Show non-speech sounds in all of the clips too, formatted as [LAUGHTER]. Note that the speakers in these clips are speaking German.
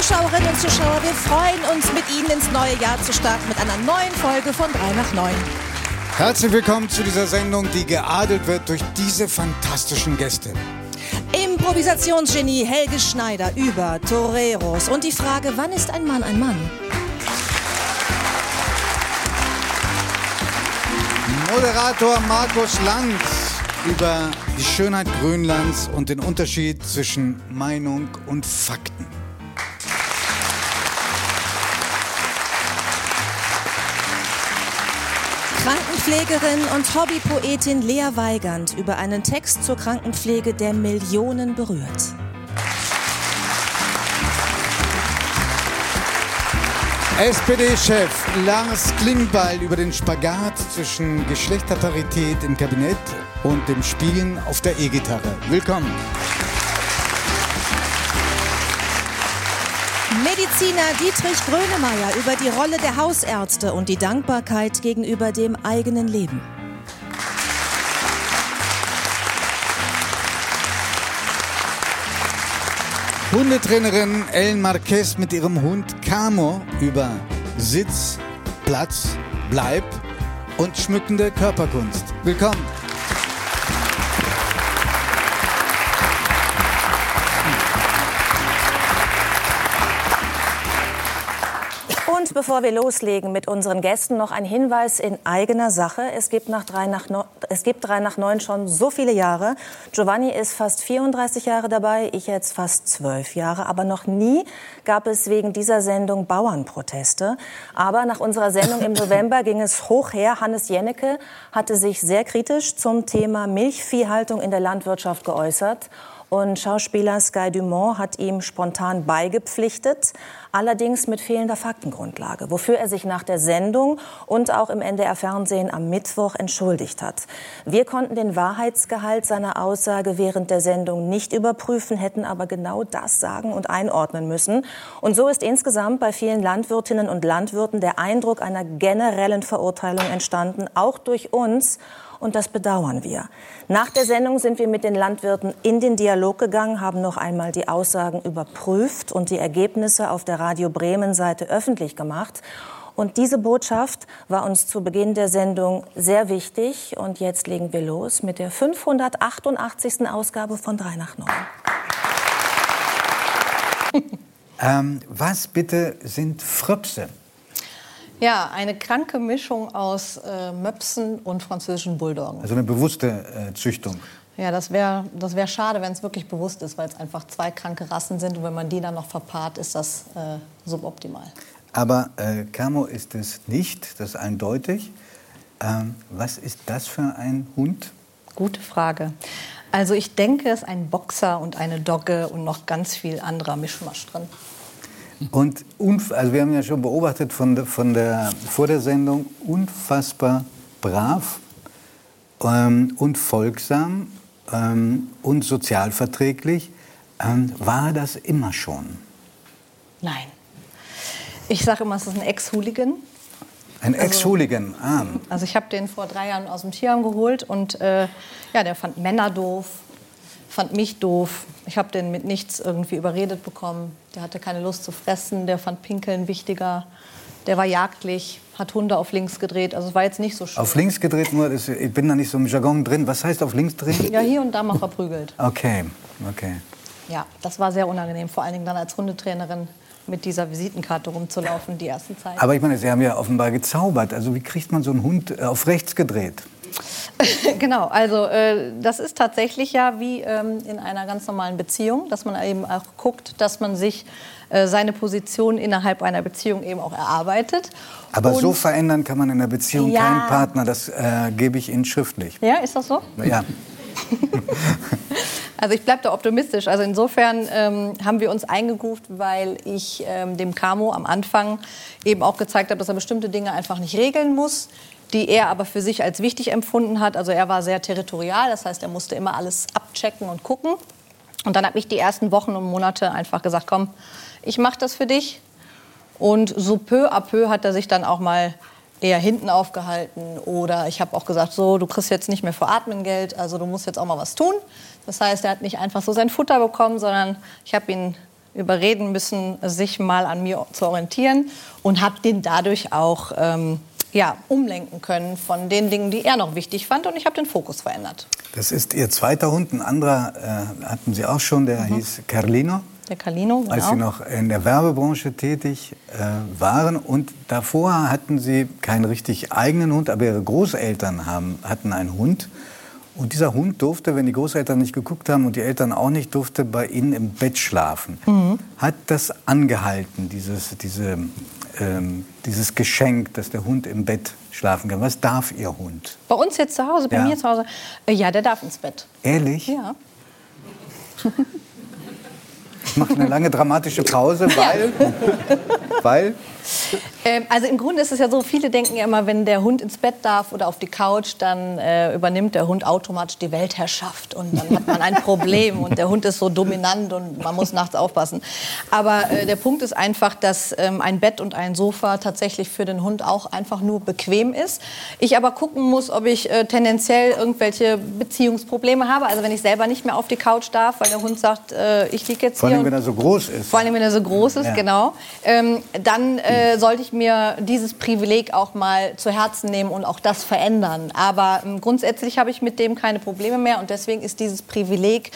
Zuschauerinnen und Zuschauer, wir freuen uns, mit Ihnen ins neue Jahr zu starten mit einer neuen Folge von 3 nach 9. Herzlich willkommen zu dieser Sendung, die geadelt wird durch diese fantastischen Gäste. Improvisationsgenie Helge Schneider über Toreros und die Frage, wann ist ein Mann ein Mann? Moderator Markus Lanz über die Schönheit Grönlands und den Unterschied zwischen Meinung und Fakten. Krankenpflegerin und Hobbypoetin Lea Weigand über einen Text zur Krankenpflege, der Millionen berührt. SPD-Chef Lars Klingbeil über den Spagat zwischen Geschlechterparität im Kabinett und dem Spielen auf der E-Gitarre. Willkommen. Mediziner Dietrich Grönemeyer über die Rolle der Hausärzte und die Dankbarkeit gegenüber dem eigenen Leben. Hundetrainerin Ellen Marquez mit ihrem Hund Camo über Sitz, Platz, Bleib und schmückende Körperkunst. Willkommen. Bevor wir loslegen mit unseren Gästen, noch ein Hinweis in eigener Sache. Es gibt, nach drei nach no es gibt drei nach neun schon so viele Jahre. Giovanni ist fast 34 Jahre dabei, ich jetzt fast zwölf Jahre. Aber noch nie gab es wegen dieser Sendung Bauernproteste. Aber nach unserer Sendung im [LAUGHS] November ging es hoch her. Hannes Jennecke hatte sich sehr kritisch zum Thema Milchviehhaltung in der Landwirtschaft geäußert. Und Schauspieler Sky Dumont hat ihm spontan beigepflichtet, allerdings mit fehlender Faktengrundlage, wofür er sich nach der Sendung und auch im NDR-Fernsehen am Mittwoch entschuldigt hat. Wir konnten den Wahrheitsgehalt seiner Aussage während der Sendung nicht überprüfen, hätten aber genau das sagen und einordnen müssen. Und so ist insgesamt bei vielen Landwirtinnen und Landwirten der Eindruck einer generellen Verurteilung entstanden, auch durch uns und das bedauern wir. Nach der Sendung sind wir mit den Landwirten in den Dialog gegangen, haben noch einmal die Aussagen überprüft und die Ergebnisse auf der Radio Bremen Seite öffentlich gemacht. Und diese Botschaft war uns zu Beginn der Sendung sehr wichtig. Und jetzt legen wir los mit der 588. Ausgabe von 3 nach 9. ähm, was bitte sind Fröpse? Ja, eine kranke Mischung aus äh, Möpsen und französischen Bulldoggen. Also eine bewusste äh, Züchtung. Ja, das wäre das wär schade, wenn es wirklich bewusst ist, weil es einfach zwei kranke Rassen sind. Und wenn man die dann noch verpaart, ist das äh, suboptimal. Aber äh, Camo ist es nicht, das ist eindeutig. Ähm, was ist das für ein Hund? Gute Frage. Also ich denke, es ist ein Boxer und eine Dogge und noch ganz viel anderer Mischmasch drin. Und also wir haben ja schon beobachtet von der, von der, vor der Sendung, unfassbar brav ähm, und folgsam ähm, und sozialverträglich. Ähm, war das immer schon? Nein. Ich sage immer, es ist ein Ex-Hooligan. Ein also, Ex-Hooligan, ah. Also ich habe den vor drei Jahren aus dem Tierheim geholt und äh, ja, der fand Männer doof, fand mich doof. Ich habe den mit nichts irgendwie überredet bekommen. Der hatte keine Lust zu fressen, der fand Pinkeln wichtiger. Der war jagdlich, hat Hunde auf links gedreht. Also es war jetzt nicht so schön. Auf links gedreht nur, ich bin da nicht so im Jargon drin. Was heißt auf links drehen? Ja, hier und da mal verprügelt. Okay, okay. Ja, das war sehr unangenehm, vor allen Dingen dann als Hundetrainerin mit dieser Visitenkarte rumzulaufen, die ersten Zeit. Aber ich meine, Sie haben ja offenbar gezaubert. Also wie kriegt man so einen Hund äh, auf rechts gedreht? [LAUGHS] genau, also äh, das ist tatsächlich ja wie ähm, in einer ganz normalen Beziehung, dass man eben auch guckt, dass man sich äh, seine Position innerhalb einer Beziehung eben auch erarbeitet. Aber Und so verändern kann man in einer Beziehung ja. keinen Partner, das äh, gebe ich Ihnen schriftlich. Ja, ist das so? Ja. [LAUGHS] [LAUGHS] Also ich bleibe da optimistisch. Also insofern ähm, haben wir uns eingegruft, weil ich ähm, dem Camo am Anfang eben auch gezeigt habe, dass er bestimmte Dinge einfach nicht regeln muss die er aber für sich als wichtig empfunden hat. Also er war sehr territorial, das heißt, er musste immer alles abchecken und gucken. Und dann habe ich die ersten Wochen und Monate einfach gesagt, komm, ich mache das für dich. Und so peu à peu hat er sich dann auch mal eher hinten aufgehalten. Oder ich habe auch gesagt, so, du kriegst jetzt nicht mehr für Atmen Geld, also du musst jetzt auch mal was tun. Das heißt, er hat nicht einfach so sein Futter bekommen, sondern ich habe ihn überreden müssen, sich mal an mir zu orientieren und habe den dadurch auch ähm, ja, umlenken können von den Dingen, die er noch wichtig fand. Und ich habe den Fokus verändert. Das ist Ihr zweiter Hund. Ein anderer äh, hatten Sie auch schon, der mhm. hieß Carlino. Der Carlino, genau. Als Sie noch in der Werbebranche tätig äh, waren. Und davor hatten Sie keinen richtig eigenen Hund, aber Ihre Großeltern haben, hatten einen Hund. Und dieser Hund durfte, wenn die Großeltern nicht geguckt haben und die Eltern auch nicht, durfte bei ihnen im Bett schlafen. Mhm. Hat das angehalten, dieses, diese, ähm, dieses Geschenk, dass der Hund im Bett schlafen kann? Was darf Ihr Hund? Bei uns jetzt zu Hause, bei ja. mir zu Hause? Äh, ja, der darf ins Bett. Ehrlich? Ja. Ich mache eine lange dramatische Pause, weil, [LAUGHS] ja. weil ähm, also im Grunde ist es ja so, viele denken ja immer, wenn der Hund ins Bett darf oder auf die Couch, dann äh, übernimmt der Hund automatisch die Weltherrschaft und dann hat man ein [LAUGHS] Problem und der Hund ist so dominant und man muss nachts aufpassen. Aber äh, der Punkt ist einfach, dass ähm, ein Bett und ein Sofa tatsächlich für den Hund auch einfach nur bequem ist. Ich aber gucken muss, ob ich äh, tendenziell irgendwelche Beziehungsprobleme habe. Also wenn ich selber nicht mehr auf die Couch darf, weil der Hund sagt, äh, ich liege jetzt vor hier. Vor allem, wenn er so groß ist. Vor allem, wenn er so groß ist, ja. genau. Ähm, dann äh, sollte ich mir dieses Privileg auch mal zu Herzen nehmen und auch das verändern. Aber ähm, grundsätzlich habe ich mit dem keine Probleme mehr und deswegen ist dieses Privileg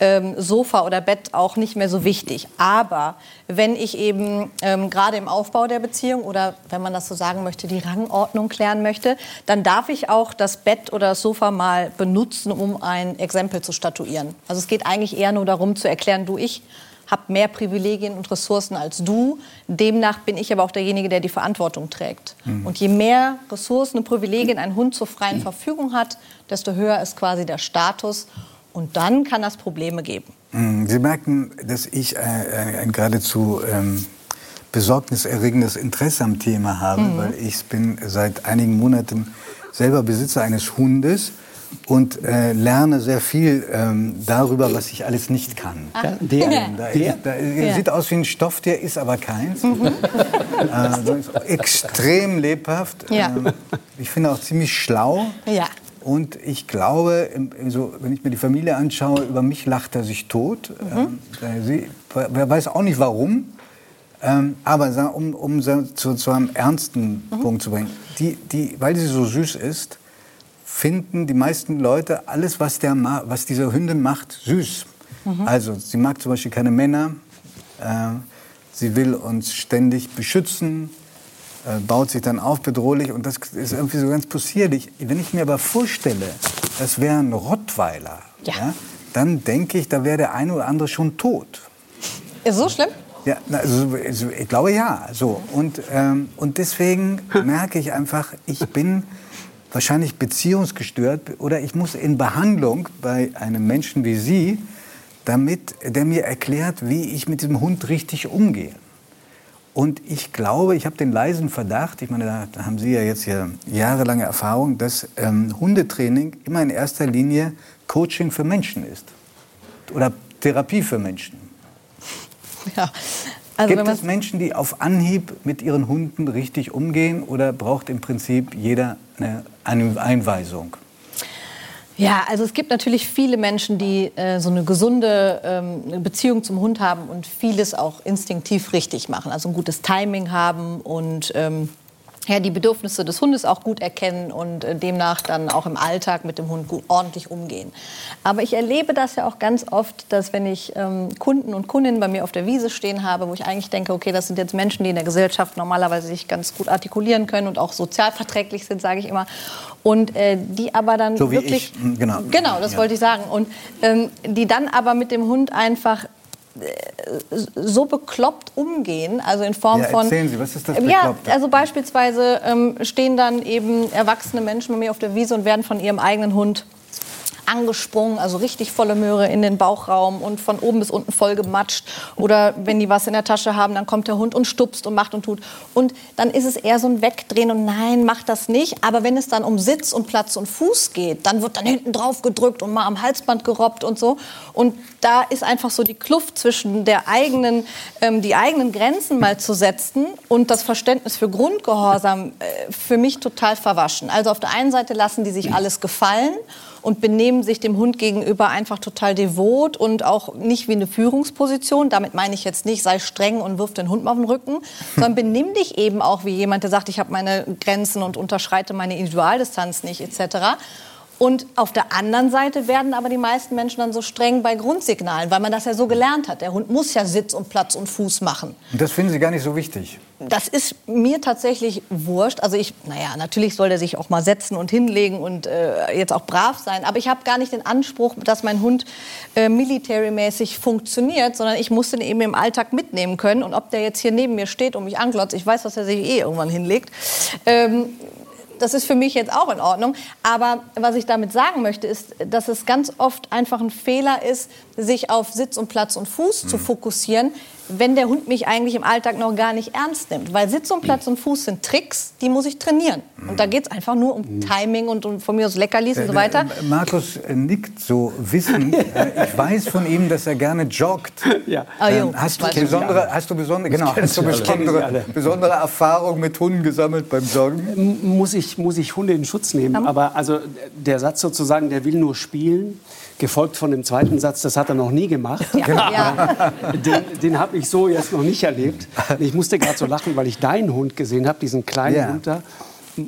ähm, Sofa oder Bett auch nicht mehr so wichtig. Aber wenn ich eben ähm, gerade im Aufbau der Beziehung oder wenn man das so sagen möchte, die Rangordnung klären möchte, dann darf ich auch das Bett oder das Sofa mal benutzen, um ein Exempel zu statuieren. Also es geht eigentlich eher nur darum zu erklären, du, ich habe mehr Privilegien und Ressourcen als du. Demnach bin ich aber auch derjenige, der die Verantwortung trägt. Mhm. Und je mehr Ressourcen und Privilegien ein Hund zur freien Verfügung hat, desto höher ist quasi der Status. Und dann kann das Probleme geben. Mhm. Sie merken, dass ich äh, ein geradezu ähm, besorgniserregendes Interesse am Thema habe, mhm. weil ich bin seit einigen Monaten selber Besitzer eines Hundes und äh, lerne sehr viel ähm, darüber, was ich alles nicht kann. Ah. Der, der, der, der sieht aus wie ein Stofftier, ist aber keins. Mhm. [LAUGHS] Äh, extrem lebhaft. Ja. Ähm, ich finde auch ziemlich schlau. Ja. Und ich glaube, so, wenn ich mir die Familie anschaue, über mich lacht er sich tot. Mhm. Ähm, sie, wer weiß auch nicht warum. Ähm, aber um, um zu, zu einem ernsten mhm. Punkt zu bringen, die, die, weil sie so süß ist, finden die meisten Leute alles, was, der, was diese Hündin macht, süß. Mhm. Also sie mag zum Beispiel keine Männer, äh, sie will uns ständig beschützen, äh, baut sich dann auf bedrohlich und das ist irgendwie so ganz possierlich. Wenn ich mir aber vorstelle, das wäre ein Rottweiler, ja. ja dann denke ich, da wäre der eine oder andere schon tot. Ist so schlimm? Ja, also, also, ich glaube ja. So. Und, ähm, und deswegen [LAUGHS] merke ich einfach, ich bin wahrscheinlich beziehungsgestört oder ich muss in Behandlung bei einem Menschen wie Sie, damit der mir erklärt, wie ich mit diesem Hund richtig umgehe. Und ich glaube, ich habe den leisen Verdacht, ich meine, da haben Sie ja jetzt hier jahrelange Erfahrung, dass ähm, Hundetraining immer in erster Linie Coaching für Menschen ist. Oder Therapie für Menschen. Ja, also Gibt es Menschen, die auf Anhieb mit ihren Hunden richtig umgehen oder braucht im Prinzip jeder eine, Einweisung? Ja, also es gibt natürlich viele Menschen, die äh, so eine gesunde ähm, Beziehung zum Hund haben und vieles auch instinktiv richtig machen. Also ein gutes Timing haben und ähm, ja, die Bedürfnisse des Hundes auch gut erkennen und äh, demnach dann auch im Alltag mit dem Hund gut, ordentlich umgehen. Aber ich erlebe das ja auch ganz oft, dass wenn ich ähm, Kunden und Kundinnen bei mir auf der Wiese stehen habe, wo ich eigentlich denke, okay, das sind jetzt Menschen, die in der Gesellschaft normalerweise sich ganz gut artikulieren können und auch sozial verträglich sind, sage ich immer. Und äh, die aber dann so wirklich... Ich. Hm, genau. Genau, das ja. wollte ich sagen. Und ähm, die dann aber mit dem Hund einfach so bekloppt umgehen, also in Form ja, von erzählen Sie, was ist das Ja, also beispielsweise ähm, stehen dann eben erwachsene Menschen bei mir auf der Wiese und werden von ihrem eigenen Hund angesprungen, also richtig volle Möhre in den Bauchraum und von oben bis unten voll gematscht. Oder wenn die was in der Tasche haben, dann kommt der Hund und stupst und macht und tut. Und dann ist es eher so ein Wegdrehen und nein, mach das nicht. Aber wenn es dann um Sitz und Platz und Fuß geht, dann wird dann hinten drauf gedrückt und mal am Halsband gerobbt und so. Und da ist einfach so die Kluft zwischen der eigenen, ähm, die eigenen Grenzen mal zu setzen und das Verständnis für Grundgehorsam äh, für mich total verwaschen. Also auf der einen Seite lassen die sich alles gefallen und benehmen sich dem Hund gegenüber einfach total devot und auch nicht wie eine Führungsposition. Damit meine ich jetzt nicht, sei streng und wirf den Hund mal auf den Rücken, [LAUGHS] sondern benimm dich eben auch wie jemand, der sagt, ich habe meine Grenzen und unterschreite meine Individualdistanz nicht etc. Und auf der anderen Seite werden aber die meisten Menschen dann so streng bei Grundsignalen, weil man das ja so gelernt hat. Der Hund muss ja Sitz und Platz und Fuß machen. Das finden Sie gar nicht so wichtig? Das ist mir tatsächlich wurscht. Also ich, naja, natürlich soll er sich auch mal setzen und hinlegen und äh, jetzt auch brav sein. Aber ich habe gar nicht den Anspruch, dass mein Hund äh, military-mäßig funktioniert, sondern ich muss den eben im Alltag mitnehmen können. Und ob der jetzt hier neben mir steht und mich anglotzt, ich weiß, dass er sich eh irgendwann hinlegt. Ähm, das ist für mich jetzt auch in Ordnung. Aber was ich damit sagen möchte, ist, dass es ganz oft einfach ein Fehler ist, sich auf Sitz und Platz und Fuß mhm. zu fokussieren, wenn der Hund mich eigentlich im Alltag noch gar nicht ernst nimmt. Weil Sitz und Platz und Fuß sind Tricks, die muss ich trainieren. Und da geht es einfach nur um Timing und um von mir aus Leckerlis und so weiter. Markus nickt so wissend. [LAUGHS] Äh, ich weiß von ihm, dass er gerne joggt. Ja. Oh, jo, hast, du besondere, hast du besondere, genau, hast du besondere, besondere Erfahrung mit Hunden gesammelt beim Joggen? Muss ich, muss ich Hunde in Schutz nehmen? Aber also der Satz sozusagen, der will nur spielen gefolgt von dem zweiten Satz, das hat er noch nie gemacht. Ja. Ja. Den, den habe ich so jetzt noch nicht erlebt. Ich musste gerade so lachen, weil ich deinen Hund gesehen habe, diesen kleinen ja. Hund da.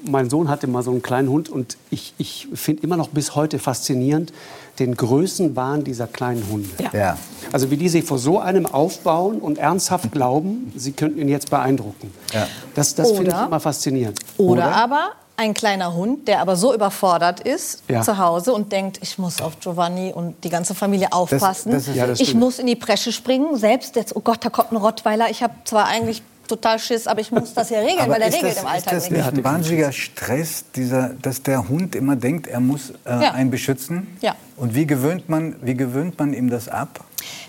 Mein Sohn hatte mal so einen kleinen Hund und ich, ich finde immer noch bis heute faszinierend den Größenwahn dieser kleinen Hunde. Ja. Also wie die sich vor so einem aufbauen und ernsthaft glauben, sie könnten ihn jetzt beeindrucken. Ja. Das, das finde ich immer faszinierend. Oder, Oder aber ein kleiner Hund, der aber so überfordert ist ja. zu Hause und denkt, ich muss auf Giovanni und die ganze Familie aufpassen. Das, das ist, ja, ich muss in die Presche springen. Selbst jetzt, oh Gott, da kommt ein Rottweiler. Ich habe zwar eigentlich total Schiss, aber ich muss das ja regeln, aber weil der regelt das, im Alltag Ist das nicht ein wahnsinniger Stress, dieser, dass der Hund immer denkt, er muss äh, ja. einen beschützen? Ja. Und wie gewöhnt, man, wie gewöhnt man ihm das ab?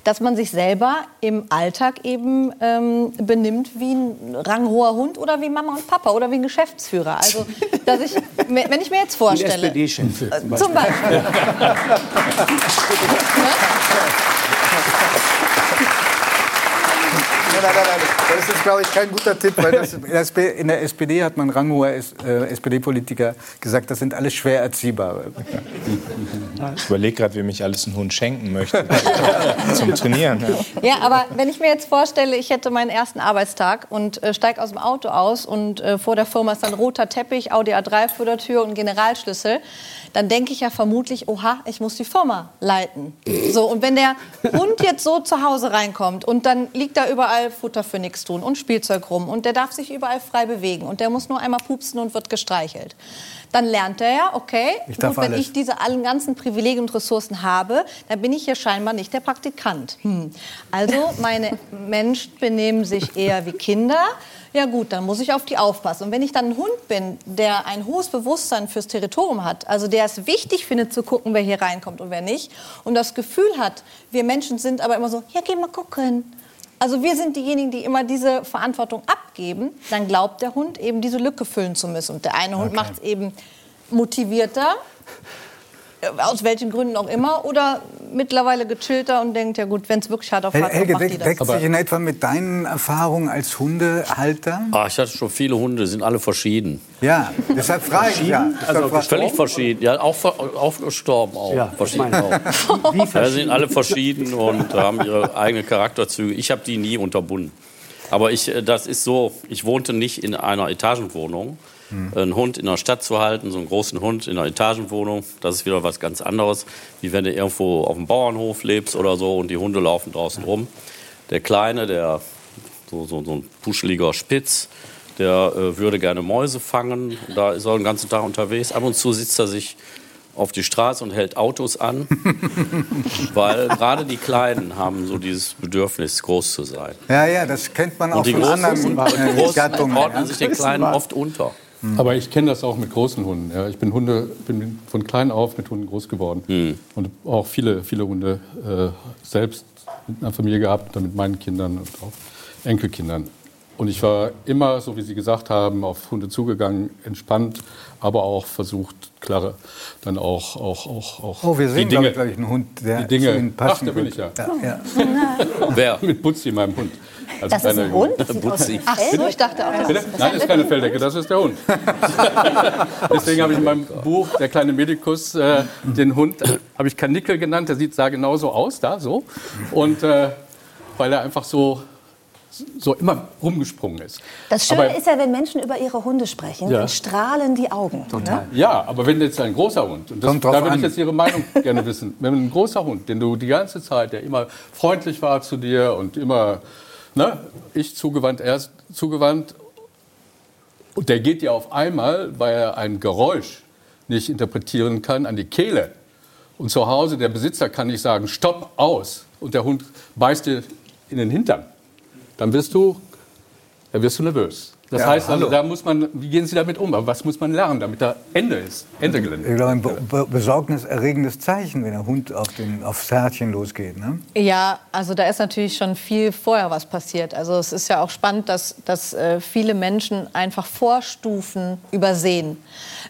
dass man sich selber im Alltag eben ähm, benimmt wie ein ranghoher Hund oder wie Mama und Papa oder wie ein Geschäftsführer. Also, dass ich, wenn ich mir jetzt vorstelle... Ein SPD-Chef zum Beispiel. Zum Beispiel. [LAUGHS] nein, nein, nein. Das ist, glaube ich, kein guter Tipp, weil das, in der SPD hat man ranghoher äh, SPD-Politiker gesagt, das sind alles schwer erziehbare. Ich überlege gerade, wem ich alles einen Hund schenken möchte [LAUGHS] zum Trainieren. Ja. ja. aber wenn ich mir jetzt vorstelle, ich hätte meinen ersten Arbeitstag und äh, steige aus dem Auto aus und äh, vor der Firma ist dann roter Teppich, Audi A3 vor der Tür und Generalschlüssel, dann denke ich ja vermutlich, oha, ich muss die Firma leiten. So, und wenn der Hund jetzt so zu Hause reinkommt und dann liegt da überall Futter für nichts tun und Spielzeug rum und der darf sich überall frei bewegen und der muss nur einmal pupsen und wird gestreichelt, dann lernt er ja, okay, ich gut, wenn ich diese allen ganzen Privilegien und Ressourcen habe, dann bin ich hier scheinbar nicht der Praktikant. Hm. Also meine [LAUGHS] Menschen benehmen sich eher wie Kinder ja gut, dann muss ich auf die aufpassen. Und wenn ich dann ein Hund bin, der ein hohes Bewusstsein fürs Territorium hat, also der es wichtig findet zu gucken, wer hier reinkommt und wer nicht, und das Gefühl hat, wir Menschen sind aber immer so, ja, geh mal gucken. Also wir sind diejenigen, die immer diese Verantwortung abgeben, dann glaubt der Hund eben diese Lücke füllen zu müssen. Und der eine Hund okay. macht es eben motivierter aus welchen Gründen auch immer, oder mittlerweile gechillter und denkt, ja gut, wenn es wirklich hart auf hart Helge, macht die das. deckt sich in etwa mit deinen Erfahrungen als Hundehalter? Ah, ich hatte schon viele Hunde, sind alle verschieden. Ja, deshalb frage ich ja. Also völlig verschieden, ja, auch, auch gestorben auch. Ja, verschieden auch. Wie, wie ja, sind alle verschieden und haben ihre eigenen Charakterzüge. Ich habe die nie unterbunden. Aber ich, äh, das ist so, ich wohnte nicht in einer Etagenwohnung, hm. einen Hund in der Stadt zu halten, so einen großen Hund in einer Etagenwohnung, das ist wieder was ganz anderes, wie wenn du irgendwo auf dem Bauernhof lebst oder so und die Hunde laufen draußen rum. Der Kleine, der so, so, so ein puscheliger Spitz, der äh, würde gerne Mäuse fangen. Da ist er den ganzen Tag unterwegs. Ab und zu sitzt er sich auf die Straße und hält Autos an, [LAUGHS] weil gerade die Kleinen haben so dieses Bedürfnis, groß zu sein. Ja, ja, das kennt man auch und die von Großen, anderen äh, Gattungen. ordnen sich den Kleinen oft unter. Mhm. Aber ich kenne das auch mit großen Hunden. Ja. Ich bin, Hunde, bin von klein auf mit Hunden groß geworden. Mhm. Und auch viele, viele Hunde äh, selbst in einer Familie gehabt, dann mit meinen Kindern und auch Enkelkindern. Und ich war immer, so wie Sie gesagt haben, auf Hunde zugegangen, entspannt, aber auch versucht, klare, dann auch, auch, auch, auch Oh, wir sehen, die Dinge, glaube ich, einen Hund, der die Dinge. zu Ihnen passen Ach, da bin ich könnte. ja. ja. Wer? [LAUGHS] Mit Butzi, meinem Hund. Als Das ist ein. Hund? [LAUGHS] Das sieht aus wie Ach so, ich dachte auch, das Bitte? Nein, das ist keine Felldecke, das ist der Hund. [LAUGHS] Deswegen habe ich in meinem Buch, Der kleine Medikus, äh, den Hund, äh, habe ich Kanickel genannt. Der sieht, sah genauso aus, da so. Und äh, weil er einfach so, so immer rumgesprungen ist. Das Schöne Aber- ist ja, wenn Menschen über ihre Hunde sprechen, Ja. dann strahlen die Augen. Ne? Ja, aber wenn jetzt ein großer Hund, und das, Kommt drauf da würde an. ich jetzt Ihre Meinung [LAUGHS] gerne wissen, wenn ein großer Hund, den du die ganze Zeit, der immer freundlich war zu dir und immer, ne, ich zugewandt, er ist zugewandt, und der geht dir auf einmal, weil er ein Geräusch nicht interpretieren kann, an die Kehle. Und zu Hause, der Besitzer kann nicht sagen, stopp, aus. Und der Hund beißt dir in den Hintern. Dann wirst du, dann wirst du nervös. Das Ja, heißt, also, da muss man, wie gehen Sie damit um? Was muss man lernen, damit da Ende ist? Ende Gelände. Ich glaube, ein be be besorgniserregendes Zeichen, wenn der Hund auf den, aufs Härtchen losgeht. Ne? Ja, also da ist natürlich schon viel vorher was passiert. Also es ist ja auch spannend, dass, dass äh, viele Menschen einfach Vorstufen übersehen.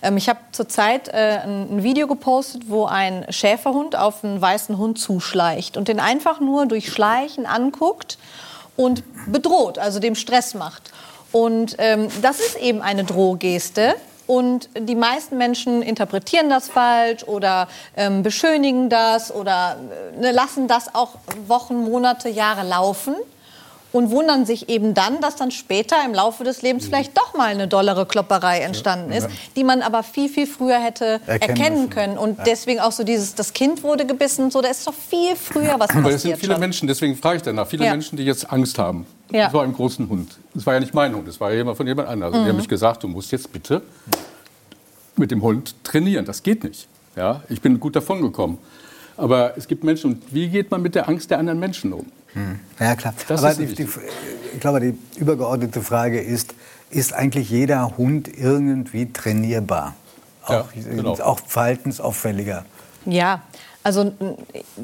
Ähm, ich habe zurzeit äh, ein, ein Video gepostet, wo ein Schäferhund auf einen weißen Hund zuschleicht und den einfach nur durch Schleichen anguckt und bedroht, also dem Stress macht. Und ähm, das ist eben eine Drohgeste. Und die meisten Menschen interpretieren das falsch oder ähm, beschönigen das oder äh, ne, lassen das auch Wochen, Monate, Jahre laufen und wundern sich eben dann, dass dann später im Laufe des Lebens vielleicht doch mal eine dollere Klopperei entstanden ist, die man aber viel, viel früher hätte Erkennen erkennen können. Und deswegen auch so dieses, das Kind wurde gebissen, so, da ist doch viel früher was Aber es sind passiert viele schon. Menschen, deswegen frage ich danach, viele Ja. Menschen, die jetzt Angst haben. Ja. Das war ein großen Hund. Das war ja nicht mein Hund, das war ja jemand von jemand anderem. Mhm. Die haben mich gesagt, du musst jetzt bitte mit dem Hund trainieren. Das geht nicht. Ja, ich bin gut davon gekommen. Aber es gibt Menschen, und wie geht man mit der Angst der anderen Menschen um? Ja, klar. Das Aber ist die, die, ich glaube, die übergeordnete Frage ist, ist eigentlich jeder Hund irgendwie trainierbar? Ja, Auch, genau. auch verhaltensauffälliger. Ja, also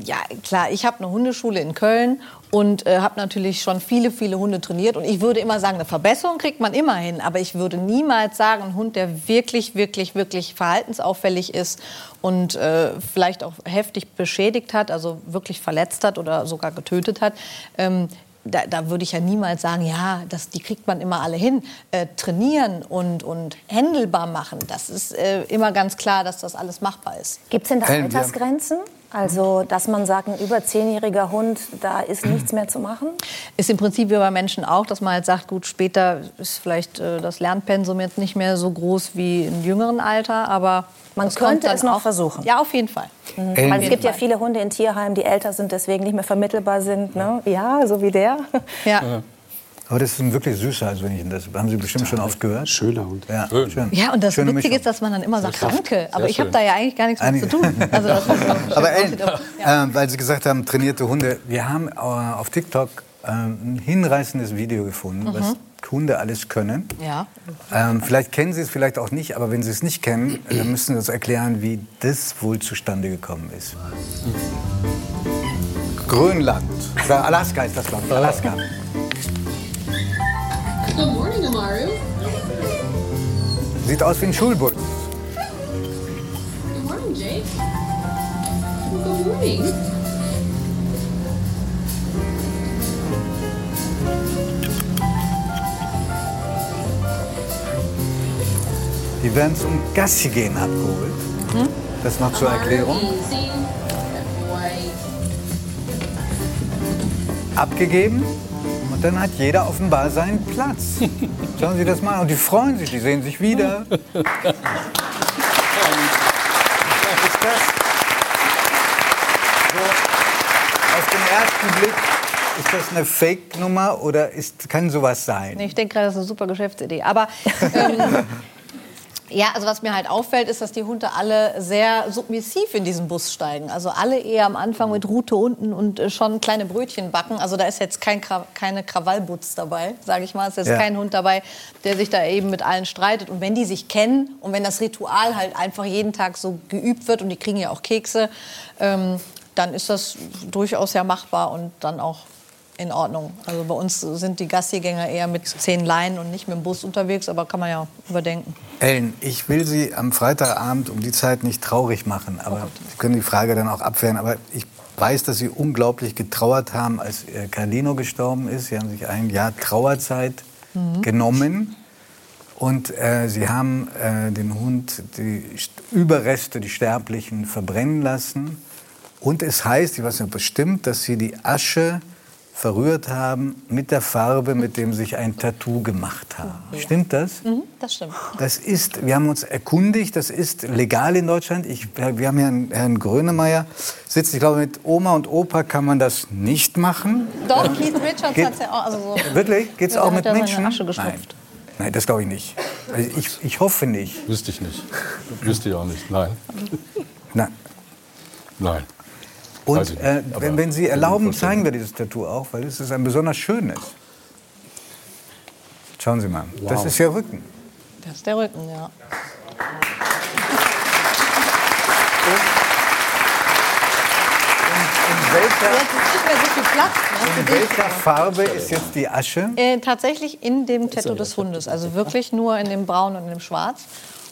ja klar, ich habe eine Hundeschule in Köln und äh, habe natürlich schon viele, viele Hunde trainiert. Und ich würde immer sagen, eine Verbesserung kriegt man immer hin. Aber ich würde niemals sagen, ein Hund, der wirklich, wirklich, wirklich verhaltensauffällig ist und äh, vielleicht auch heftig beschädigt hat, also wirklich verletzt hat oder sogar getötet hat, ähm, da, da würde ich ja niemals sagen, ja, das, die kriegt man immer alle hin. Äh, trainieren und, und händelbar machen, das ist äh, immer ganz klar, dass das alles machbar ist. Gibt es denn da wir- Altersgrenzen? Also, dass man sagt, ein über zehnjähriger Hund, da ist nichts mehr zu machen? Ist im Prinzip wie bei Menschen auch, dass man halt sagt, gut, später ist vielleicht äh, das Lernpensum jetzt nicht mehr so groß wie im jüngeren Alter, aber Man könnte es noch auch- versuchen. Ja, auf jeden Fall. Ellen, Weil es gibt ja viele Hunde in Tierheimen, die älter sind, deswegen nicht mehr vermittelbar sind. Ne? Ja, so wie der. Ja. Aber das ist ein wirklich süßer, also wenn ich das haben Sie bestimmt schon oft gehört. Schöner Hund. Ja, Schön. schön. ja, und das Schöne Witzige Mischung. ist, dass man dann immer sagt, danke. Aber ich habe da ja eigentlich gar nichts mit zu tun. Also das ist [LAUGHS] so Aber Ellen. Ja. äh, weil Sie gesagt haben, trainierte Hunde. Wir haben äh, auf TikTok äh, ein hinreißendes Video gefunden, Mhm. was Hunde alles können. ja. Ähm, vielleicht kennen Sie es, vielleicht auch nicht, aber wenn Sie es nicht kennen, dann müssen Sie uns erklären, wie das wohl zustande gekommen ist. Grönland. Oder Alaska ist das Land. Alaska. Good morning, Amaru. Sieht aus wie ein Schulbus. Good morning, Jake. Good morning. Die werden zum Gassi gehen abgeholt. Das noch zur Erklärung. Abgegeben. Dann hat jeder offenbar seinen Platz. [LAUGHS] Schauen Sie das mal an. Und die freuen sich, die sehen sich wieder. [LAUGHS] Was ist das? So, auf den ersten Blick, ist das eine Fake-Nummer oder ist, kann sowas sein? Nee, ich denke gerade, das ist eine super Geschäftsidee. Aber [LAUGHS] ähm, ja, also was mir halt auffällt, ist, dass die Hunde alle sehr submissiv in diesen Bus steigen. Also alle eher am Anfang mit Rute unten und äh, schon kleine Brötchen backen. Also da ist jetzt kein Kra keine Krawallbutz dabei, sage ich mal. Es ist Ja. kein Hund dabei, der sich da eben mit allen streitet. Und wenn die sich kennen und wenn das Ritual halt einfach jeden Tag so geübt wird und die kriegen ja auch Kekse, ähm, dann ist das durchaus ja machbar und dann auch in Ordnung. Also bei uns sind die Gassigänger eher mit zehn Leinen und nicht mit dem Bus unterwegs, aber kann man ja überdenken. Ellen, ich will Sie am Freitagabend um die Zeit nicht traurig machen, aber Sie können die Frage dann auch abwehren. Aber ich weiß, dass Sie unglaublich getrauert haben, als äh, Carlino gestorben ist. Sie haben sich ein Jahr Trauerzeit genommen. Und äh, sie haben äh, den Hund, die St- Überreste, die Sterblichen, verbrennen lassen. Und es heißt, ich weiß nicht bestimmt, dass sie die Asche verrührt haben mit der Farbe, mit dem sich ein Tattoo gemacht haben. Stimmt das? Mhm, das stimmt. Das ist, wir haben uns erkundigt, das ist legal in Deutschland. Ich, wir haben hier einen Herrn Grönemeyer sitzen. Ich glaube, mit Oma und Opa kann man das nicht machen. Doch, Keith Richards Geht- hat ja auch. Also so. Wirklich? Geht's Ja, auch mit Menschen? Asche. Nein. Nein, das glaube ich nicht. Also ich, ich hoffe nicht. Wüsste ich nicht. Wüsste ich auch nicht. Nein. Na, Nein. Und äh, wenn, wenn Sie erlauben, zeigen wir dieses Tattoo auch, weil es ist ein besonders schönes. Schauen Sie mal, das Wow. ist ja Rücken. Das ist der Rücken, ja. In welcher, Platz. Ne? in welcher Farbe ist jetzt die Asche? Äh, tatsächlich in dem Tattoo des Hundes. Also wirklich nur in dem Braun und in dem Schwarz.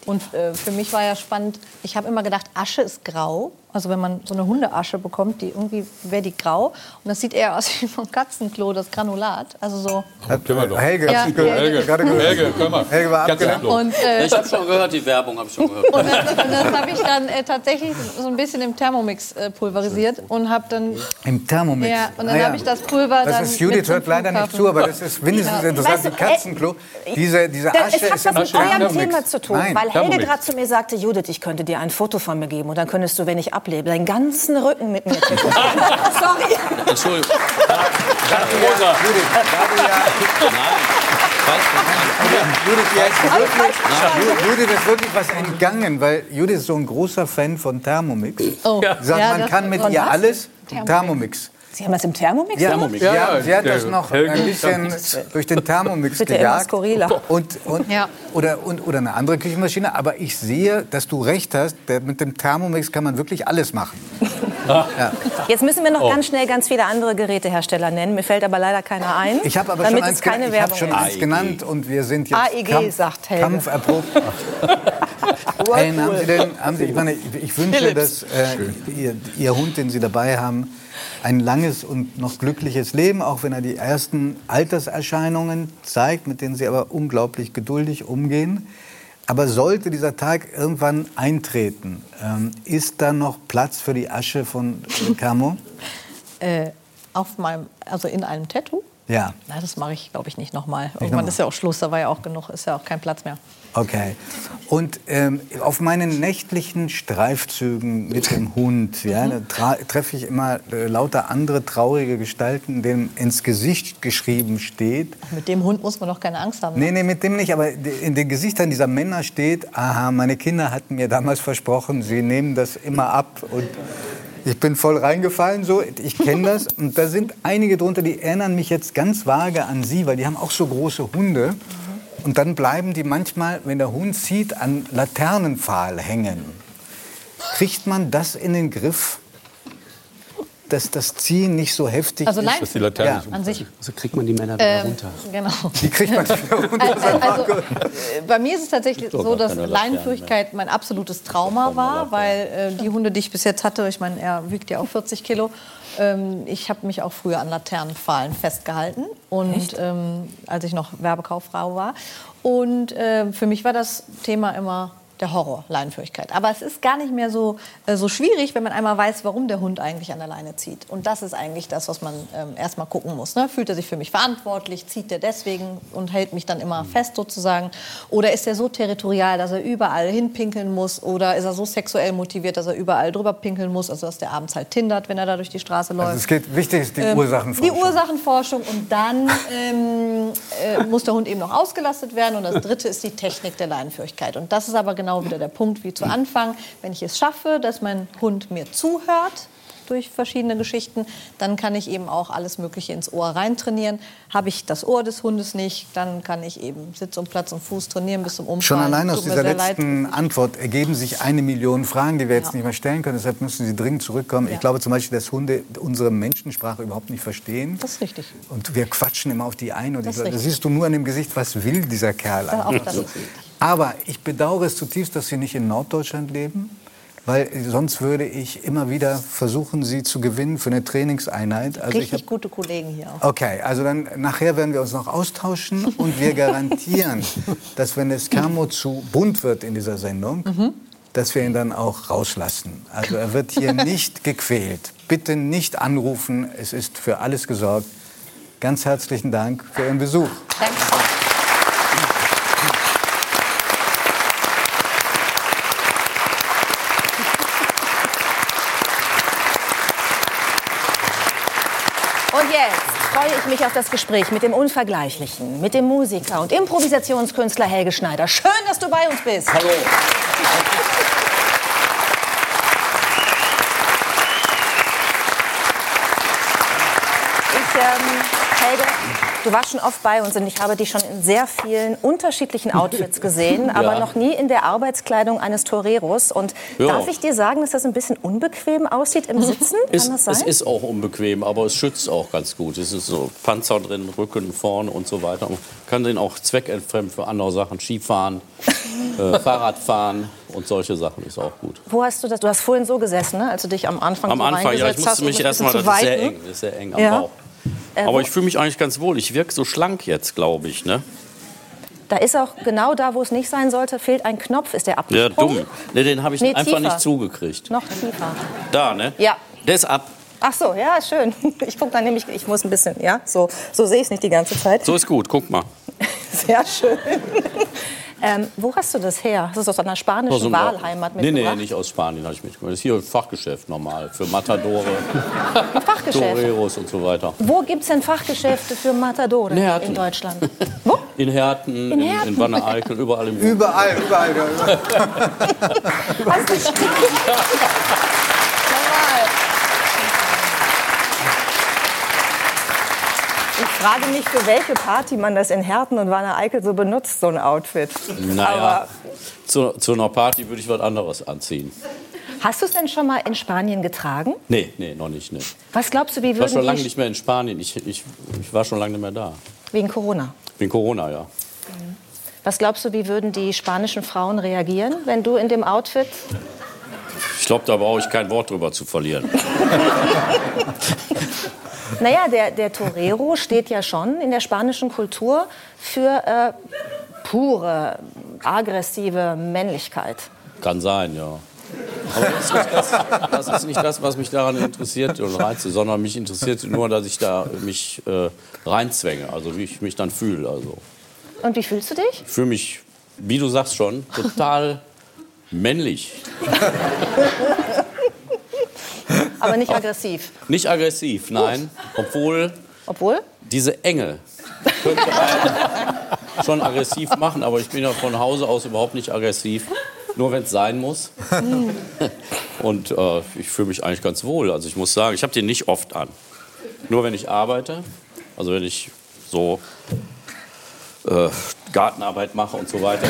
Und äh, für mich war ja spannend, ich habe immer gedacht, Asche ist grau. Also wenn man so eine Hundeasche bekommt, die irgendwie wäre die grau. Und das sieht eher aus [LAUGHS] wie vom Katzenklo, das Granulat. Also so. Kennen wir doch. Helge, Ja, gehört? Helge. Gerade gehört. Helge, können wir. Helge war klar. Und, äh, Ich habe schon gehört, die Werbung habe ich schon gehört. und das, das habe ich dann äh, tatsächlich so ein bisschen im Thermomix äh, pulverisiert und habe dann Im Thermomix. Ja, und dann Ah ja. habe ich das Pulver Das dann ist Judith hört leider nicht zu, aber das ist mindestens Ja. interessant. Weißt du, die Katzenklo, diese, diese Da- Asche es hat ist was mit eurem Thermomix. Thema zu tun, Nein, weil Helge gerade zu mir sagte, Judith, ich könnte dir ein Foto von mir geben und dann könntest du, wenn ich ablebe, deinen ganzen Rücken mit mir tätowieren. [LAUGHS] Sorry. Entschuldigung. Rosa. Judith, ja, Judith, ja, ist wirklich, was entgangen, weil Judith ist so ein großer Fan von Thermomix. Oh. Sagt, Ja, man das- kann mit ihr alles Thermomix. Thermomix. Sie haben das im Thermomix? Ja, Thermomix. ja, Ja, sie hat das noch Helge ein bisschen durch den Thermomix Bitte immer gejagt. skurriler. Und, und, Ja. oder, und, oder eine andere Küchenmaschine. Aber ich sehe, dass du recht hast. Mit dem Thermomix kann man wirklich alles machen. [LAUGHS] Jetzt müssen wir noch ganz schnell ganz viele andere Gerätehersteller nennen. Mir fällt aber leider keiner ein. Ich habe aber damit schon, eins, keine genannt. ich hab schon eins genannt und wir sind jetzt AEG, sagt Helge. kampferprobt. [LAUGHS] Ellen, haben Sie denn, haben Sie, ich, meine, ich, wünsche, dass äh, ihr, ihr Hund, den Sie dabei haben, ein langes und noch glückliches Leben, auch wenn er die ersten Alterserscheinungen zeigt, mit denen Sie aber unglaublich geduldig umgehen. Aber sollte dieser Tag irgendwann eintreten, ähm, ist da noch Platz für die Asche von äh, Camo? Äh, auf meinem, also in einem Tattoo? Ja. Na, das mache ich, glaube ich, nicht nochmal. Irgendwann nochmal. ist ja auch Schluss, da war ja auch genug, ist ja auch kein Platz mehr. Okay. Und ähm, auf meinen nächtlichen Streifzügen mit dem Hund, ja, tra- treffe ich immer äh, lauter andere traurige Gestalten, denen ins Gesicht geschrieben steht. Mit dem Hund muss man doch keine Angst haben. ne? Nee, nee, mit dem nicht, aber in den Gesichtern dieser Männer steht, aha, meine Kinder hatten mir damals versprochen, sie nehmen das immer ab und ich bin voll reingefallen, so, ich kenne das. Und da sind einige drunter, die erinnern mich jetzt ganz vage an Sie, weil die haben auch so große Hunde. Und dann bleiben die manchmal, wenn der Hund zieht, an Laternenpfahl hängen. Kriegt man das in den Griff, dass das Ziehen nicht so heftig Also ist? nein, Dass die Laterne Ja. an sich. So kriegt man die Männer wieder Ähm, runter. genau. [LAUGHS] Wie kriegt man wieder runter? Also, also, äh, bei mir ist es tatsächlich so, dass Leinenführigkeit mein absolutes Trauma war, weil äh, die Hunde, die ich bis jetzt hatte, ich meine, er wiegt ja auch 40 Kilo, ähm, ich habe mich auch früher an Laternenpfahlen festgehalten und ähm, als ich noch Werbekauffrau war. Und äh, für mich war das Thema immer der Horror, Leinenführigkeit. Aber es ist gar nicht mehr so, äh, so schwierig, wenn man einmal weiß, warum der Hund eigentlich an der Leine zieht. Und das ist eigentlich das, was man ähm, erstmal gucken muss. Ne? Fühlt er sich für mich verantwortlich? Zieht er deswegen und hält mich dann immer fest sozusagen? Oder ist er so territorial, dass er überall hinpinkeln muss? Oder ist er so sexuell motiviert, dass er überall drüber pinkeln muss? Also dass der abends halt tindert, wenn er da durch die Straße läuft. Also es geht, wichtig ist die Ähm, Ursachenforschung. Die Ursachenforschung und dann ähm, äh, muss der Hund eben noch ausgelastet werden. Und das dritte ist die Technik der Leinenführigkeit. Und das ist aber genau wieder der Punkt wie zu Anfang. Wenn ich es schaffe, dass mein Hund mir zuhört durch verschiedene Geschichten. Dann kann ich eben auch alles Mögliche ins Ohr reintrainieren. Habe ich das Ohr des Hundes nicht, dann kann ich eben Sitz und Platz und Fuß trainieren bis zum Umfallen. Schon allein aus dieser sehr leid. letzten Antwort ergeben sich eine Million Fragen, die wir jetzt Ja. nicht mehr stellen können. Deshalb müssen Sie dringend zurückkommen. Ja. Ich glaube zum Beispiel, dass Hunde unsere Menschensprache überhaupt nicht verstehen. Das ist richtig. Und wir quatschen immer auf die ein. Und Das das siehst du nur an dem Gesicht, was will dieser Kerl auch eigentlich? das So. ist richtig. Aber ich bedauere es zutiefst, dass Sie nicht in Norddeutschland leben. Weil sonst würde ich immer wieder versuchen, Sie zu gewinnen für eine Trainingseinheit. Also ich Richtig hab, gute Kollegen hier auch. Okay, also dann nachher werden wir uns noch austauschen und wir garantieren, [LAUGHS] dass wenn es Kermo zu bunt wird in dieser Sendung, Mhm. dass wir ihn dann auch rauslassen. Also er wird hier [LAUGHS] nicht gequält. Bitte nicht anrufen, es ist für alles gesorgt. Ganz herzlichen Dank für Ihren Besuch. Danke. Und jetzt freue ich mich auf das Gespräch mit dem Unvergleichlichen, mit dem Musiker und Improvisationskünstler Helge Schneider. Schön, dass du bei uns bist. Hallo. Ich, ähm, Helge, du warst schon oft bei uns und ich habe dich schon in sehr vielen unterschiedlichen Outfits [LAUGHS] gesehen, aber noch nie in der Arbeitskleidung eines Toreros. Und Ja. darf ich dir sagen, dass das ein bisschen unbequem aussieht im Sitzen? Kann Ist, das sein? es ist auch unbequem, aber es schützt auch ganz gut. Es ist so Panzer drin, Rücken, vorne und so weiter. Man kann den auch zweckentfremd für andere Sachen, Skifahren, [LAUGHS] äh, Fahrradfahren und solche Sachen ist auch gut. Wo hast du das? Du hast vorhin so gesessen, ne? als du dich am Anfang Am so Anfang, ja, ich hast, musste mich erstmal, bisschen das ist sehr eng, ist sehr eng am Ja. Bauch. Äh, Aber ich fühle mich eigentlich ganz wohl. Ich wirke so schlank jetzt, glaube ich. Ne? Da ist auch genau da, wo es nicht sein sollte, fehlt ein Knopf. Ist der Ja, abgesprungen? dumm. Ne, den habe ich Nee, einfach tiefer. nicht zugekriegt. Noch tiefer. Da, ne? Ja. Der ist ab. Ach so, ja, schön. [LAUGHS] Ich gucke dann nämlich, ich muss ein bisschen, ja, so, so sehe ich es nicht die ganze Zeit. So ist gut, guck mal. [LAUGHS] Sehr schön. [LAUGHS] ähm, wo hast du das her? Hast du das aus einer spanischen Aus dem Wahlheimat Nee, mitgebracht? nee, nicht aus Spanien habe ich mitgebracht. Das ist hier ein Fachgeschäft normal. Für Matadore. Toreros und so weiter. Wo gibt es denn Fachgeschäfte für Matadore In in Deutschland? [LAUGHS] Wo? In Herten, In in, in, Herten? Wanne-Eickel, überall im Überall, überall. überall. [LAUGHS] [LAUGHS] Hast du Normal. Ich frage mich, für welche Party man das in Herten und Wanne-Eickel so benutzt, so ein Outfit. Naja, Aber zu, zu einer Party würde ich was anderes anziehen. hast du es denn schon mal in Spanien getragen? Nee, nee, noch nicht. Nee. Was glaubst du, wie Ich war würden schon lange nicht mehr in Spanien. Ich, ich, ich war schon lange nicht mehr da. Wegen Corona. Wegen Corona, ja. Was glaubst du, wie würden die spanischen Frauen reagieren, wenn du in dem Outfit... Ich glaube, da brauche ich kein Wort drüber zu verlieren. [LAUGHS] Naja, der, der Torero steht ja schon in der spanischen Kultur für äh, pure, aggressive Männlichkeit. Kann sein, ja. Aber das ist, nicht das, das ist nicht das, was mich daran interessiert und reizt, sondern mich interessiert nur, dass ich da mich äh, reinzwänge, also wie ich mich dann fühle. Also Und wie fühlst du dich? ich fühle mich, wie du sagst schon, total männlich. [LAUGHS] Aber nicht aggressiv. [LAUGHS] Nicht aggressiv, nein, obwohl Obwohl? diese Enge könnte einen schon aggressiv machen, aber ich bin ja von Hause aus überhaupt nicht aggressiv, nur wenn es sein muss. Und äh, ich fühle mich eigentlich ganz wohl. Also ich muss sagen, ich habe den nicht oft an. Nur wenn ich arbeite, also wenn ich so äh, Gartenarbeit mache und so weiter.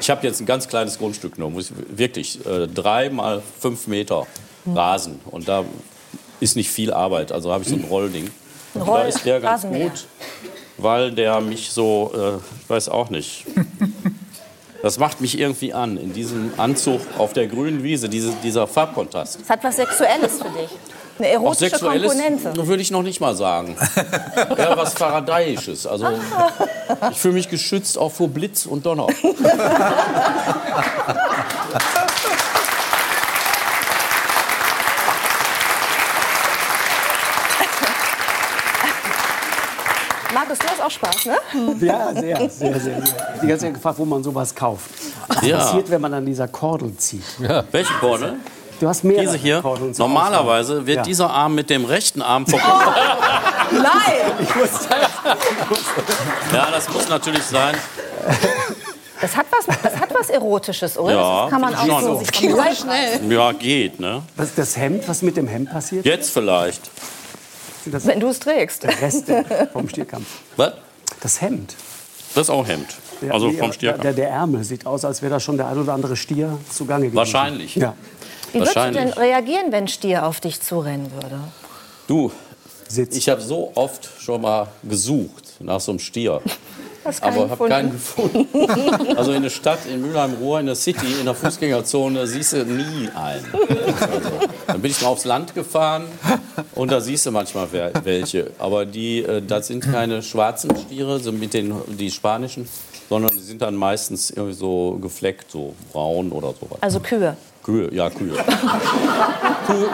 Ich habe jetzt ein ganz kleines Grundstück ich, wirklich äh, drei mal fünf Meter Rasen und da ist nicht viel Arbeit. Also habe ich so ein Rollding. Ein Roll- da ist der ganz Rasenmäher. gut, weil der mich so, äh, ich weiß auch nicht. [LAUGHS] Das macht mich irgendwie an, in diesem Anzug auf der grünen Wiese, diese, dieser Farbkontrast. Es hat was Sexuelles für dich. Eine erotische sexuelles Komponente. würde ich noch nicht mal sagen. [LAUGHS] Eher was Faradayisches. Also ich fühle mich geschützt auch vor Blitz und Donner. [LAUGHS] Markus, du hast auch Spaß, ne? Ja, sehr, sehr, sehr. Die ganze Zeit gefragt, wo man sowas kauft. Was Ja. passiert, wenn man an dieser Kordel zieht? Welche Kordel? Du hast mehrere Diese hier. Kordeln Normalerweise wird Ja. dieser Arm mit dem rechten Arm verbunden. Nein! Ja, das muss natürlich sein. Das hat was, das hat was Erotisches, oder? Ja, das kann man auch schon. so sich reißen. Ja, geht, ne? Was, das Hemd, was mit dem Hemd passiert? Jetzt vielleicht. Das Wenn du es trägst. [LAUGHS] der Rest vom Stierkampf. Was? Das Hemd. Das ist auch Hemd. Also die- vom Stierkampf. Der, der Ärmel sieht aus, als wäre da schon der ein oder andere Stier zugange gewesen. Wahrscheinlich. Ja. Wie würdest du denn reagieren, wenn Stier auf dich zurennen würde? Du, Sitz. ich habe so oft schon mal gesucht nach so einem Stier. Aber habe keinen gefunden? [LAUGHS] Also in der Stadt, in Mülheim-Ruhr, in der City, in der Fußgängerzone, siehst du nie einen. Also, dann bin ich mal aufs Land gefahren und da siehst du manchmal welche. Aber die, äh, das sind keine schwarzen Stiere, so mit den die spanischen, sondern die sind dann meistens irgendwie so gefleckt, so braun oder sowas. Also Kühe. Kühe, ja, Kühe. Kuh,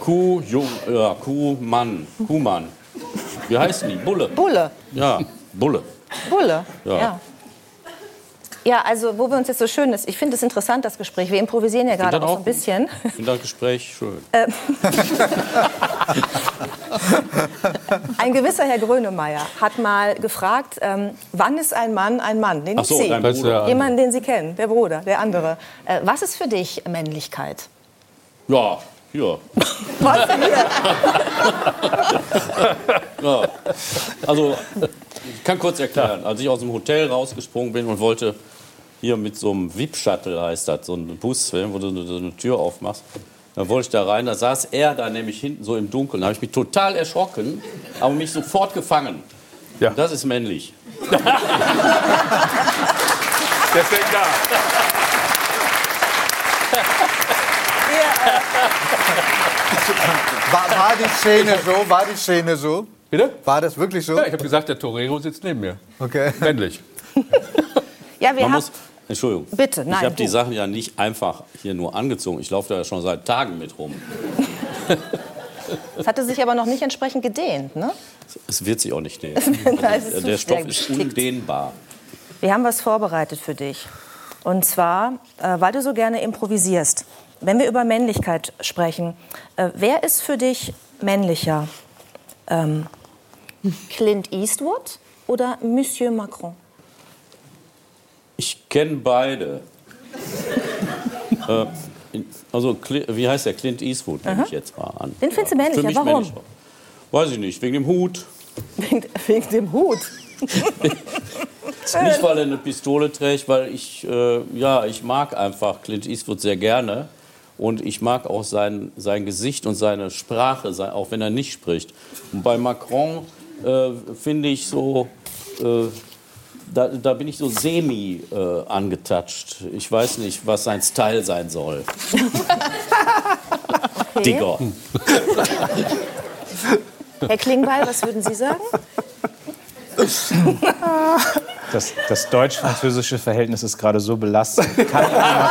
Kuh, Jung, ja, Kuh, Mann, Kuhmann. Wie heißen die? Bulle. Bulle. Ja, Bulle. Bulle. Ja. ja. Ja, also wo wir uns jetzt so schön ist, ich finde es interessant, das Gespräch. Wir improvisieren ja gerade das auch so auch ein bisschen. Ich finde das Gespräch schön. [LAUGHS] [LAUGHS] Ein gewisser Herr Grönemeyer hat mal gefragt, ähm, wann ist ein Mann ein Mann? Den Ach so, Bruder. ja- Jemanden, den Sie kennen, der Bruder, der andere. Äh, was ist für dich Männlichkeit? Ja, hier. Was [LAUGHS] hier? Ja. Also, ich kann kurz erklären. Als ich aus dem Hotel rausgesprungen bin und wollte hier mit so einem VIP-Shuttle, heißt das, so ein Bus, wo du so eine Tür aufmachst, dann wollte ich da rein, da saß er da nämlich hinten so im Dunkeln. Da habe ich mich total erschrocken, aber mich sofort gefangen. Ja. Das ist männlich. [LAUGHS] Deswegen da. War, war die Szene so? War die Szene so? Bitte? War das wirklich so? Ja, ich habe gesagt, der Torero sitzt neben mir. Okay. Männlich. [LAUGHS] Ja, wir Man haben. Entschuldigung. Bitte, nein, Ich habe die. Sachen ja nicht einfach hier nur angezogen. Ich laufe da ja schon seit Tagen mit rum. Es hatte sich aber noch nicht entsprechend gedehnt. Ne? Es wird sich auch nicht [LAUGHS] es zu Der Stoff ist undehnbar. Wir haben was vorbereitet für dich. Und zwar, äh, weil du so gerne improvisierst. Wenn wir über Männlichkeit sprechen, äh, wer ist für dich männlicher? Ähm, Clint Eastwood oder Monsieur Macron? Ich kenne beide. [LAUGHS] äh, also, wie heißt der? Clint Eastwood, nehme ich jetzt mal an. Den findest du männlicher. Warum? männlicher. Weiß ich nicht, wegen dem Hut. Wegen, wegen dem Hut. [LAUGHS] Nicht, weil er eine Pistole trägt, weil ich, äh, ja, ich mag einfach Clint Eastwood sehr gerne. Und ich mag auch sein, sein Gesicht und seine Sprache, sein, auch wenn er nicht spricht. Und bei Macron äh, finde ich so, äh, da, da bin ich so semi äh, angetatscht. Ich weiß nicht, was sein Style sein soll. Digger. Herr Klingbeil, was würden Sie sagen? [LAUGHS] Das, das deutsch-französische Verhältnis ist gerade so belastend. Kann ich mal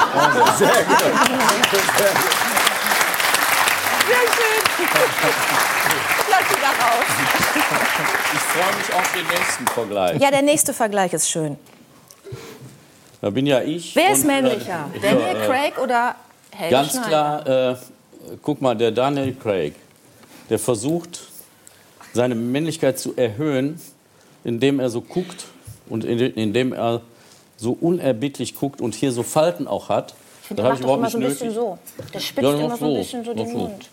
Sehr schön. Lass sie da raus. Ich freue mich auf den nächsten Vergleich. Ja, der nächste Vergleich ist schön. Da bin ja ich. Wer ist und, männlicher? äh, Daniel äh, Craig oder Helge Ganz Schneider? klar, äh, guck mal, der Daniel Craig, der versucht, seine Männlichkeit zu erhöhen, indem er so guckt und in- indem er so unerbittlich guckt und hier so Falten auch hat. Ich finde, Da der habe ich macht doch überhaupt immer nicht so ein bisschen nötig. so. Der spitzt Ja, immer so ein bisschen so den so. Mund.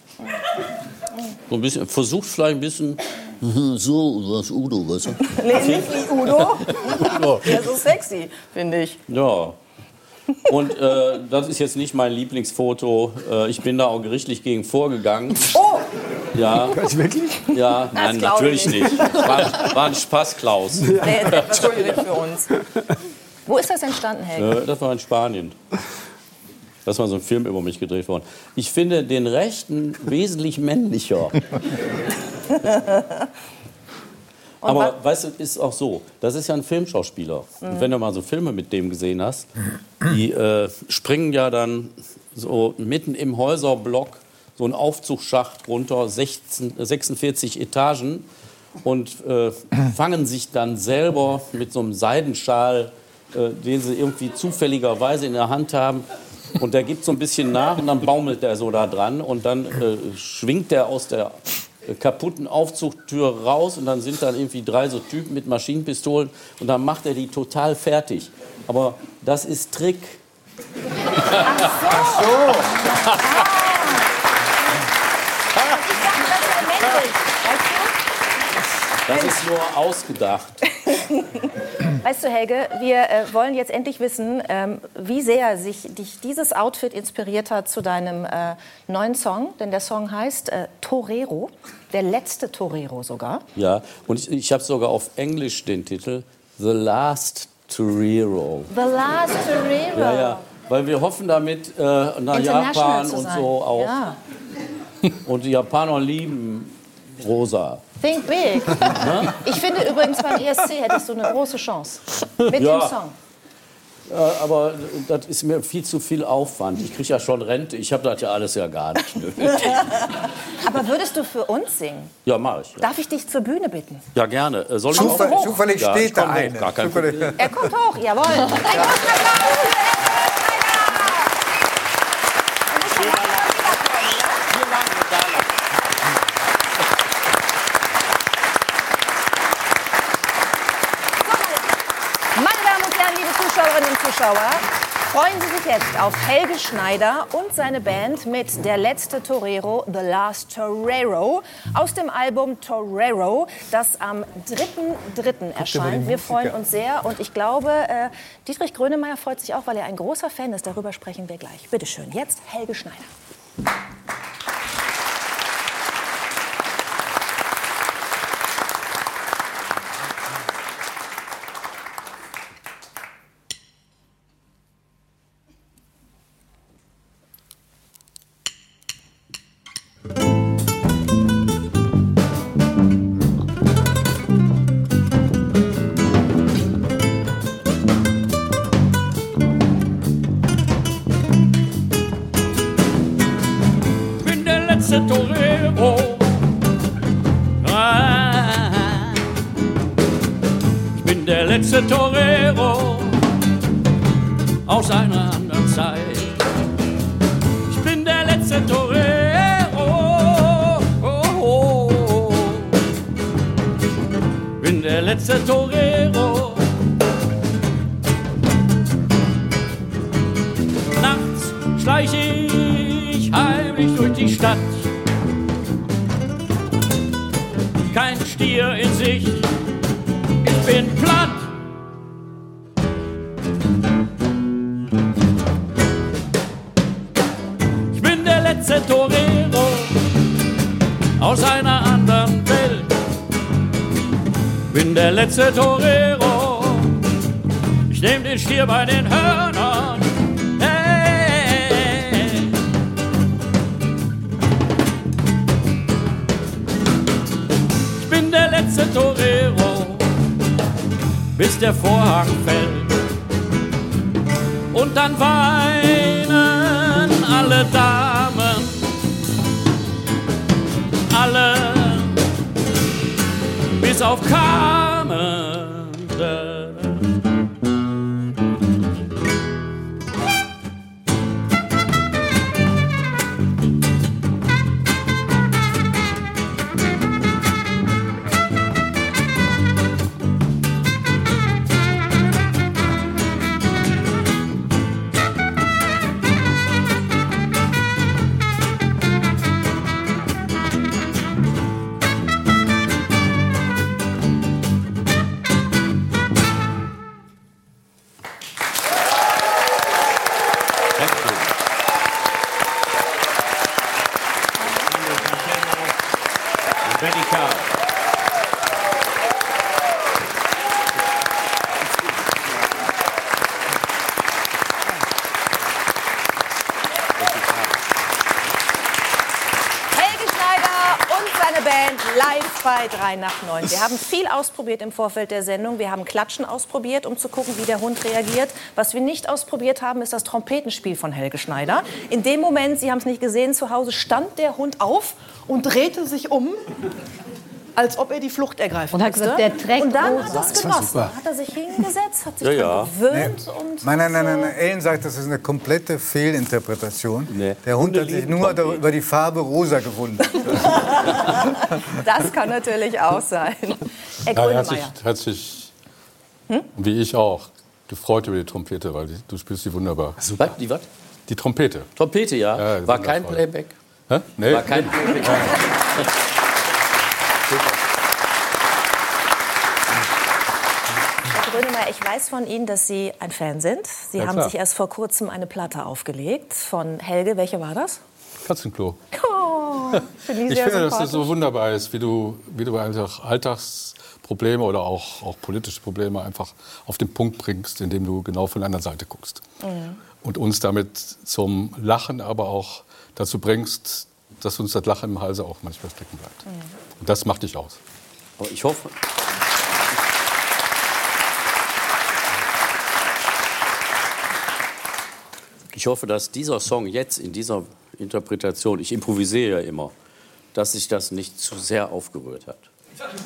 So ein bisschen, versucht vielleicht ein bisschen [LAUGHS] so, was Udo, weißt du? Nee, nicht wie Udo. Der so sexy, finde ich. Ja. Und äh, das ist jetzt nicht mein Lieblingsfoto. Äh, ich bin da auch gerichtlich gegen vorgegangen. Oh, Ja, Wirklich? ja, nein, glaube natürlich ich nicht. War, war ein Spaß, Klaus. nee, der ist schwierig für uns. Wo ist das entstanden, Helge? Äh, das war in Spanien. Das war so ein Film über mich gedreht worden. Ich finde den Rechten wesentlich männlicher. [LAUGHS] Aber weißt du, ist auch so, das ist ja ein Filmschauspieler. Und wenn du mal so Filme mit dem gesehen hast, die äh, springen ja dann so mitten im Häuserblock so einen Aufzugsschacht runter, 16, äh, 46 Etagen und äh, fangen sich dann selber mit so einem Seidenschal, äh, den sie irgendwie zufälligerweise in der Hand haben. Und der gibt so ein bisschen nach und dann baumelt der so da dran und dann äh, schwingt der aus der äh, kaputten Aufzugtür raus und dann sind dann irgendwie drei so Typen mit Maschinenpistolen und dann macht er die total fertig. Aber das ist Trick. Ach so. Das ist nur ausgedacht. [LAUGHS] Weißt du, Helge, wir äh, wollen jetzt endlich wissen, ähm, wie sehr sich dich dieses Outfit inspiriert hat zu deinem äh, neuen Song. Denn der Song heißt äh, Torero, der letzte Torero sogar. Ja, und ich, ich habe sogar auf Englisch den Titel The Last Torero. The Last Torero. Ja, ja, weil wir hoffen damit äh, nach Japan und so auch. Ja. [LAUGHS] Und die Japaner lieben rosa. Think big. [LAUGHS] Ich finde übrigens beim ESC hättest du eine große Chance. Mit Ja. dem Song. Ja, aber das ist mir viel zu viel Aufwand. Ich kriege ja schon Rente. Ich habe das ja alles ja gar nicht nötig. [LAUGHS] Aber würdest du für uns singen? Ja, mache ich. Ja, Darf ich dich zur Bühne bitten? ja gerne. Äh, Soll ich Zufall- zufällig ja, steht da hoch, eine. Er kommt hoch, jawohl. Ein [LAUGHS] großen Applaus für Meine Damen und Herren, liebe Zuschauerinnen und Zuschauer, freuen Sie sich jetzt auf Helge Schneider und seine Band mit Der letzte Torero, The Last Torero, aus dem Album Torero, das am 3.3. erscheint. Wir freuen uns sehr und ich glaube, äh, Dietrich Grönemeyer freut sich auch, weil er ein großer Fan ist. Darüber sprechen wir gleich. Bitte schön, jetzt Helge Schneider. Letzte Torero, ich nehm den Stier bei den Hörnern. Hey. Ich bin der letzte Torero, bis der Vorhang fällt. Und dann weinen alle Damen, alle bis auf Carmen. 3 nach 9. Wir haben viel ausprobiert im Vorfeld der Sendung. Wir haben Klatschen ausprobiert, um zu gucken, wie der Hund reagiert. Was wir nicht ausprobiert haben, ist das Trompetenspiel von Helge Schneider. In dem Moment, Sie haben es nicht gesehen, zu Hause stand der Hund auf und drehte sich um als ob er die Flucht ergreifen Und hat gesagt, der trägt Und dann rosa. hat er es genossen. Hat er sich hingesetzt, hat sich Ja, ja. gewöhnt und Nein, nein, nein, nein, nein. Ellen sagt, das ist eine komplette Fehlinterpretation. Nee. Der Hund Hunde hat sich nur Trompeten. über die Farbe rosa gewundert. [LAUGHS] das kann natürlich auch sein. Herr Ja, er hat sich, hat sich wie ich auch, gefreut über die Trompete, weil die, du spielst die wunderbar. Was? Die was? Die Trompete. Trompete, ja. Ja, War kein. Playback. Hä? Nee, War kein Playback. Herr Grönemeyer, ich weiß von Ihnen, dass Sie ein Fan sind. Sie Ja, haben klar. sich erst vor kurzem eine Platte aufgelegt von Helge. Welche war das? Katzenklo. Oh, ich Ich finde, dass das so wunderbar ist, wie du, wie du einfach Alltagsprobleme oder auch, auch politische Probleme einfach auf den Punkt bringst, indem du genau von der anderen Seite guckst. Und uns damit zum Lachen, aber auch dazu bringst, dass uns das Lachen im Halse auch manchmal stecken bleibt. Und das macht dich aus. Aber ich hoffe. Ich hoffe, dass dieser Song jetzt in dieser Interpretation, ich improvisiere ja immer, dass sich das nicht zu sehr aufgerührt hat.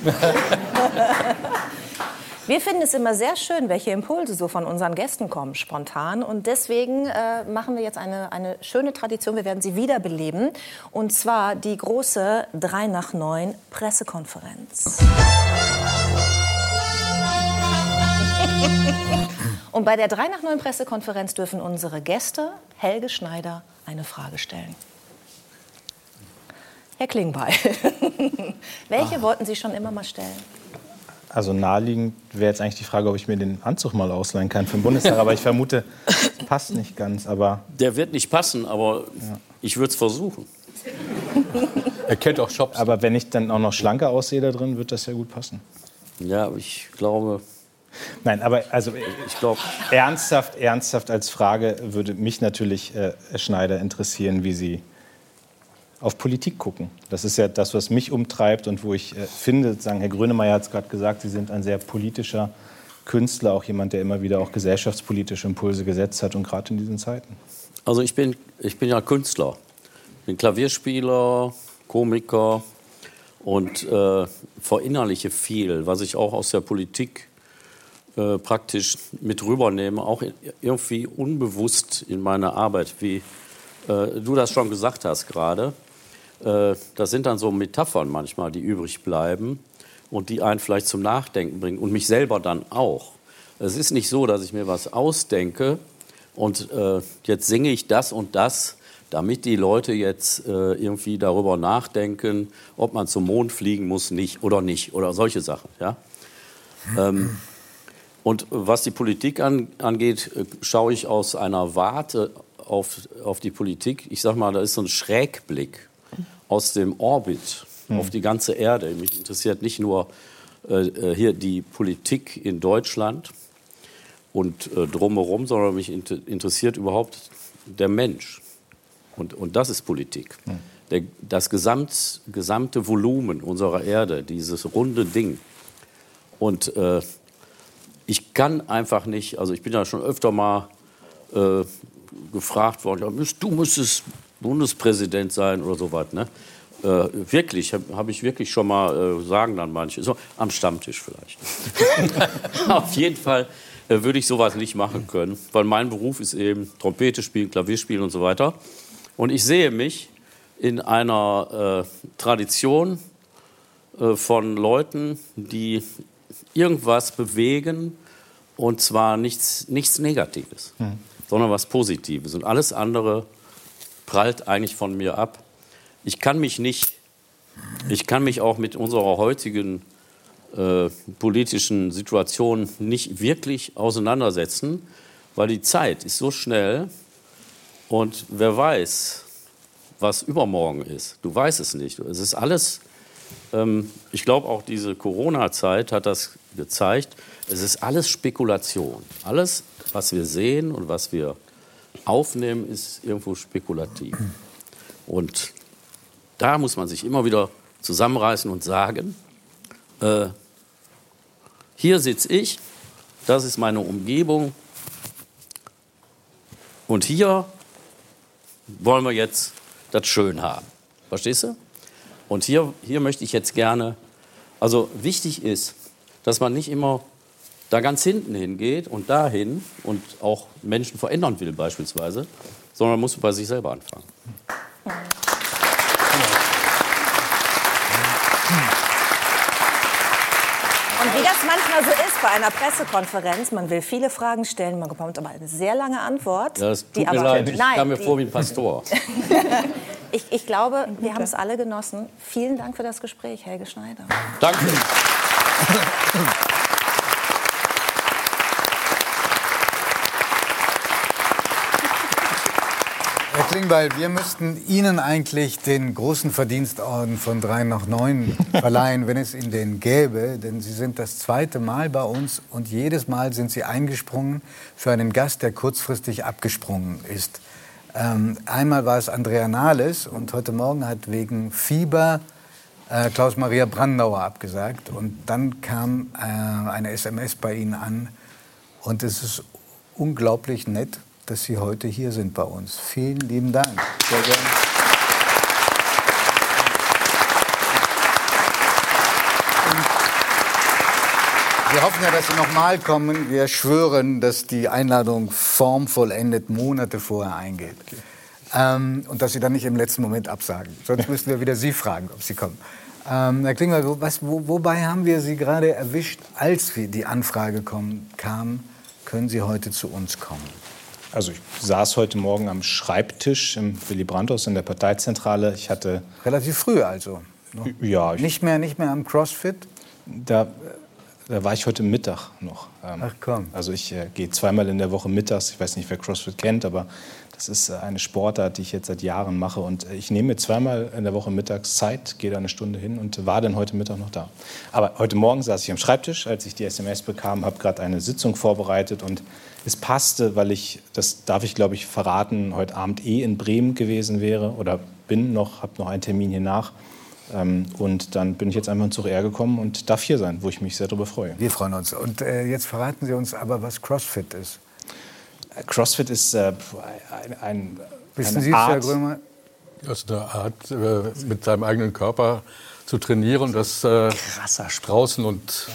[LAUGHS] Wir finden es immer sehr schön, welche Impulse so von unseren Gästen kommen, spontan. Und deswegen äh, machen wir jetzt eine, eine schöne Tradition. Wir werden sie wiederbeleben. Und zwar die große 3 nach 9 Pressekonferenz. [LAUGHS] Und bei der 3 nach 9 Pressekonferenz dürfen unsere Gäste, Helge Schneider, eine Frage stellen. Herr Klingbeil, [LAUGHS] welche wollten Sie schon immer mal stellen? Also naheliegend wäre jetzt eigentlich die Frage, ob ich mir den Anzug mal ausleihen kann für den Bundestag. Aber ich vermute, es passt nicht ganz. Aber Der wird nicht passen, aber ich würde es versuchen. Er kennt auch Shops. Aber wenn ich dann auch noch schlanker aussehe da drin, wird das ja gut passen. Ja, ich glaube, Nein, aber also ich glaube, ernsthaft, ernsthaft als Frage würde mich natürlich äh, Herr Schneider interessieren, wie Sie auf Politik gucken. Das ist ja das, was mich umtreibt und wo ich äh, finde, sozusagen, Herr Grönemeyer hat es gerade gesagt, Sie sind ein sehr politischer Künstler, auch jemand, der immer wieder auch gesellschaftspolitische Impulse gesetzt hat und gerade in diesen Zeiten. Also ich bin, ich bin ja Künstler. Ich bin Klavierspieler, Komiker und äh, verinnerliche viel, was ich auch aus der Politik äh, praktisch mit rübernehme, auch irgendwie unbewusst in meine Arbeit, wie äh, du das schon gesagt hast gerade. Äh, das sind dann so Metaphern manchmal, die übrig bleiben und die einen vielleicht zum Nachdenken bringen und mich selber dann auch. Es ist nicht so, dass ich mir was ausdenke und äh, jetzt singe ich das und das, damit die Leute jetzt äh, irgendwie darüber nachdenken, ob man zum Mond fliegen muss, nicht oder nicht oder solche Sachen. Ja? Ähm, und was die Politik an, angeht, äh, schaue ich aus einer Warte auf, auf die Politik. Ich sage mal, da ist so ein Schrägblick aus dem Orbit auf die ganze Erde. Mich interessiert nicht nur äh, äh, hier die Politik in Deutschland und äh, drumherum, sondern mich inter interessiert überhaupt der Mensch. Und, und das ist Politik. Der, das gesamt, gesamte Volumen unserer Erde, dieses runde Ding. Und äh, ich kann einfach nicht, also ich bin ja schon öfter mal äh, gefragt worden, du müsstest Bundespräsident sein oder sowas. Ne? Äh, wirklich, habe hab ich wirklich schon mal, äh, sagen dann manche, so am Stammtisch vielleicht. [LAUGHS] Auf jeden Fall äh, würde ich sowas nicht machen können, weil mein Beruf ist eben Trompete spielen, Klavier spielen und so weiter. Und ich sehe mich in einer äh, Tradition äh, von Leuten, die irgendwas bewegen und zwar nichts, nichts Negatives, sondern was Positives. Und alles andere prallt eigentlich von mir ab. Ich kann mich nicht, ich kann mich auch mit unserer heutigen äh, politischen Situation nicht wirklich auseinandersetzen, weil die Zeit ist so schnell und wer weiß, was übermorgen ist. Du weißt es nicht. Es ist alles, ähm, ich glaube auch diese Corona-Zeit hat das gezeigt, es ist alles Spekulation. Alles, was wir sehen und was wir aufnehmen, ist irgendwo spekulativ. Und da muss man sich immer wieder zusammenreißen und sagen, äh, hier sitze ich, das ist meine Umgebung und hier wollen wir jetzt das schön haben. Verstehst du? Und hier, hier möchte ich jetzt gerne Also wichtig ist, dass man nicht immer da ganz hinten hingeht und dahin und auch Menschen verändern will beispielsweise, sondern man muss bei sich selber anfangen. Und wie das manchmal so ist bei einer Pressekonferenz, man will viele Fragen stellen, man bekommt aber eine sehr lange Antwort. Ja, das tut die mir aber, leid, ich nein, kam mir vor wie ein Pastor. [LAUGHS] Ich, ich glaube, wir haben es alle genossen. Vielen Dank für das Gespräch, Helge Schneider. Danke. [LAUGHS] Klingbeil, wir müssten Ihnen eigentlich den großen Verdienstorden von 3 nach 9 verleihen, wenn es ihn denn gäbe. Denn Sie sind das zweite Mal bei uns und jedes Mal sind Sie eingesprungen für einen Gast, der kurzfristig abgesprungen ist. Ähm, einmal war es Andrea Nahles und heute Morgen hat wegen Fieber äh, Klaus-Maria Brandauer abgesagt. Und dann kam äh, eine SMS bei Ihnen an und es ist unglaublich nett, dass Sie heute hier sind bei uns. Vielen lieben Dank. Sehr gerne. Wir hoffen ja, dass Sie nochmal kommen. Wir schwören, dass die Einladung formvollendet Monate vorher eingeht. Ähm, und dass Sie dann nicht im letzten Moment absagen. Sonst müssten wir wieder Sie fragen, ob Sie kommen. Ähm, Herr Klingler, wo, was, wo, wobei haben wir Sie gerade erwischt, als die Anfrage kommen, kam, können Sie heute zu uns kommen? Also ich saß heute Morgen am Schreibtisch im Willy Brandt-Haus in der Parteizentrale. Ich hatte Relativ früh also. noch. ja, ich, Nicht mehr, nicht mehr am CrossFit? da, da war ich heute Mittag noch. Ähm, Ach komm. Also ich äh, gehe zweimal in der Woche mittags. Ich weiß nicht, wer CrossFit kennt, aber das ist äh, eine Sportart, die ich jetzt seit Jahren mache. Und äh, ich nehme mir zweimal in der Woche mittags Zeit, gehe da eine Stunde hin und war dann heute Mittag noch da. Aber heute Morgen saß ich am Schreibtisch, als ich die SMS bekam, habe gerade eine Sitzung vorbereitet und es passte, weil ich, das darf ich glaube ich verraten, heute Abend eh in Bremen gewesen wäre oder bin noch, habe noch einen Termin hier nach. Ähm, und dann bin ich jetzt einfach ins OR gekommen und darf hier sein, wo ich mich sehr darüber freue. Wir freuen uns. Und äh, jetzt verraten Sie uns aber, was CrossFit ist. CrossFit ist äh, ein, ein, Wissen eine Sie es, Herr Art, Grömer? Das ist eine Art, äh, mit seinem eigenen Körper zu trainieren, das äh, draußen und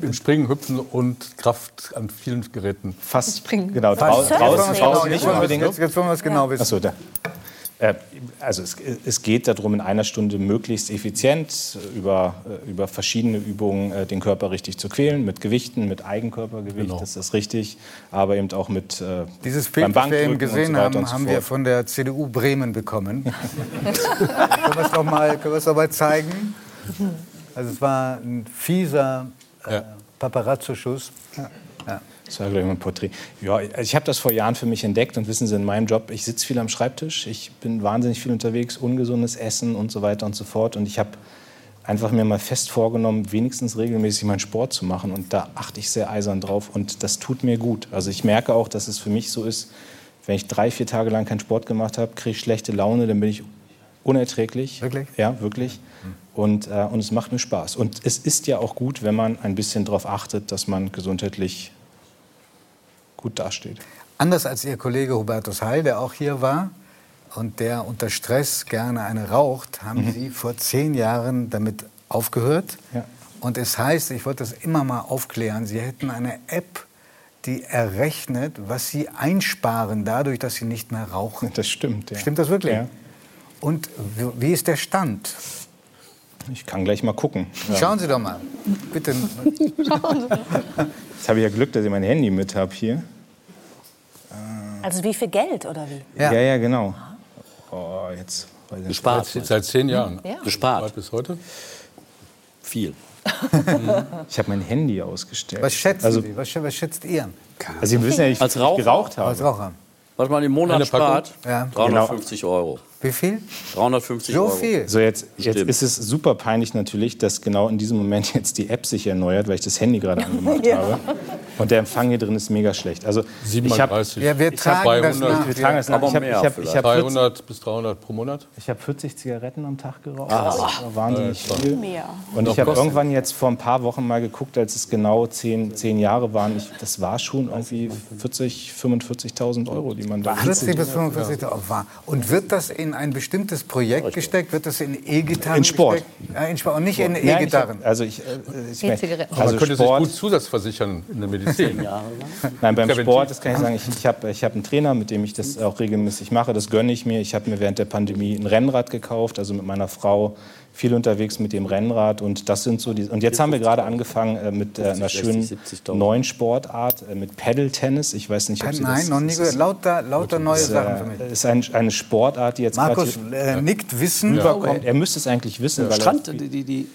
im Springen, Hüpfen und Kraft an vielen Geräten. fast Springen. genau draußen, Surfen. draußen nicht Jetzt, unbedingt. jetzt, jetzt wollen wir es genau wissen. Achso, da. Äh, also es, es geht darum, in einer Stunde möglichst effizient äh, über, äh, über verschiedene Übungen den Körper richtig zu quälen, mit Gewichten, mit Eigenkörpergewicht, Genau. das ist richtig, aber eben auch mit Dieses beim Bild, das wir eben gesehen so haben, und so haben wir von der CDU Bremen bekommen. [LAUGHS] können wir es doch mal, können wir es mal zeigen? Also es war ein fieser äh, Ja. Paparazzo-Schuss. Ja. Das war, glaube ich, mein Porträt. Ja, also ich habe das vor Jahren für mich entdeckt und wissen Sie, in meinem Job, ich sitze viel am Schreibtisch, ich bin wahnsinnig viel unterwegs, ungesundes Essen und so weiter und so fort. Und ich habe einfach mir mal fest vorgenommen, wenigstens regelmäßig meinen Sport zu machen. Und da achte ich sehr eisern drauf und das tut mir gut. Also ich merke auch, dass es für mich so ist, wenn ich drei, vier Tage lang keinen Sport gemacht habe, kriege ich schlechte Laune, dann bin ich unerträglich. Wirklich? Ja, wirklich. Und, äh, und es macht mir Spaß. Und es ist ja auch gut, wenn man ein bisschen darauf achtet, dass man gesundheitlich gut dasteht. Anders als Ihr Kollege Hubertus Heil, der auch hier war und der unter Stress gerne eine raucht, haben Sie vor zehn Jahren damit aufgehört. Ja. Und es heißt, ich wollte das immer mal aufklären, Sie hätten eine App, die errechnet, was Sie einsparen dadurch, dass Sie nicht mehr rauchen. Das stimmt. Ja. Stimmt das wirklich? Ja. Und wie ist der Stand? Ich kann gleich mal gucken. Ja. Schauen Sie doch mal. Bitte. [LAUGHS] Jetzt habe ich ja Glück, dass ich mein Handy mit habe hier. Also wie viel Geld oder wie? Ja. Ja, ja, genau. Oh, jetzt. Gespart. Seit zehn Jahren. Ja. Gespart. Bis heute? Viel. [LAUGHS] Ich habe mein Handy ausgestellt. Was schätzen also, Sie? Was, was schätzt ihr Also Sie wissen ja, ich, Als ich Raucher? geraucht habe. als Raucher? Was man im Monat spart, Ja. 350 Euro. Wie viel? 350 So Euro. viel? So, jetzt, jetzt Stimmt. ist es super peinlich natürlich, dass genau in diesem Moment [LAUGHS] jetzt die App sich erneuert, weil ich das Handy gerade angemacht [LAUGHS] habe. Und der Empfang hier drin ist mega schlecht. Also ich habe 37. Ja, wir tragen das 300. nach. wir tragen das nach. Ich habe hab, hab 40, 300 bis 300 pro Monat. ich hab 40 Zigaretten am Tag geraucht. Das war wahnsinnig viel. Mehr. Und ich habe irgendwann jetzt vor ein paar Wochen mal geguckt, als es genau zehn, zehn Jahre waren. Ich, das war schon irgendwie 40, 45.000 Euro, die man da 40 bis 45 Euro. Und wird das in in ein bestimmtes Projekt gesteckt? Wird das in E-Gitarren In Sport. gesteckt? Ja, in Sport und nicht in ich hab- E-Gitarren. Also ich, äh, ich mein. Aber also man könnte sich Sport, gut zusatzversichern in der Medizin. [LAUGHS] Nein, beim. Sport, das kann ich sagen, ich, ich habe ich hab einen Trainer, mit dem ich das auch regelmäßig mache. Das gönne ich mir. Ich habe mir während der Pandemie ein Rennrad gekauft, also mit meiner Frau viel unterwegs mit dem Rennrad. Und das sind so die. Und jetzt haben wir gerade angefangen äh, mit äh, einer 60, schönen 70.000. neuen Sportart, äh, mit Paddle-Tennis. Ich weiß nicht, ob Sie Nein, das, noch nie gehört. Lauter, lauter neue Sachen für mich. ist ein, eine Sportart, die jetzt Markus äh, nickt Wissen. überkommt. Er müsste es eigentlich wissen, weil er Strand, die, die, die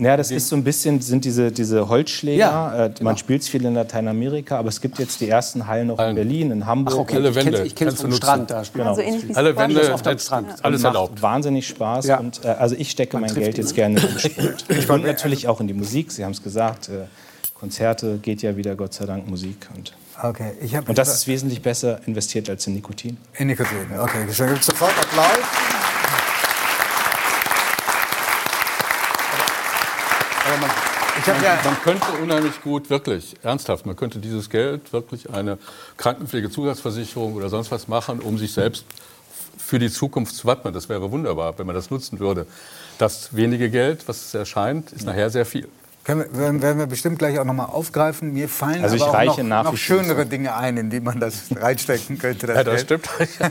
Ja, das ist so ein bisschen, sind diese, diese Holzschläger. Ja, äh, man spielt es viel in Lateinamerika, aber es gibt jetzt die ersten Hallen auch in. Berlin, in Hamburg. okay, Alle ich kenne Wände ich kannst du vom. Strand. Da Genau. So ähnlich wie Alle. Wände, auf dem Strand. alles macht erlaubt. wahnsinnig Spaß. Ja. Und, äh, also ich stecke mein trifft Geld ihn. jetzt gerne [LAUGHS] in Sport. und natürlich auch in die Musik. Sie haben es gesagt, äh, Konzerte geht ja wieder, Gott sei Dank, Musik. Und, Okay, und das ist wesentlich besser investiert als in Nikotin. in Nikotin. Okay, dann gibt's sofort Applaus. Aber man, ja man könnte unheimlich gut, wirklich, ernsthaft, man könnte dieses Geld wirklich eine Krankenpflegezusatzversicherung oder sonst was machen, um sich selbst für die Zukunft zu wappnen. Das wäre wunderbar, wenn man das nutzen würde. Das wenige Geld, was es erscheint, ist nachher sehr viel. Können wir, werden- wir bestimmt gleich auch noch mal aufgreifen. Mir fallen Also ich aber auch noch, noch schönere Dinge ein, in die man das [LAUGHS] reinstecken könnte. Das Ja, das Geld. stimmt. [LAUGHS]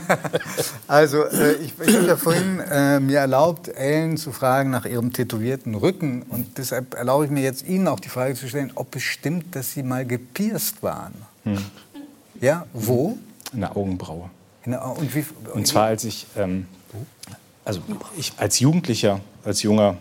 Also äh, ich, ich habe ja vorhin äh, mir erlaubt, Ellen zu fragen nach ihrem tätowierten Rücken. Und deshalb erlaube ich mir jetzt Ihnen auch die Frage zu stellen, ob es stimmt, dass Sie mal gepierst waren. Hm. Ja, wo? In der Augenbraue. In der, und wie, Und zwar als ich, ähm, also ich als Jugendlicher, als junger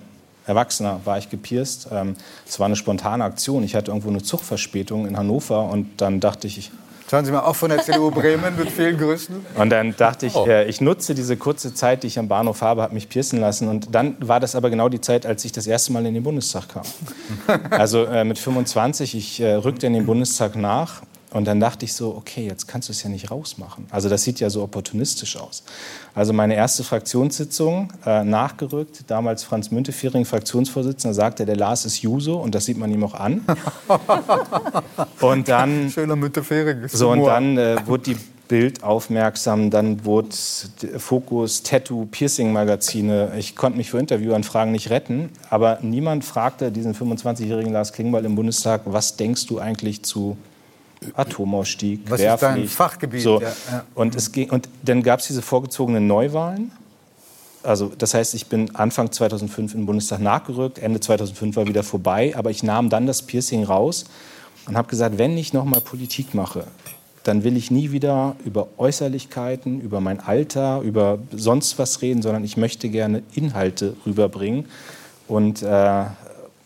Erwachsener war ich gepierst. Ähm, Es war eine spontane Aktion. Ich hatte irgendwo eine Zugverspätung in Hannover und dann dachte ich, ich Schauen Sie mal, auch von der CDU Bremen mit vielen Grüßen. und dann dachte ich, Oh. äh, ich nutze diese kurze Zeit, die ich am Bahnhof habe, habe mich piercen lassen. Und dann war das aber genau die Zeit, als ich das erste Mal in den Bundestag kam. [LAUGHS] Also äh, mit 25, ich äh, rückte in den Bundestag nach. Und dann dachte ich so, okay, jetzt kannst du es ja nicht rausmachen. Also das sieht ja so opportunistisch aus. Also meine erste Fraktionssitzung äh, nachgerückt, damals Franz Müntefering, Fraktionsvorsitzender, sagte, der Lars ist Juso und das sieht man ihm auch an. [LAUGHS] und dann Schöner Müntefering. so, und dann äh, wurde die Bild aufmerksam, dann wurde Fokus, Tattoo, Piercing-Magazine. Ich konnte mich für Interviewanfragen nicht retten, aber niemand fragte diesen 25-jährigen Lars Klingbeil im Bundestag, was denkst du eigentlich zu Atomausstieg, Was ist dein? Fachgebiet? So. Ja, ja. Und, es ging, und dann gab es diese vorgezogenen Neuwahlen. Also das heißt, ich bin Anfang 2005 in den Bundestag nachgerückt, Ende 2005 war wieder vorbei, aber ich nahm dann das Piercing raus und habe gesagt, wenn ich noch mal Politik mache, dann will ich nie wieder über Äußerlichkeiten, über mein Alter, über sonst was reden, sondern ich möchte gerne Inhalte rüberbringen. Und äh,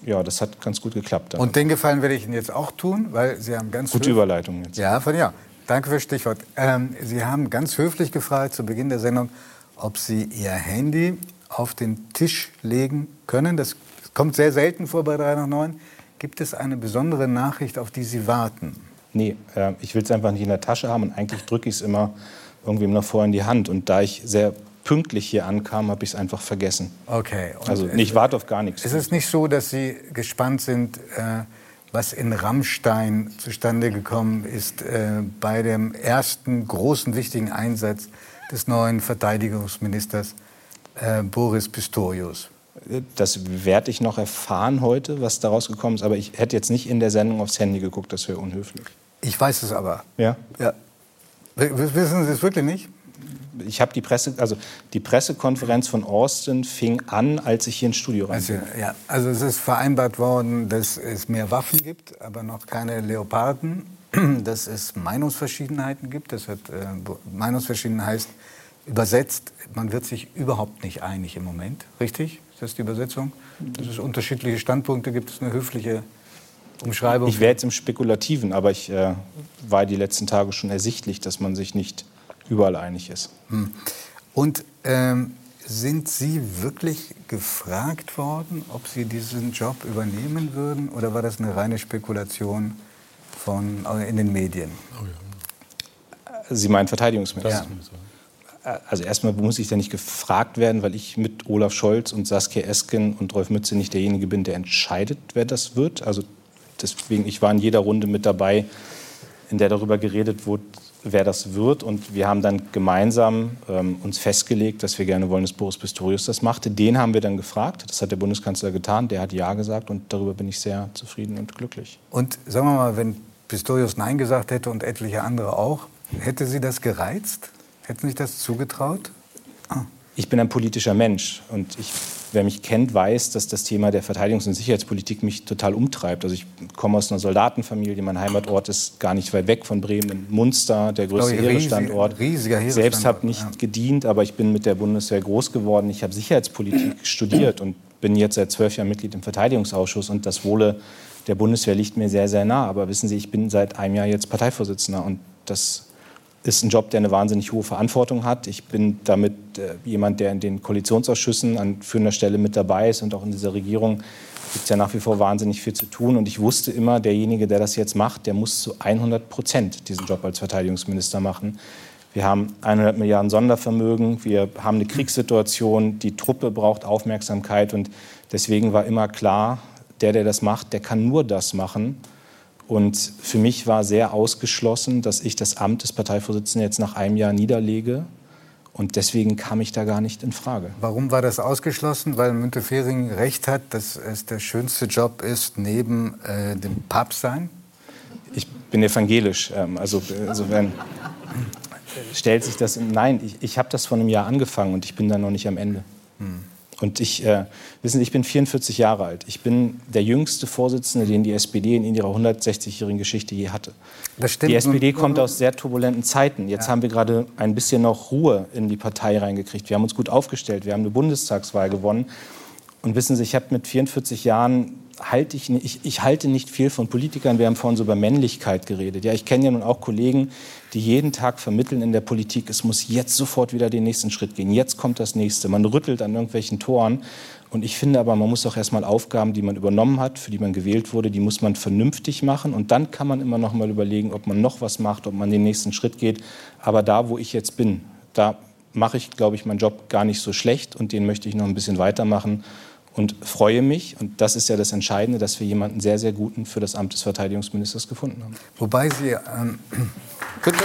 ja, das hat ganz gut geklappt. Und den Gefallen werde ich Ihnen jetzt auch tun, weil Sie haben ganz Gute Überleitung jetzt. Ja, von ja. Danke fürs Stichwort. Ähm, Sie haben ganz höflich gefragt zu Beginn der Sendung, ob Sie Ihr Handy auf den Tisch legen können. Das kommt sehr selten vor bei 3 nach 9. Gibt es eine besondere Nachricht, auf die Sie warten? Nee, äh, ich will es einfach nicht in der Tasche haben und eigentlich drücke ich es immer irgendwem noch vorher in die Hand. Und da ich sehr pünktlich hier ankam, habe ich es einfach vergessen. Okay. Und Also es- ich warte auf gar nichts. Es ist nicht so, dass Sie gespannt sind, äh, was in Rammstein zustande gekommen ist äh, bei dem ersten großen wichtigen Einsatz des neuen Verteidigungsministers äh, Boris Pistorius. Das werde ich noch erfahren heute, was daraus gekommen ist. Aber ich hätte jetzt nicht in der Sendung aufs Handy geguckt, das wäre unhöflich. Ich weiß es aber. Ja? Ja. Wissen Sie es wirklich nicht? Ich habe die Presse, also die Pressekonferenz von Austin fing an, als ich hier ins Studio rein. Also, ja, also es ist vereinbart worden, dass es mehr Waffen gibt, aber noch keine Leoparden. [CLEARS THROAT] Dass es Meinungsverschiedenheiten gibt. Das hat, äh, Meinungsverschiedenheit heißt übersetzt, man wird sich überhaupt nicht einig im Moment. Richtig? Ist das die Übersetzung? Dass es unterschiedliche Standpunkte gibt, ist eine höfliche Umschreibung. Ich wäre jetzt im Spekulativen, aber ich äh, war die letzten Tage schon ersichtlich, dass man sich nicht überall einig ist. Hm. Und ähm, sind Sie wirklich gefragt worden, ob Sie diesen Job übernehmen würden? Oder war das eine reine Spekulation von, äh, in den Medien? Sie meinen Verteidigungsminister? Ja. Also erstmal muss ich ja nicht gefragt werden, weil ich mit Olaf Scholz und Saskia Esken und Rolf Mütze nicht derjenige bin, der entscheidet, wer das wird. Also deswegen, ich war in jeder Runde mit dabei, in der darüber geredet wurde, wer das wird. Und wir haben dann gemeinsam ähm, uns festgelegt, dass wir gerne wollen, dass Boris Pistorius das machte. Den haben wir dann gefragt. Das hat der Bundeskanzler getan. Der hat Ja gesagt und darüber bin ich sehr zufrieden und glücklich. Und sagen wir mal, wenn Pistorius Nein gesagt hätte und etliche andere auch, hätte Sie das gereizt? Hätten Sie sich das zugetraut? Ah. Ich bin ein politischer Mensch und ich wer mich kennt, weiß, dass das Thema der Verteidigungs- und Sicherheitspolitik mich total umtreibt. Also ich komme aus einer Soldatenfamilie, mein Heimatort ist gar nicht weit weg von Bremen, in Munster, der größte Heeresstandort. Riesiger Heeresstandort. Selbst habe nicht ja. gedient, aber ich bin mit der Bundeswehr groß geworden. Ich habe Sicherheitspolitik [CLEARS THROAT] studiert und bin jetzt seit zwölf Jahren Mitglied im Verteidigungsausschuss und das Wohle der Bundeswehr liegt mir sehr, sehr nah. Aber wissen Sie, ich bin seit einem Jahr jetzt Parteivorsitzender und das ist ein Job, der eine wahnsinnig hohe Verantwortung hat. Ich bin damit äh, jemand, der in den Koalitionsausschüssen an führender Stelle mit dabei ist und auch in dieser Regierung gibt es ja nach wie vor wahnsinnig viel zu tun. Und ich wusste immer, derjenige, der das jetzt macht, der muss zu 100 Prozent diesen Job als Verteidigungsminister machen. Wir haben 100 Milliarden Sondervermögen, wir haben eine Kriegssituation, die Truppe braucht Aufmerksamkeit und deswegen war immer klar, der, der das macht, der kann nur das machen, und für mich war sehr ausgeschlossen, dass ich das Amt des Parteivorsitzenden jetzt nach einem Jahr niederlege. Und deswegen kam ich da gar nicht in Frage. Warum war das ausgeschlossen? Weil Müntefering recht hat, dass es der schönste Job ist, neben äh, dem Papstsein? Ich bin evangelisch. Ähm, also insofern stellt sich das. Nein, ich, ich habe das vor einem Jahr angefangen und ich bin da noch nicht am Ende. Hm. Und ich, äh, wissen Sie, ich bin 44 Jahre alt. Ich bin der jüngste Vorsitzende, den die SPD in ihrer 160-jährigen Geschichte je hatte. Die SPD kommt aus sehr turbulenten Zeiten. Jetzt ja. haben wir gerade ein bisschen noch Ruhe in die Partei reingekriegt. Wir haben uns gut aufgestellt. Wir haben eine Bundestagswahl gewonnen. Und wissen Sie, ich habe mit 44 Jahren halte ich, ich, ich halte nicht viel von Politikern. Wir haben vorhin so über Männlichkeit geredet. Ja, ich kenne ja nun auch Kollegen, die jeden Tag vermitteln in der Politik, es muss jetzt sofort wieder den nächsten Schritt gehen. Jetzt kommt das nächste. Man rüttelt an irgendwelchen Toren. Und ich finde aber, man muss auch erstmal Aufgaben, die man übernommen hat, für die man gewählt wurde, die muss man vernünftig machen. Und dann kann man immer noch mal überlegen, ob man noch was macht, ob man den nächsten Schritt geht. Aber da, wo ich jetzt bin, da mache ich, glaube ich, meinen Job gar nicht so schlecht und den möchte ich noch ein bisschen weitermachen und freue mich, und das ist ja das Entscheidende, dass wir jemanden sehr, sehr guten für das Amt des Verteidigungsministers gefunden haben. Wobei Sie. Ähm, [CLEARS THROAT] bitte?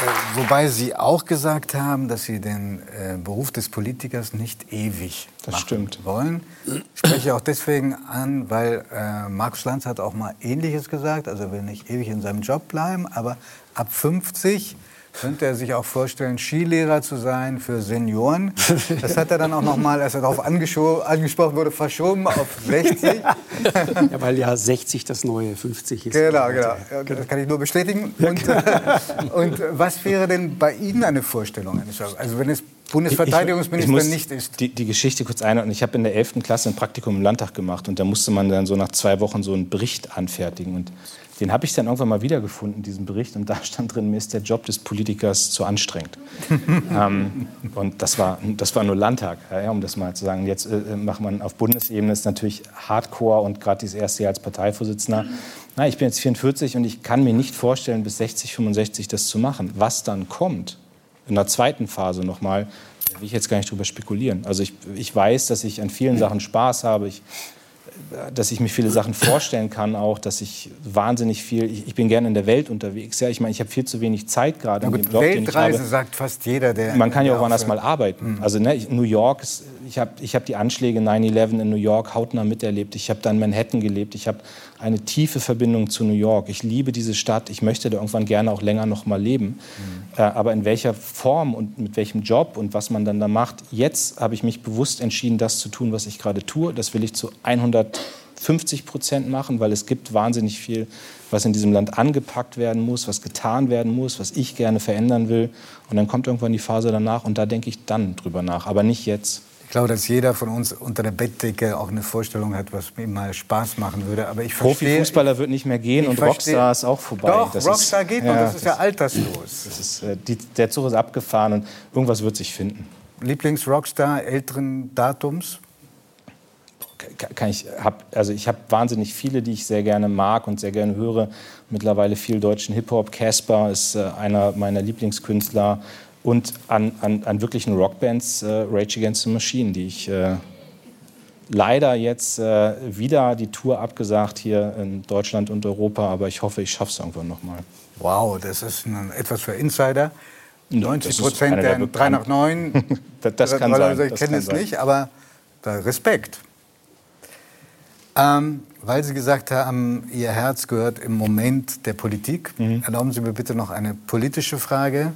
Äh, wobei Sie auch gesagt haben, dass Sie den äh, Beruf des Politikers nicht ewig das stimmt. wollen. Ich spreche auch deswegen an, weil äh, Markus Lanz hat auch mal Ähnliches gesagt. Also er will nicht ewig in seinem Job bleiben, aber ab 50 könnte er sich auch vorstellen, Skilehrer zu sein für Senioren. Das hat er dann auch noch mal, als er darauf angesprochen wurde, verschoben auf 60. [LAUGHS] ja, weil ja 60 das neue 50 ist. Genau, genau. Das kann ich nur bestätigen. Und, [LAUGHS] und was wäre denn bei Ihnen eine Vorstellung Also wenn es Bundesverteidigungsminister ich, ich nicht ist. Die, die Geschichte kurz einordnen. Ich habe in der 11. Klasse ein Praktikum im Landtag gemacht und da musste man dann so nach zwei Wochen so einen Bericht anfertigen. Und den habe ich dann irgendwann mal wiedergefunden, diesen Bericht. Und da stand drin, mir ist der Job des Politikers zu anstrengend. [LAUGHS] ähm, und das war, das war nur Landtag, ja, um das mal zu sagen. Jetzt äh, macht man auf Bundesebene ist natürlich Hardcore und gerade dieses erste Jahr als Parteivorsitzender. Na, ich bin jetzt 44 und ich kann mir nicht vorstellen, bis 60, 65 das zu machen. Was dann kommt, in der zweiten Phase nochmal, will ich jetzt gar nicht drüber spekulieren. Also ich, ich weiß, dass ich an vielen Sachen Spaß habe. Ich dass ich mir viele Sachen vorstellen kann, auch, dass ich wahnsinnig viel, ich, ich bin gerne in der Welt unterwegs. Ja, ich meine, ich habe viel zu wenig Zeit gerade in dem Job, Weltreise den ich habe. sagt fast jeder, der. Man kann ja auch woanders mal arbeiten. Mhm. Also ne, New York, ist, ich habe ich hab die Anschläge 9/11 in New York hautnah miterlebt. Ich habe dann in Manhattan gelebt. Ich habe eine tiefe Verbindung zu New York. Ich liebe diese Stadt. Ich möchte da irgendwann gerne auch länger noch mal leben. Mhm. Äh, aber in welcher Form und mit welchem Job und was man dann da macht, jetzt habe ich mich bewusst entschieden, das zu tun, was ich gerade tue. Das will ich zu 150 Prozent machen, weil es gibt wahnsinnig viel, was in diesem Land angepackt werden muss, was getan werden muss, was ich gerne verändern will. Und dann kommt irgendwann die Phase danach und da denke ich dann drüber nach, aber nicht jetzt. Ich glaube, dass jeder von uns unter der Bettdecke auch eine Vorstellung hat, was ihm mal Spaß machen würde. Aber ich verstehe, Profifußballer wird nicht mehr gehen und verstehe, Rockstar ist auch vorbei. Doch, das Rockstar ist, geht noch, ja, das ist ja alterslos. Ist, äh, die, der Zug ist abgefahren und irgendwas wird sich finden. Lieblings-Rockstar älteren Datums? Kann ich hab, also ich habe wahnsinnig viele, die ich sehr gerne mag und sehr gerne höre. Mittlerweile viel deutschen Hip-Hop. Casper ist äh, einer meiner Lieblingskünstler und an, an, an wirklichen Rockbands äh, Rage Against the Machine, die ich, äh, leider jetzt äh, wieder die Tour abgesagt hier in Deutschland und Europa, aber ich hoffe, ich schaffe es irgendwann nochmal. Wow, das ist ein, etwas für Insider. Ja, 90 das ist Prozent der der 3 nach 9. [LAUGHS] Das, das kann sein. Ich kenne es nicht, aber da Respekt. Ähm, weil Sie gesagt haben, Ihr Herz gehört im Moment der Politik. Mhm. Erlauben Sie mir bitte noch eine politische Frage.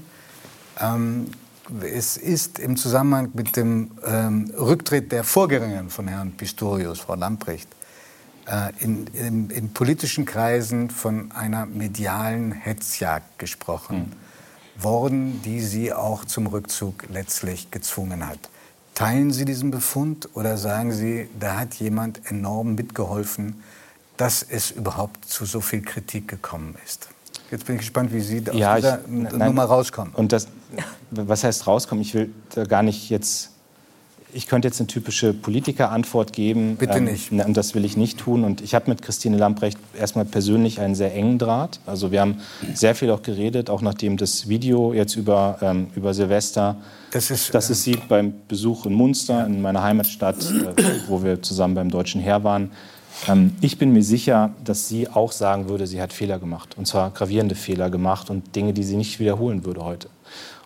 Ähm, es ist im Zusammenhang mit dem ähm, Rücktritt der Vorgängerin von Herrn Pistorius, Frau Lamprecht, äh, in, in, in politischen Kreisen von einer medialen Hetzjagd gesprochen worden, die Sie auch zum Rückzug letztlich gezwungen hat. Teilen Sie diesen Befund oder sagen Sie, da hat jemand enorm mitgeholfen, dass es überhaupt zu so viel Kritik gekommen ist? Jetzt bin ich gespannt, wie Sie aus Ja, dieser ich- nein. Nummer rauskommen. Und das, was heißt rauskommen? Ich will da gar nicht jetzt. Ich könnte jetzt eine typische Politikerantwort geben. Bitte nicht. ne, Und das will ich nicht tun. Und ich habe mit Christine Lamprecht erstmal persönlich einen sehr engen Draht. Also wir haben sehr viel auch geredet, auch nachdem das Video jetzt über, ähm, über Silvester, Das ist, das äh, ist sie beim Besuch in Munster, in meiner Heimatstadt, äh, wo wir zusammen beim Deutschen Heer waren. Ähm, ich bin mir sicher, dass sie auch sagen würde, sie hat Fehler gemacht. Und zwar gravierende Fehler gemacht und Dinge, die sie nicht wiederholen würde heute.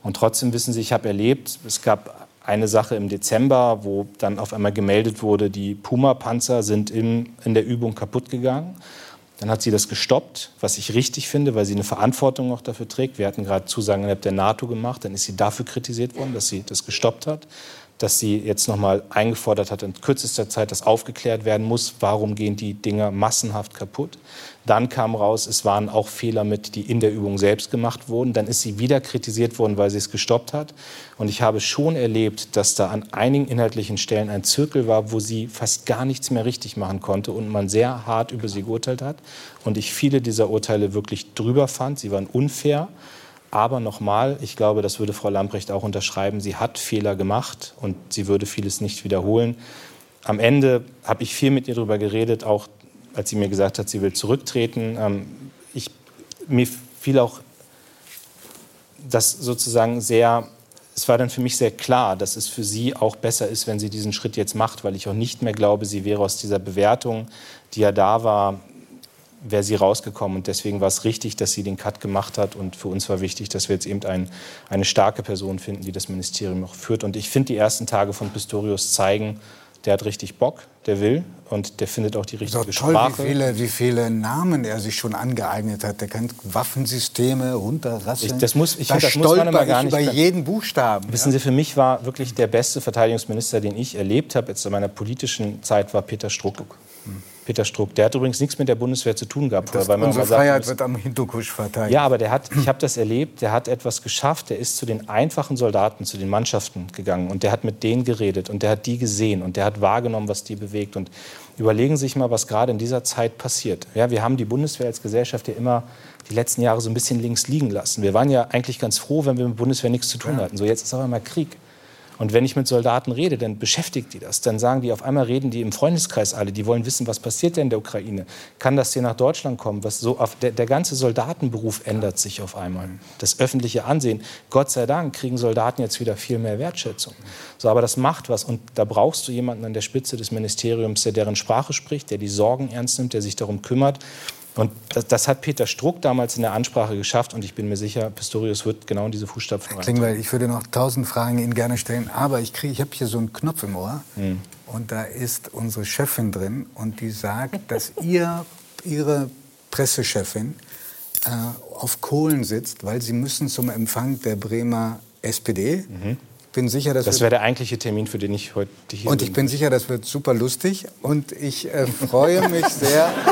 Und trotzdem wissen Sie, ich habe erlebt, es gab eine Sache im Dezember, wo dann auf einmal gemeldet wurde, die Puma-Panzer sind in, in der Übung kaputt gegangen. Dann hat sie das gestoppt, was ich richtig finde, weil sie eine Verantwortung auch dafür trägt. Wir hatten gerade Zusagen innerhalb der NATO gemacht, dann ist sie dafür kritisiert worden, dass sie das gestoppt hat, dass sie jetzt nochmal eingefordert hat, in kürzester Zeit, dass aufgeklärt werden muss, warum gehen die Dinger massenhaft kaputt. Dann kam raus, es waren auch Fehler mit, die in der Übung selbst gemacht wurden. Dann ist sie wieder kritisiert worden, weil sie es gestoppt hat. Und ich habe schon erlebt, dass da an einigen inhaltlichen Stellen ein Zirkel war, wo sie fast gar nichts mehr richtig machen konnte und man sehr hart über sie geurteilt hat. Und ich viele dieser Urteile wirklich drüber fand. Sie waren unfair. Aber nochmal, ich glaube, das würde Frau Lamprecht auch unterschreiben, sie hat Fehler gemacht und sie würde vieles nicht wiederholen. Am Ende habe ich viel mit ihr darüber geredet, auch als sie mir gesagt hat, sie will zurücktreten. Ähm, ich, mir fiel auch das sozusagen sehr, es war dann für mich sehr klar, dass es für sie auch besser ist, wenn sie diesen Schritt jetzt macht, weil ich auch nicht mehr glaube, sie wäre aus dieser Bewertung, die ja da war, wäre sie rausgekommen. Und deswegen war es richtig, dass sie den Cut gemacht hat. Und für uns war wichtig, dass wir jetzt eben ein, eine starke Person finden, die das Ministerium auch führt. Und ich finde, die ersten Tage von Pistorius zeigen, der hat richtig Bock, der will und der findet auch die So richtige toll, wie Sprache. viele, wie viele Namen er sich schon angeeignet hat. Der kennt Waffensysteme, runterrasseln. Ich- das muss- ich da finde, das muss man immer gar ich nicht- über jeden Buchstaben. Wissen Sie, für mich war wirklich der beste Verteidigungsminister, den ich erlebt habe, jetzt in meiner politischen Zeit, war Peter Struck. Peter Struck. Der hat übrigens nichts mit der Bundeswehr zu tun gehabt. Das, weil man unsere sagt, Freiheit wir wird am Hindukusch verteidigt. Ja, aber der hat, ich habe das erlebt, der hat etwas geschafft, der ist zu den einfachen Soldaten, zu den Mannschaften gegangen und der hat mit denen geredet und der hat die gesehen und der hat wahrgenommen, was die bewegt. Und überlegen Sie sich mal, was gerade in dieser Zeit passiert. Ja, wir haben die Bundeswehr als Gesellschaft ja immer die letzten Jahre so ein bisschen links liegen lassen. Wir waren ja eigentlich ganz froh, wenn wir mit der Bundeswehr nichts zu tun hatten. So, jetzt ist aber mal Krieg. Und wenn ich mit Soldaten rede, dann beschäftigt die das. Dann sagen die, auf einmal reden die im Freundeskreis alle, die wollen wissen, was passiert denn in der Ukraine? Kann das hier nach Deutschland kommen? Was so auf der, der ganze Soldatenberuf ändert sich auf einmal. Das öffentliche Ansehen. Gott sei Dank kriegen Soldaten jetzt wieder viel mehr Wertschätzung. So, aber das macht was. Und da brauchst du jemanden an der Spitze des Ministeriums, der deren Sprache spricht, der die Sorgen ernst nimmt, der sich darum kümmert. Und das, das hat Peter Struck damals in der Ansprache geschafft. Und ich bin mir sicher, Pistorius wird genau in diese Fußstapfen rein. Klingbeil, ich würde noch tausend Fragen Ihnen gerne stellen, aber ich, krieg- ich habe hier so einen Knopf im Ohr Hm. und da ist unsere Chefin drin und die sagt, dass ihr, Ihre Pressechefin äh, auf Kohlen sitzt, weil Sie müssen zum Empfang der Bremer SPD. Ich bin sicher, dass. Das wäre der eigentliche Termin, für den ich heute hier Und ich bin sicher, das wird super lustig. Und ich äh, freue mich sehr. [LAUGHS]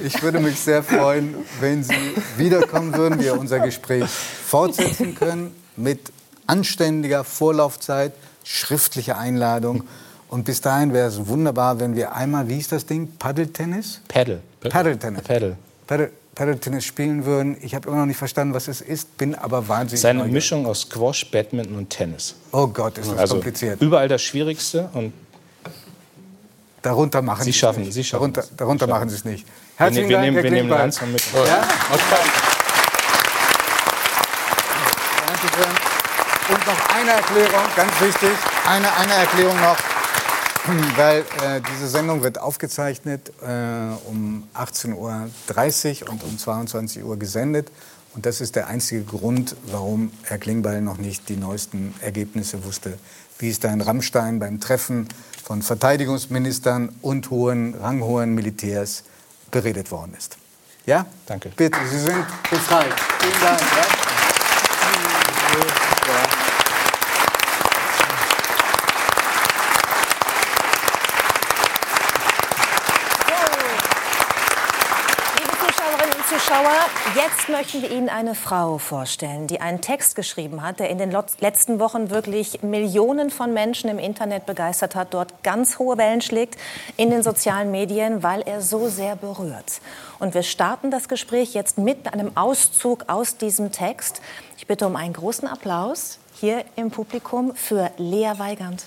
Ich würde mich sehr freuen, wenn Sie wiederkommen würden, wir unser Gespräch fortsetzen können mit anständiger Vorlaufzeit, schriftlicher Einladung. Und bis dahin wäre es wunderbar, wenn wir einmal, wie ist das Ding, Paddeltennis? Paddle. Paddeltennis. Paddle. Paddle, Paddeltennis spielen würden. Ich habe immer noch nicht verstanden, was es ist, bin aber wahnsinnig Es ist eine neugierig. Mischung aus Squash, Badminton und Tennis. Oh Gott, ist das Also kompliziert. überall das Schwierigste und Darunter machen Sie es schaffen- nicht. Sie schaffen darunter, es. darunter Sie machen Sie es nicht. wir, Herzlichen ne- wir Dank, nehmen, Herr wir nehmen mit. Ja? Dankeschön. Und noch eine Erklärung, ganz wichtig, eine, eine Erklärung noch. Weil äh, diese Sendung wird aufgezeichnet äh, um 18.30 Uhr und um 22 Uhr gesendet. Und das ist der einzige Grund, warum Herr Klingbeil noch nicht die neuesten Ergebnisse wusste, wie es da in Rammstein beim Treffen von Verteidigungsministern und hohen, ranghohen Militärs beredet worden ist. Ja? Danke. Bitte, Sie sind befreit. Vielen Dank. Ja? Zuschauer, jetzt möchten wir Ihnen eine Frau vorstellen, die einen Text geschrieben hat, der in den letzten Wochen wirklich Millionen von Menschen im Internet begeistert hat, dort ganz hohe Wellen schlägt in den sozialen Medien, weil er so sehr berührt. Und wir starten das Gespräch jetzt mit einem Auszug aus diesem Text. Ich bitte um einen großen Applaus hier im Publikum für Lea Weigand.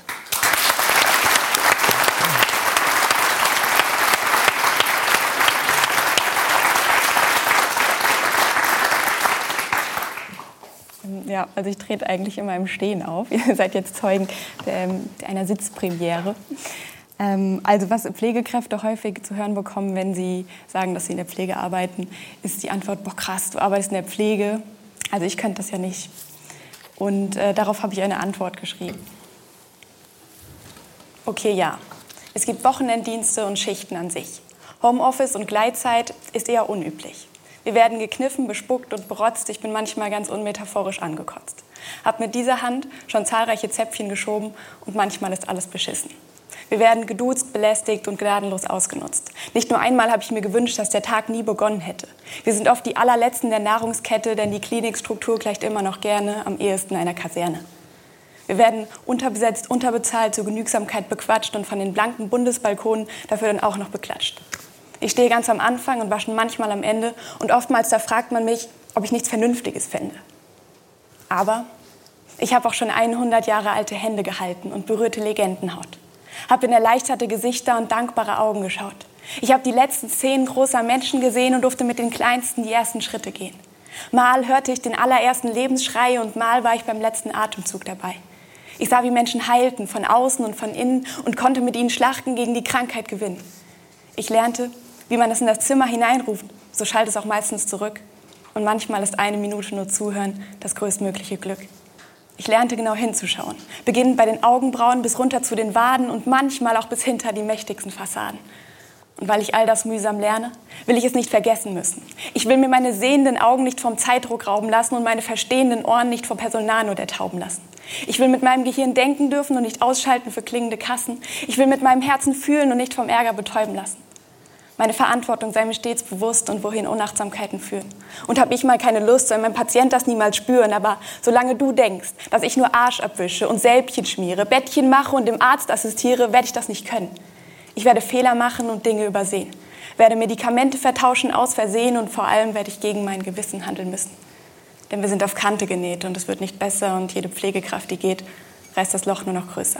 Ja, also ich trete eigentlich immer im Stehen auf. [LAUGHS] Ihr seid jetzt Zeugen einer Sitzpremiere. Ähm, also was Pflegekräfte häufig zu hören bekommen, wenn sie sagen, dass sie in der Pflege arbeiten, ist die Antwort, boah krass, du arbeitest in der Pflege. Also ich könnte das ja nicht. Und äh, darauf habe ich eine Antwort geschrieben. Okay, ja. Es gibt Wochenenddienste und Schichten an sich. Homeoffice und Gleitzeit ist eher unüblich. Wir werden gekniffen, bespuckt und berotzt. Ich bin manchmal ganz unmetaphorisch angekotzt. Hab mit dieser Hand schon zahlreiche Zäpfchen geschoben und manchmal ist alles beschissen. Wir werden geduzt, belästigt und gnadenlos ausgenutzt. Nicht nur einmal habe ich mir gewünscht, dass der Tag nie begonnen hätte. Wir sind oft die allerletzten der Nahrungskette, denn die Klinikstruktur gleicht immer noch gerne am ehesten einer Kaserne. Wir werden unterbesetzt, unterbezahlt, zur Genügsamkeit bequatscht und von den blanken Bundesbalkonen dafür dann auch noch beklatscht. Ich stehe ganz am Anfang und wasche manchmal am Ende und oftmals da fragt man mich, ob ich nichts Vernünftiges fände. Aber ich habe auch schon 100 Jahre alte Hände gehalten und berührte Legendenhaut. Habe in erleichterte Gesichter und dankbare Augen geschaut. Ich habe die letzten Szenen großer Menschen gesehen und durfte mit den Kleinsten die ersten Schritte gehen. Mal hörte ich den allerersten Lebensschrei und mal war ich beim letzten Atemzug dabei. Ich sah, wie Menschen heilten, von außen und von innen und konnte mit ihnen Schlachten gegen die Krankheit gewinnen. Ich lernte, wie man es in das Zimmer hineinruft, so schallt es auch meistens zurück. Und manchmal ist eine Minute nur Zuhören das größtmögliche Glück. Ich lernte genau hinzuschauen, beginnend bei den Augenbrauen bis runter zu den Waden und manchmal auch bis hinter die mächtigsten Fassaden. Und weil ich all das mühsam lerne, will ich es nicht vergessen müssen. Ich will mir meine sehenden Augen nicht vom Zeitdruck rauben lassen und meine verstehenden Ohren nicht vom Personalnot ertauben lassen. Ich will mit meinem Gehirn denken dürfen und nicht ausschalten für klingende Kassen. Ich will mit meinem Herzen fühlen und nicht vom Ärger betäuben lassen. Meine Verantwortung sei mir stets bewusst und wohin Unachtsamkeiten führen. Und habe ich mal keine Lust, soll mein Patient das niemals spüren. Aber solange du denkst, dass ich nur Arsch abwische und Sälbchen schmiere, Bettchen mache und dem Arzt assistiere, werde ich das nicht können. Ich werde Fehler machen und Dinge übersehen. Werde Medikamente vertauschen aus Versehen und vor allem werde ich gegen mein Gewissen handeln müssen. Denn wir sind auf Kante genäht und es wird nicht besser und jede Pflegekraft, die geht, reißt das Loch nur noch größer.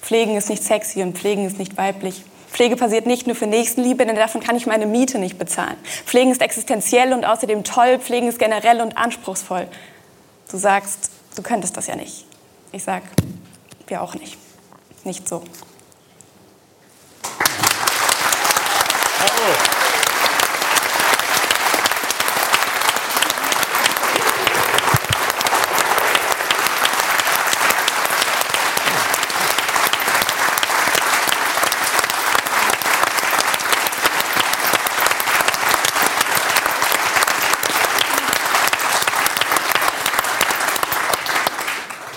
Pflegen ist nicht sexy und Pflegen ist nicht weiblich. Pflege passiert nicht nur für Nächstenliebe, denn davon kann ich meine Miete nicht bezahlen. Pflegen ist existenziell und außerdem toll. Pflegen ist generell und anspruchsvoll. Du sagst, du könntest das ja nicht. Ich sag, wir auch nicht. Nicht so. Bravo.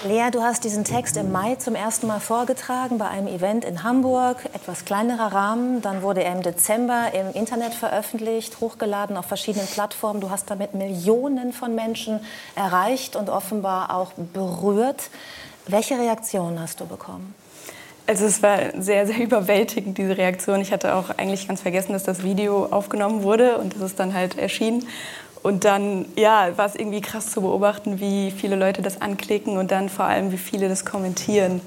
Lea, du hast diesen Text im Mai zum ersten Mal vorgetragen bei einem Event in Hamburg, etwas kleinerer Rahmen. Dann wurde er im Dezember im Internet veröffentlicht, hochgeladen auf verschiedenen Plattformen. Du hast damit Millionen von Menschen erreicht und offenbar auch berührt. Welche Reaktionen hast du bekommen? Also es war sehr, sehr [LAUGHS] überwältigend, diese Reaktion. Ich hatte auch eigentlich ganz vergessen, dass das Video aufgenommen wurde und das ist dann halt erschienen. Und dann ja, war es irgendwie krass zu beobachten, wie viele Leute das anklicken und dann vor allem, wie viele das kommentieren.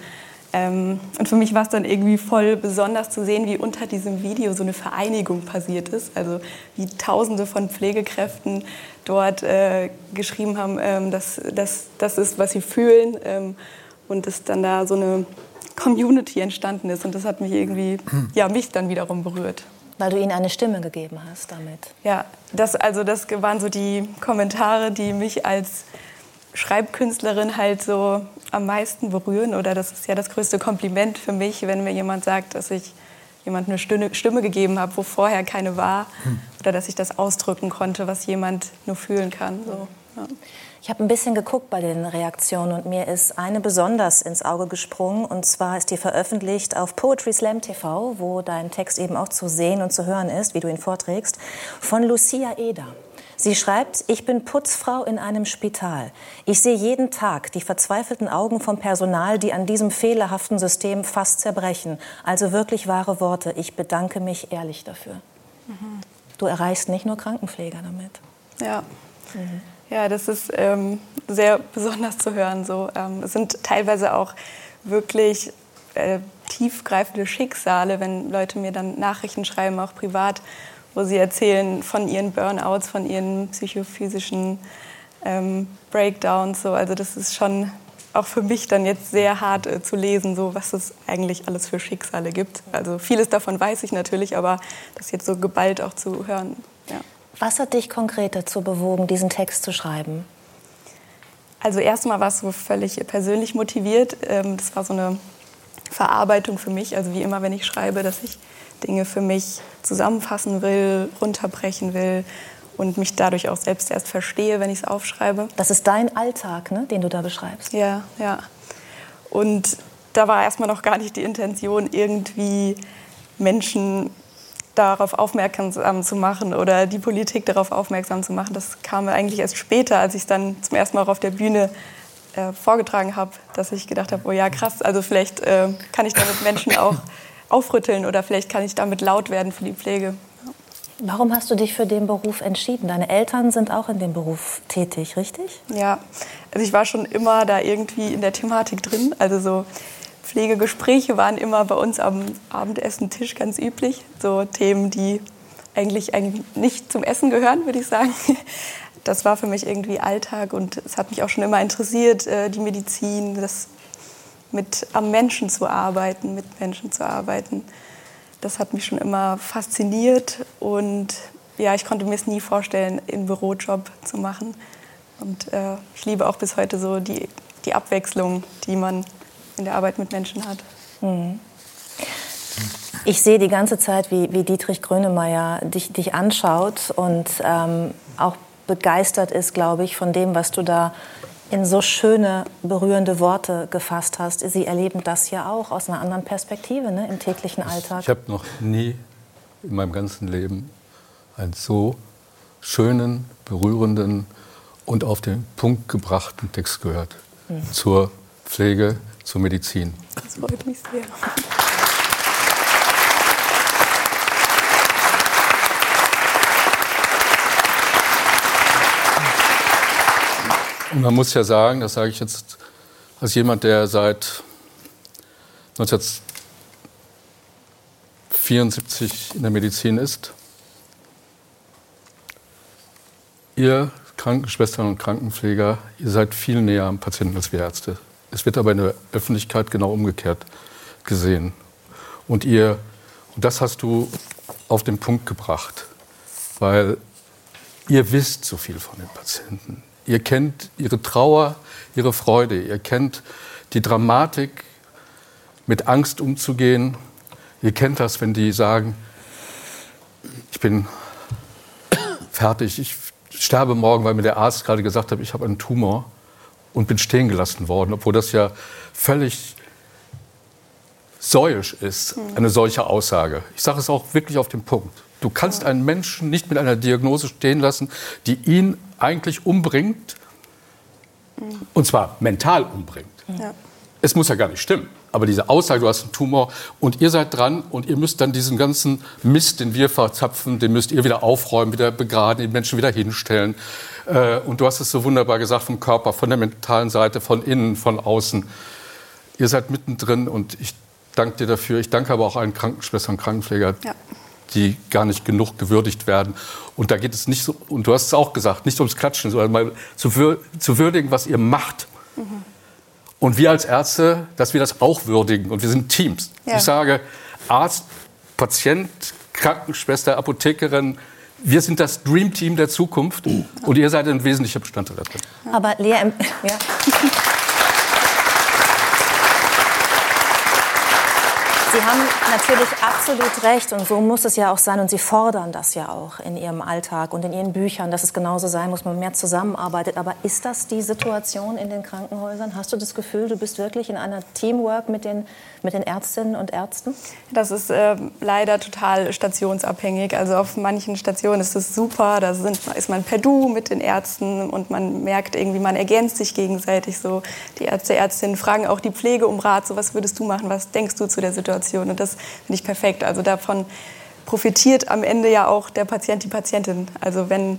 Ähm, und für mich war es dann irgendwie voll besonders zu sehen, wie unter diesem Video so eine Vereinigung passiert ist. Also wie Tausende von Pflegekräften dort äh, geschrieben haben, ähm, dass das ist, was sie fühlen. Ähm, und es dann da so eine Community entstanden ist. Und das hat mich irgendwie, [CLEARS THROAT] ja, mich dann wiederum berührt. Weil du ihnen eine Stimme gegeben hast damit. Ja, das, also das waren so die Kommentare, die mich als Schreibkünstlerin halt so am meisten berühren. Oder das ist ja das größte Kompliment für mich, wenn mir jemand sagt, dass ich jemand eine Stimme, gegeben habe, wo vorher keine war. Hm. Oder dass ich das ausdrücken konnte, was jemand nur fühlen kann. So, ja. Ich habe ein bisschen geguckt bei den Reaktionen und mir ist eine besonders ins Auge gesprungen. Und zwar ist die veröffentlicht auf Poetry Slam TV, wo dein Text eben auch zu sehen und zu hören ist, wie du ihn vorträgst, von Lucia Eder. Sie schreibt, ich bin Putzfrau in einem Spital. Ich sehe jeden Tag die verzweifelten Augen vom Personal, die an diesem fehlerhaften System fast zerbrechen. Also wirklich wahre Worte. Ich bedanke mich ehrlich dafür. Mhm. Du erreichst nicht nur Krankenpfleger damit. Ja. Mhm. Ja, das ist ähm, sehr besonders zu hören. So. Ähm, es sind teilweise auch wirklich äh, tiefgreifende Schicksale, wenn Leute mir dann Nachrichten schreiben, auch privat, wo sie erzählen von ihren Burnouts, von ihren psychophysischen ähm, Breakdowns. So. Also das ist schon auch für mich dann jetzt sehr hart äh, zu lesen, so was es eigentlich alles für Schicksale gibt. Also vieles davon weiß ich natürlich, aber das jetzt so geballt auch zu hören. Ja. Was hat dich konkret dazu bewogen, diesen Text zu schreiben? Also erstmal war es so völlig persönlich motiviert. Ähm, das war so eine Verarbeitung für mich. Also wie immer, wenn ich schreibe, dass ich Dinge für mich zusammenfassen will, runterbrechen will und mich dadurch auch selbst erst verstehe, wenn ich es aufschreibe. Das ist dein Alltag, ne, den du da beschreibst. Ja, ja. Und da war erstmal noch gar nicht die Intention, irgendwie Menschen darauf aufmerksam zu machen oder die Politik darauf aufmerksam zu machen. Das kam eigentlich erst später, als ich es dann zum ersten Mal auch auf der Bühne äh, vorgetragen habe, dass ich gedacht habe, oh ja, krass, also vielleicht äh, kann ich damit Menschen auch [LAUGHS] aufrütteln oder vielleicht kann ich damit laut werden für die Pflege. Warum hast du dich für den Beruf entschieden? Deine Eltern sind auch in dem Beruf tätig, richtig? Ja, also ich war schon immer da irgendwie in der Thematik drin. Also so Pflegegespräche waren immer bei uns am Abendessentisch ganz üblich. So Themen, die eigentlich, eigentlich nicht zum Essen gehören, würde ich sagen. [LAUGHS] Das war für mich irgendwie Alltag und es hat mich auch schon immer interessiert, äh, die Medizin, das mit am Menschen zu arbeiten, mit Menschen zu arbeiten. Das hat mich schon immer fasziniert und ja, ich konnte mir es nie vorstellen, einen Bürojob zu machen. Und äh, ich liebe auch bis heute so die, die Abwechslung, die man in der Arbeit mit Menschen hat. Mhm. Ich sehe die ganze Zeit, wie, wie Dietrich Grönemeyer dich, dich anschaut und ähm, auch begeistert ist, glaube ich, von dem, was du da in so schöne, berührende Worte gefasst hast. Sie erleben das ja auch aus einer anderen Perspektive ne, im täglichen Alltag. Ich habe noch nie in meinem ganzen Leben einen so schönen, berührenden und auf den Punkt gebrachten Text gehört mhm. zur Pflege, zur Medizin. Das freut mich sehr. Und man muss ja sagen, das sage ich jetzt als jemand, der seit 1974 in der Medizin ist, ihr Krankenschwestern und Krankenpfleger, ihr seid viel näher am Patienten als wir Ärzte. Es wird aber in der Öffentlichkeit genau umgekehrt gesehen. Und ihr, und das hast du auf den Punkt gebracht, weil ihr wisst so viel von den Patienten. Ihr kennt ihre Trauer, ihre Freude, ihr kennt die Dramatik, mit Angst umzugehen. Ihr kennt das, wenn die sagen, ich bin fertig, ich sterbe morgen, weil mir der Arzt gerade gesagt hat, ich habe einen Tumor und bin stehen gelassen worden, obwohl das ja völlig säuisch ist, hm. eine solche Aussage. Ich sage es auch wirklich auf den Punkt. Du kannst einen Menschen nicht mit einer Diagnose stehen lassen, die ihn eigentlich umbringt, hm. und zwar mental umbringt. Ja. Es muss ja gar nicht stimmen. Aber diese Aussage, du hast einen Tumor und ihr seid dran und ihr müsst dann diesen ganzen Mist, den wir verzapfen, den müsst ihr wieder aufräumen, wieder begraden, den Menschen wieder hinstellen. Äh, und du hast es so wunderbar gesagt vom Körper, von der mentalen Seite, von innen, von außen. Ihr seid mittendrin und ich danke dir dafür. Ich danke aber auch allen Krankenschwestern und Krankenpflegern, ja. die gar nicht genug gewürdigt werden. Und da geht es nicht so, und du hast es auch gesagt, nicht ums Klatschen, sondern mal zu, würdigen, was ihr macht. Mhm Und wir als Ärzte, dass wir das auch würdigen. Und wir sind Teams. Ja. Ich sage, Arzt, Patient, Krankenschwester, Apothekerin, wir sind das Dream Team der Zukunft. Und ihr seid ein wesentlicher Bestandteil da drin. Aber Lea, ja. [LAUGHS] Sie haben natürlich absolut recht und so muss es ja auch sein und Sie fordern das ja auch in Ihrem Alltag und in Ihren Büchern, dass es genauso sein muss, man mehr zusammenarbeitet. Aber ist das die Situation in den Krankenhäusern? Hast du das Gefühl, du bist wirklich in einer Teamwork mit den, mit den Ärztinnen und Ärzten? Das ist ähm, leider total stationsabhängig. Also auf manchen Stationen ist es super, da sind, ist man per Du mit den Ärzten und man merkt irgendwie, man ergänzt sich gegenseitig so. Die Ärzte, Ärztinnen fragen auch die Pflege um Rat, so was würdest du machen, was denkst du zu der Situation? Und das finde ich perfekt. Also davon profitiert am Ende ja auch der Patient, die Patientin. Also wenn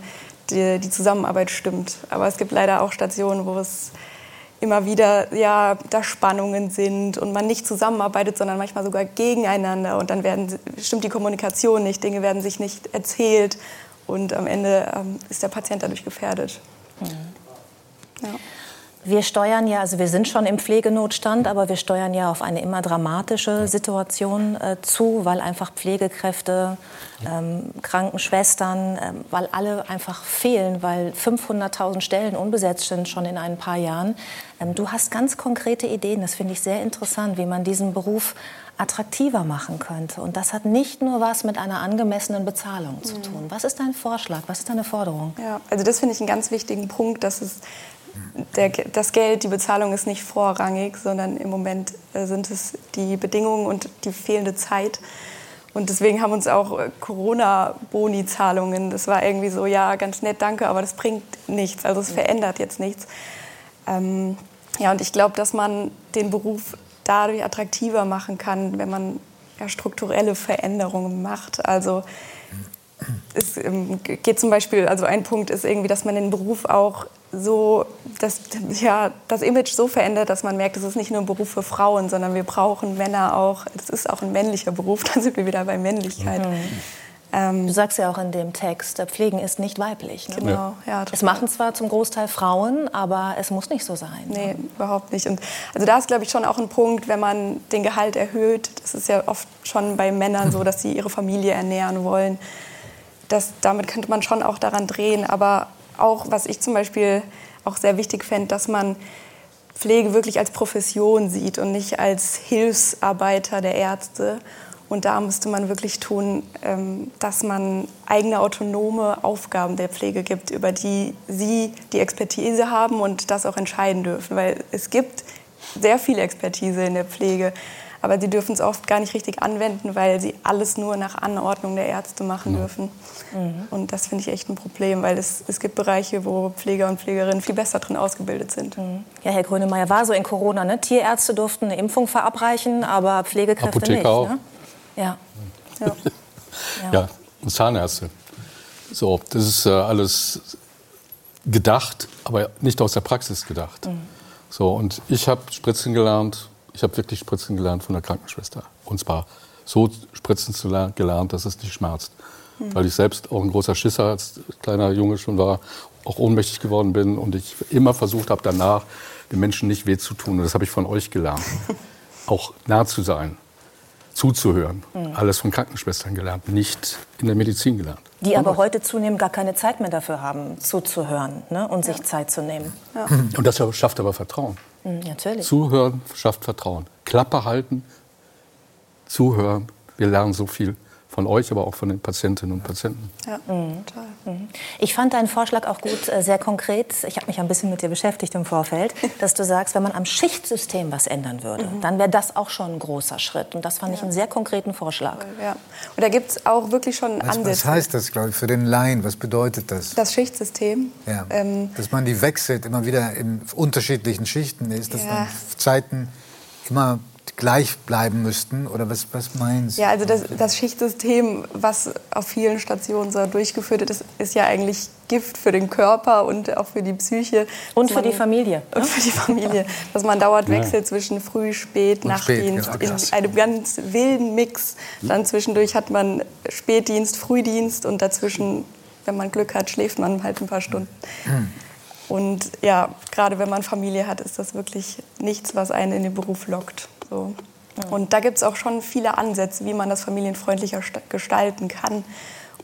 die, die Zusammenarbeit stimmt. Aber es gibt leider auch Stationen, wo es immer wieder ja, da Spannungen sind und man nicht zusammenarbeitet, sondern manchmal sogar gegeneinander. Und dann werden, stimmt die Kommunikation nicht, Dinge werden sich nicht erzählt und am Ende ähm, ist der Patient dadurch gefährdet. Ja. Wir steuern ja, also wir sind schon im Pflegenotstand, aber wir steuern ja auf eine immer dramatische Situation äh, zu, weil einfach Pflegekräfte, ähm, Krankenschwestern, ähm, weil alle einfach fehlen, weil 500.000 Stellen unbesetzt sind schon in ein paar Jahren. Ähm, du hast ganz konkrete Ideen, das finde ich sehr interessant, wie man diesen Beruf attraktiver machen könnte. Und das hat nicht nur was mit einer angemessenen Bezahlung zu tun. Was ist dein Vorschlag? Was ist deine Forderung? Ja, also das finde ich einen ganz wichtigen Punkt, dass es der, das Geld, die Bezahlung ist nicht vorrangig, sondern im Moment äh, sind es die Bedingungen und die fehlende Zeit. Und deswegen haben uns auch äh, Corona-Boni-Zahlungen, das war irgendwie so, ja, ganz nett, danke, aber das bringt nichts, also es verändert jetzt nichts. Ähm, ja, und ich glaube, dass man den Beruf dadurch attraktiver machen kann, wenn man ja, strukturelle Veränderungen macht. Also es ähm, geht zum Beispiel, also ein Punkt ist irgendwie, dass man den Beruf auch so, das, ja, das Image so verändert, dass man merkt, es ist nicht nur ein Beruf für Frauen, sondern wir brauchen Männer auch. Es ist auch ein männlicher Beruf, [LAUGHS] dann sind wir wieder bei Männlichkeit. Ähm, Du sagst ja auch in dem Text, äh, Pflegen ist nicht weiblich. Ne? Genau, ja. Es machen zwar zum Großteil Frauen, aber es muss nicht so sein. Nee, überhaupt nicht. Und also da ist, glaube ich, schon auch ein Punkt, wenn man den Gehalt erhöht. Das ist ja oft schon bei Männern so, [LAUGHS] dass sie ihre Familie ernähren wollen. Das, damit könnte man schon auch daran drehen. Aber auch, was ich zum Beispiel auch sehr wichtig fände, dass man Pflege wirklich als Profession sieht und nicht als Hilfsarbeiter der Ärzte. Und da müsste man wirklich tun, ähm, dass man eigene autonome Aufgaben der Pflege gibt, über die sie die Expertise haben und das auch entscheiden dürfen. Weil es gibt sehr viel Expertise in der Pflege, aber sie dürfen es oft gar nicht richtig anwenden, weil sie alles nur nach Anordnung der Ärzte machen dürfen. Und das finde ich echt ein Problem, weil es, es gibt Bereiche, wo Pfleger und Pflegerinnen viel besser drin ausgebildet sind. Ja, Herr Grönemeyer war so in Corona. Ne? Tierärzte durften eine Impfung verabreichen, aber Pflegekräfte Apotheker nicht. auch. Ne? Ja. Ja. Ja, und Zahnärzte. So, das ist äh, alles gedacht, aber nicht aus der Praxis gedacht. So, und ich habe Spritzen gelernt, ich habe wirklich Spritzen gelernt von der Krankenschwester. Und zwar so Spritzen zu lernen, gelernt, dass es nicht schmerzt. Weil ich selbst auch ein großer Schisser als kleiner Junge schon war, auch ohnmächtig geworden bin und ich immer versucht habe, danach den Menschen nicht weh zu tun. Und das habe ich von euch gelernt. [LAUGHS] auch nah zu sein, zuzuhören. Alles von Krankenschwestern gelernt, nicht in der Medizin gelernt. Die aber heute zunehmend gar keine Zeit mehr dafür haben, zuzuhören ne? und sich Zeit zu nehmen. Und das schafft aber Vertrauen. Mhm, natürlich. Zuhören schafft Vertrauen. Klappe halten, zuhören. Wir lernen so viel von euch, aber auch von den Patientinnen und Patienten. Ja, total. Ich fand deinen Vorschlag auch gut, äh, sehr konkret. Ich habe mich ein bisschen mit dir beschäftigt im Vorfeld, [LAUGHS] dass du sagst, wenn man am Schichtsystem was ändern würde, dann wäre das auch schon ein großer Schritt. Und das fand ich einen sehr konkreten Vorschlag. Ja. Und da gibt es auch wirklich schon Was, Ansätze. was heißt das, glaube ich, für den Laien? Was bedeutet das? Das Schichtsystem. Ja. Ähm, dass man die wechselt, immer wieder in unterschiedlichen Schichten ist, dass Ja. dann Zeiten immer gleich bleiben müssten? Oder was, was meinen Sie? Ja, also das, das Schichtsystem, was auf vielen Stationen so durchgeführt wird, ist, ist ja eigentlich Gift für den Körper und auch für die Psyche. Und Dass für die man- Familie. [LAUGHS] Und für die Familie. Dass man dauernd wechselt zwischen Früh, Spät, Und Spät, Nachtdienst genau, in einem ganz wilden Mix. Dann zwischendurch hat man Spätdienst, Frühdienst und dazwischen, wenn man Glück hat, schläft man halt ein paar Stunden. Und ja, gerade wenn man Familie hat, ist das wirklich nichts, was einen in den Beruf lockt. So. Und da gibt es auch schon viele Ansätze, wie man das familienfreundlicher gestalten kann.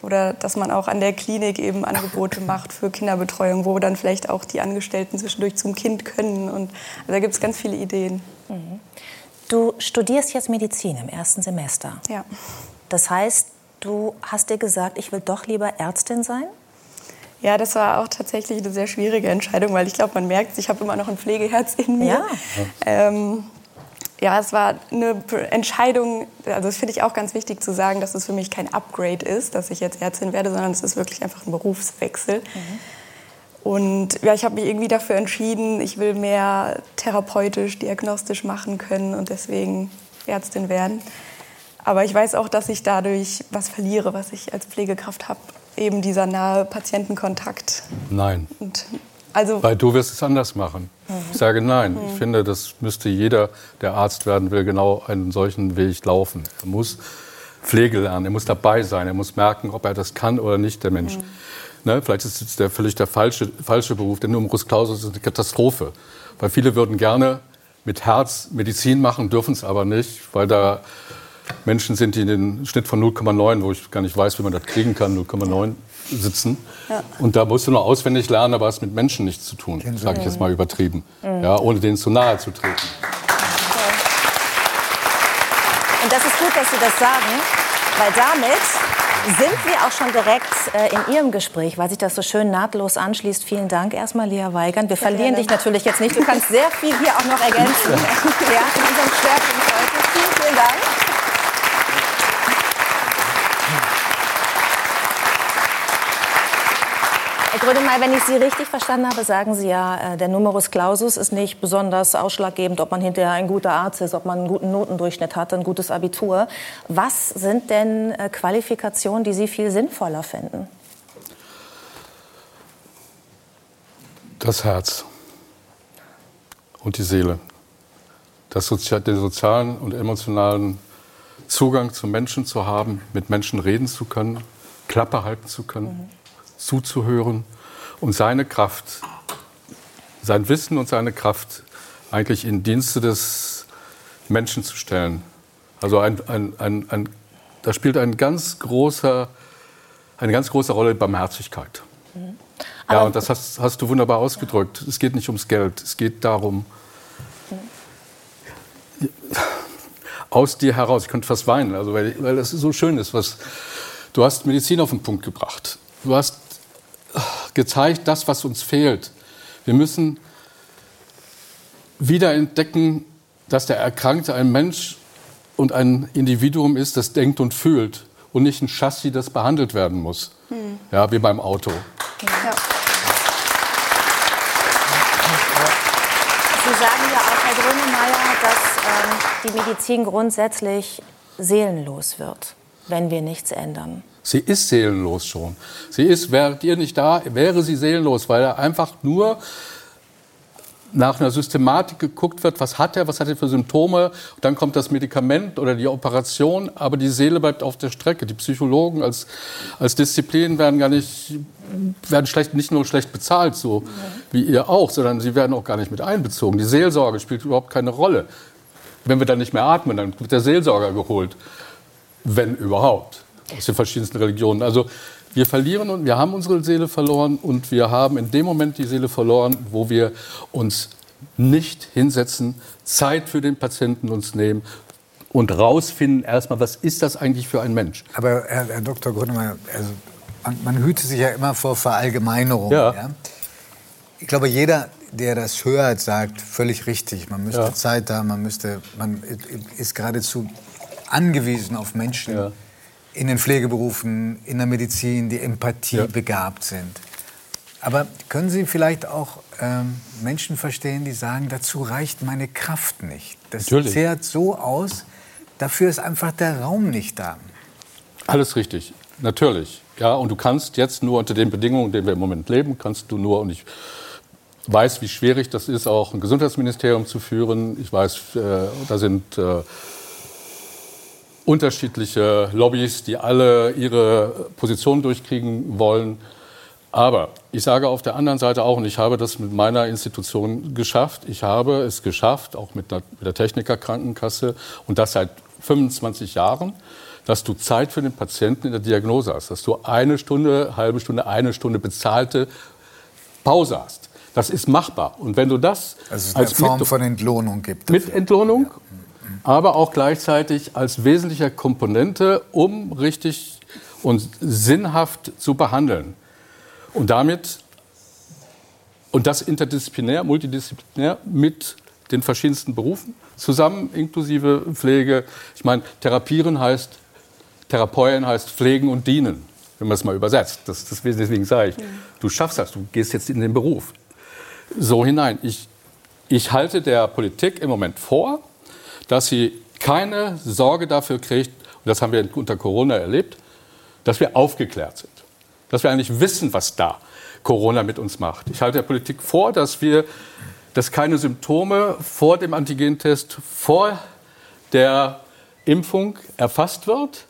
Oder dass man auch an der Klinik eben Angebote [LAUGHS] macht für Kinderbetreuung, wo dann vielleicht auch die Angestellten zwischendurch zum Kind können. Und also da gibt es ganz viele Ideen. Mhm. Du studierst jetzt Medizin im ersten Semester. Ja. Das heißt, du hast dir gesagt, ich will doch lieber Ärztin sein? Ja, das war auch tatsächlich eine sehr schwierige Entscheidung, weil ich glaube, man merkt, ich habe immer noch ein Pflegeherz in mir. Ja. Ähm, ja, es war eine Entscheidung, also das finde ich auch ganz wichtig zu sagen, dass es für mich kein Upgrade ist, dass ich jetzt Ärztin werde, sondern es ist wirklich einfach ein Berufswechsel. Mhm. Und ja, ich habe mich irgendwie dafür entschieden, ich will mehr therapeutisch, diagnostisch machen können und deswegen Ärztin werden. Aber ich weiß auch, dass ich dadurch was verliere, was ich als Pflegekraft habe. Eben dieser nahe Patientenkontakt. Nein. Und also Weil du wirst es anders machen. Mhm. Ich sage nein. Mhm. Ich finde, das müsste jeder, der Arzt werden will, genau einen solchen Weg laufen. Er muss Pflege lernen, er muss dabei sein, er muss merken, ob er das kann oder nicht, der Mensch. Mhm. Ne, vielleicht ist es der, völlig der falsche, falsche Beruf. Der Numerus Clausus ist eine Katastrophe. Weil viele würden gerne mit Herz Medizin machen, dürfen es aber nicht, weil da Menschen sind, die den Schnitt von 0,9, wo ich gar nicht weiß, wie man das kriegen kann, 0,9 sitzen. Ja. Und da musst du nur auswendig lernen, aber es mit Menschen nichts zu tun, sage ich jetzt mal übertrieben, mhm. ja, ohne denen zu nahe zu treten. Und das ist gut, dass Sie das sagen, weil damit sind wir auch schon direkt äh, in Ihrem Gespräch, weil sich das so schön nahtlos anschließt. Vielen Dank erstmal, Lea Weigand. Wir verlieren dich natürlich jetzt nicht. Du kannst sehr viel hier auch noch ergänzen. [LAUGHS] ja, in unserem Schwerpunkt heute. Vielen, vielen Dank. Grönemeyer, wenn ich Sie richtig verstanden habe, sagen Sie ja, äh, der Numerus Clausus ist nicht besonders ausschlaggebend, ob man hinterher ein guter Arzt ist, ob man einen guten Notendurchschnitt hat, ein gutes Abitur. Was sind denn äh, Qualifikationen, die Sie viel sinnvoller finden? Das Herz und die Seele. Das Sozi den sozialen und emotionalen Zugang zu Menschen zu haben, mit Menschen reden zu können, Klappe halten zu können. Mhm zuzuhören und seine Kraft, sein Wissen und seine Kraft eigentlich in Dienste des Menschen zu stellen. Also ein, ein, ein, ein da spielt ein ganz großer, eine ganz große Rolle Barmherzigkeit. Mhm. Ja, und das hast, hast, du wunderbar ausgedrückt. Es geht nicht ums Geld, es geht darum, mhm. aus dir heraus, ich könnte fast weinen, also weil, weil das so schön ist, was du hast Medizin auf den Punkt gebracht. Du hast gezeigt, das, was uns fehlt. Wir müssen wieder entdecken, dass der Erkrankte ein Mensch und ein Individuum ist, das denkt und fühlt und nicht ein Chassis, das behandelt werden muss. Hm. Ja, wie beim Auto. Ja. Sie sagen ja auch, Herr Grönemeyer, dass ähm, die Medizin grundsätzlich seelenlos wird, wenn wir nichts ändern. Sie ist seelenlos schon. Sie ist, wäret ihr nicht da, wäre sie seelenlos, weil er einfach nur nach einer Systematik geguckt wird, was hat er, was hat er für Symptome, dann kommt das Medikament oder die Operation, aber die Seele bleibt auf der Strecke. Die Psychologen als, als Disziplin werden gar nicht, werden schlecht, nicht nur schlecht bezahlt, so wie ihr auch, sondern sie werden auch gar nicht mit einbezogen. Die Seelsorge spielt überhaupt keine Rolle. Wenn wir dann nicht mehr atmen, dann wird der Seelsorger geholt, wenn überhaupt aus den verschiedensten Religionen. Also wir verlieren und wir haben unsere Seele verloren und wir haben in dem Moment die Seele verloren, wo wir uns nicht hinsetzen, Zeit für den Patienten uns nehmen und rausfinden erstmal, was ist das eigentlich für ein Mensch. Aber Herr, Herr Dr. Grünemeyer, also man, man hüte sich ja immer vor Verallgemeinerung. Ja. ja. Ich glaube, jeder, der das hört, sagt völlig richtig. Man müsste ja. Zeit haben, man müsste, man ist geradezu angewiesen auf Menschen, in den Pflegeberufen, in der Medizin, die Empathie ja. begabt sind. Aber können Sie vielleicht auch ähm, Menschen verstehen, die sagen, dazu reicht meine Kraft nicht. Das Natürlich. zehrt so aus, dafür ist einfach der Raum nicht da. Alles richtig, natürlich. Ja, und du kannst jetzt nur unter den Bedingungen, in denen wir im Moment leben, kannst du nur, und ich weiß, wie schwierig das ist, auch ein Gesundheitsministerium zu führen. Ich weiß, äh, da sind äh, unterschiedliche Lobbys, die alle ihre Position durchkriegen wollen. Aber ich sage auf der anderen Seite auch, und ich habe das mit meiner Institution geschafft, ich habe es geschafft, auch mit der, mit der Technikerkrankenkasse, und das seit 25 Jahren, dass du Zeit für den Patienten in der Diagnose hast, dass du eine Stunde, halbe Stunde, eine Stunde bezahlte Pause hast. Das ist machbar. Und wenn du das also es als Form mit, von Entlohnung gibt. Dafür. Mit Entlohnung, ja. Aber auch gleichzeitig als wesentlicher Komponente, um richtig und sinnhaft zu behandeln. Und damit, und das interdisziplinär, multidisziplinär mit den verschiedensten Berufen zusammen, inklusive Pflege. Ich meine, therapieren heißt, therapeuen heißt pflegen und dienen, wenn man es mal übersetzt. Das, das, deswegen sage ich, du schaffst das, du gehst jetzt in den Beruf. So hinein. Ich, ich halte der Politik im Moment vor, dass sie keine Sorge dafür kriegt, und das haben wir unter Corona erlebt, dass wir aufgeklärt sind. Dass wir eigentlich wissen, was da Corona mit uns macht. Ich halte der Politik vor, dass wir dass keine Symptome vor dem Antigentest, vor der Impfung erfasst wird,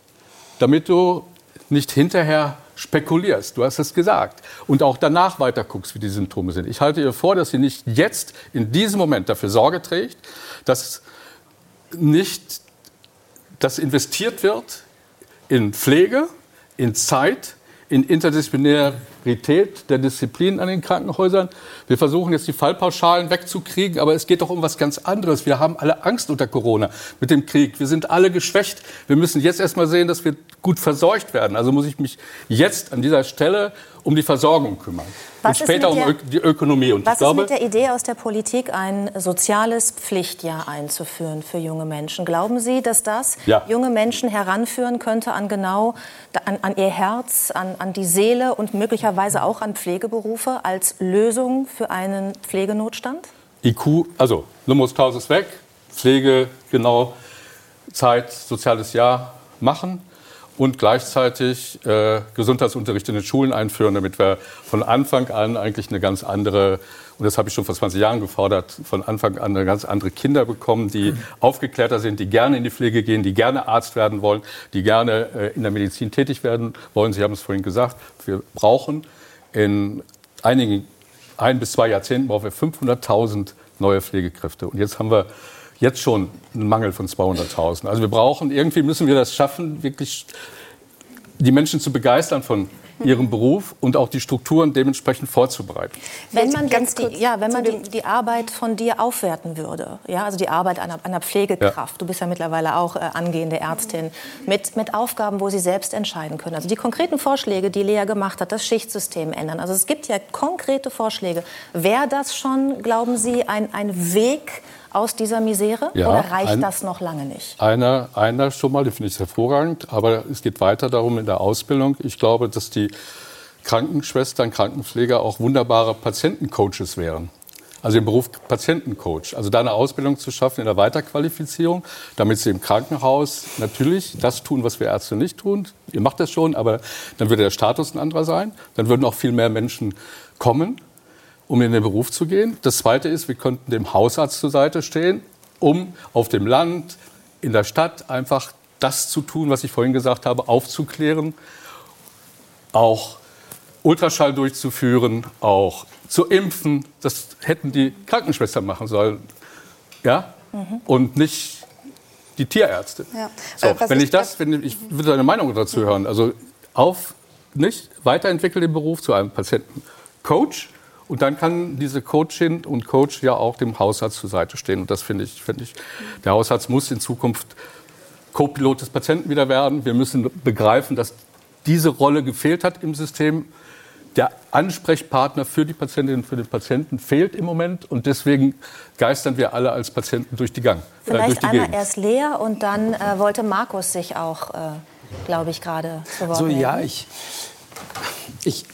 damit du nicht hinterher spekulierst. Du hast es gesagt. Und auch danach weiter guckst, wie die Symptome sind. Ich halte ihr vor, dass sie nicht jetzt in diesem Moment dafür Sorge trägt, dass nicht dass investiert wird in Pflege, in Zeit, in Interdisziplinarität der Disziplinen an den Krankenhäusern. Wir versuchen jetzt die Fallpauschalen wegzukriegen, aber es geht doch um was ganz anderes. Wir haben alle Angst unter Corona mit dem Krieg. Wir sind alle geschwächt. Wir müssen jetzt erst mal sehen, dass wir gut versorgt werden. Also muss ich mich jetzt an dieser Stelle um die Versorgung kümmern. Was und später der, um die Ökonomie. Und was glaube, ist mit der Idee aus der Politik, ein soziales Pflichtjahr einzuführen für junge Menschen? Glauben Sie, dass das ja. junge Menschen heranführen könnte an genau an, an ihr Herz, an, an die Seele und möglicherweise auch an Pflegeberufe als Lösung für einen Pflegenotstand? IQ, also Lumos Clausus weg, Pflege genau Zeit, soziales Jahr machen und gleichzeitig äh, Gesundheitsunterricht in den Schulen einführen, damit wir von Anfang an eigentlich eine ganz andere, und das habe ich schon vor 20 Jahren gefordert, von Anfang an eine ganz andere Kinder bekommen, die mhm. aufgeklärter sind, die gerne in die Pflege gehen, die gerne Arzt werden wollen, die gerne äh, in der Medizin tätig werden wollen. Sie haben es vorhin gesagt, wir brauchen in einigen, ein bis zwei Jahrzehnten brauchen wir 500.000 neue Pflegekräfte. Und jetzt haben wir jetzt schon einen Mangel von 200.000. Also wir brauchen, irgendwie müssen wir das schaffen, wirklich die Menschen zu begeistern von ihrem Beruf und auch die Strukturen dementsprechend vorzubereiten. Wenn man ganz die, ja, wenn man die, die, Arbeit von dir aufwerten würde, ja, also die Arbeit einer, einer Pflegekraft, ja. du bist ja mittlerweile auch äh, angehende Ärztin, mit, mit Aufgaben, wo sie selbst entscheiden können. Also die konkreten Vorschläge, die Lea gemacht hat, das Schichtsystem ändern. Also es gibt ja konkrete Vorschläge. Wäre das schon, glauben Sie, ein, ein Weg, aus dieser Misere? Ja, oder reicht ein, das noch lange nicht? Einer, einer schon mal, den finde ich hervorragend. Aber es geht weiter darum in der Ausbildung. Ich glaube, dass die Krankenschwestern, Krankenpfleger auch wunderbare Patientencoaches wären. Also im Beruf Patientencoach. Also da eine Ausbildung zu schaffen in der Weiterqualifizierung, damit sie im Krankenhaus natürlich das tun, was wir Ärzte nicht tun. Ihr macht das schon, aber dann würde der Status ein anderer sein. Dann würden auch viel mehr Menschen kommen um in den Beruf zu gehen. Das Zweite ist, wir könnten dem Hausarzt zur Seite stehen, um auf dem Land, in der Stadt einfach das zu tun, was ich vorhin gesagt habe, aufzuklären, auch Ultraschall durchzuführen, auch zu impfen. Das hätten die Krankenschwestern machen sollen. Ja? Mhm. Und nicht die Tierärzte. Ja. So, äh, wenn ich das, wenn ich würde eine Meinung dazu hören. Also auf nicht weiterentwickeln den Beruf zu einem Patientencoach und dann kann diese Coachin und Coach ja auch dem Hausarzt zur Seite stehen. Und das finde ich, finde ich, der Hausarzt muss in Zukunft Co-Pilot des Patienten wieder werden. Wir müssen begreifen, dass diese Rolle gefehlt hat im System. Der Ansprechpartner für die Patientinnen und für den Patienten fehlt im Moment und deswegen geistern wir alle als Patienten durch die Gang. Vielleicht äh, durch die einmal Gegend. erst Lea und dann äh, wollte Markus sich auch, äh, glaube ich, gerade zu Wort So, ja, ich, ich,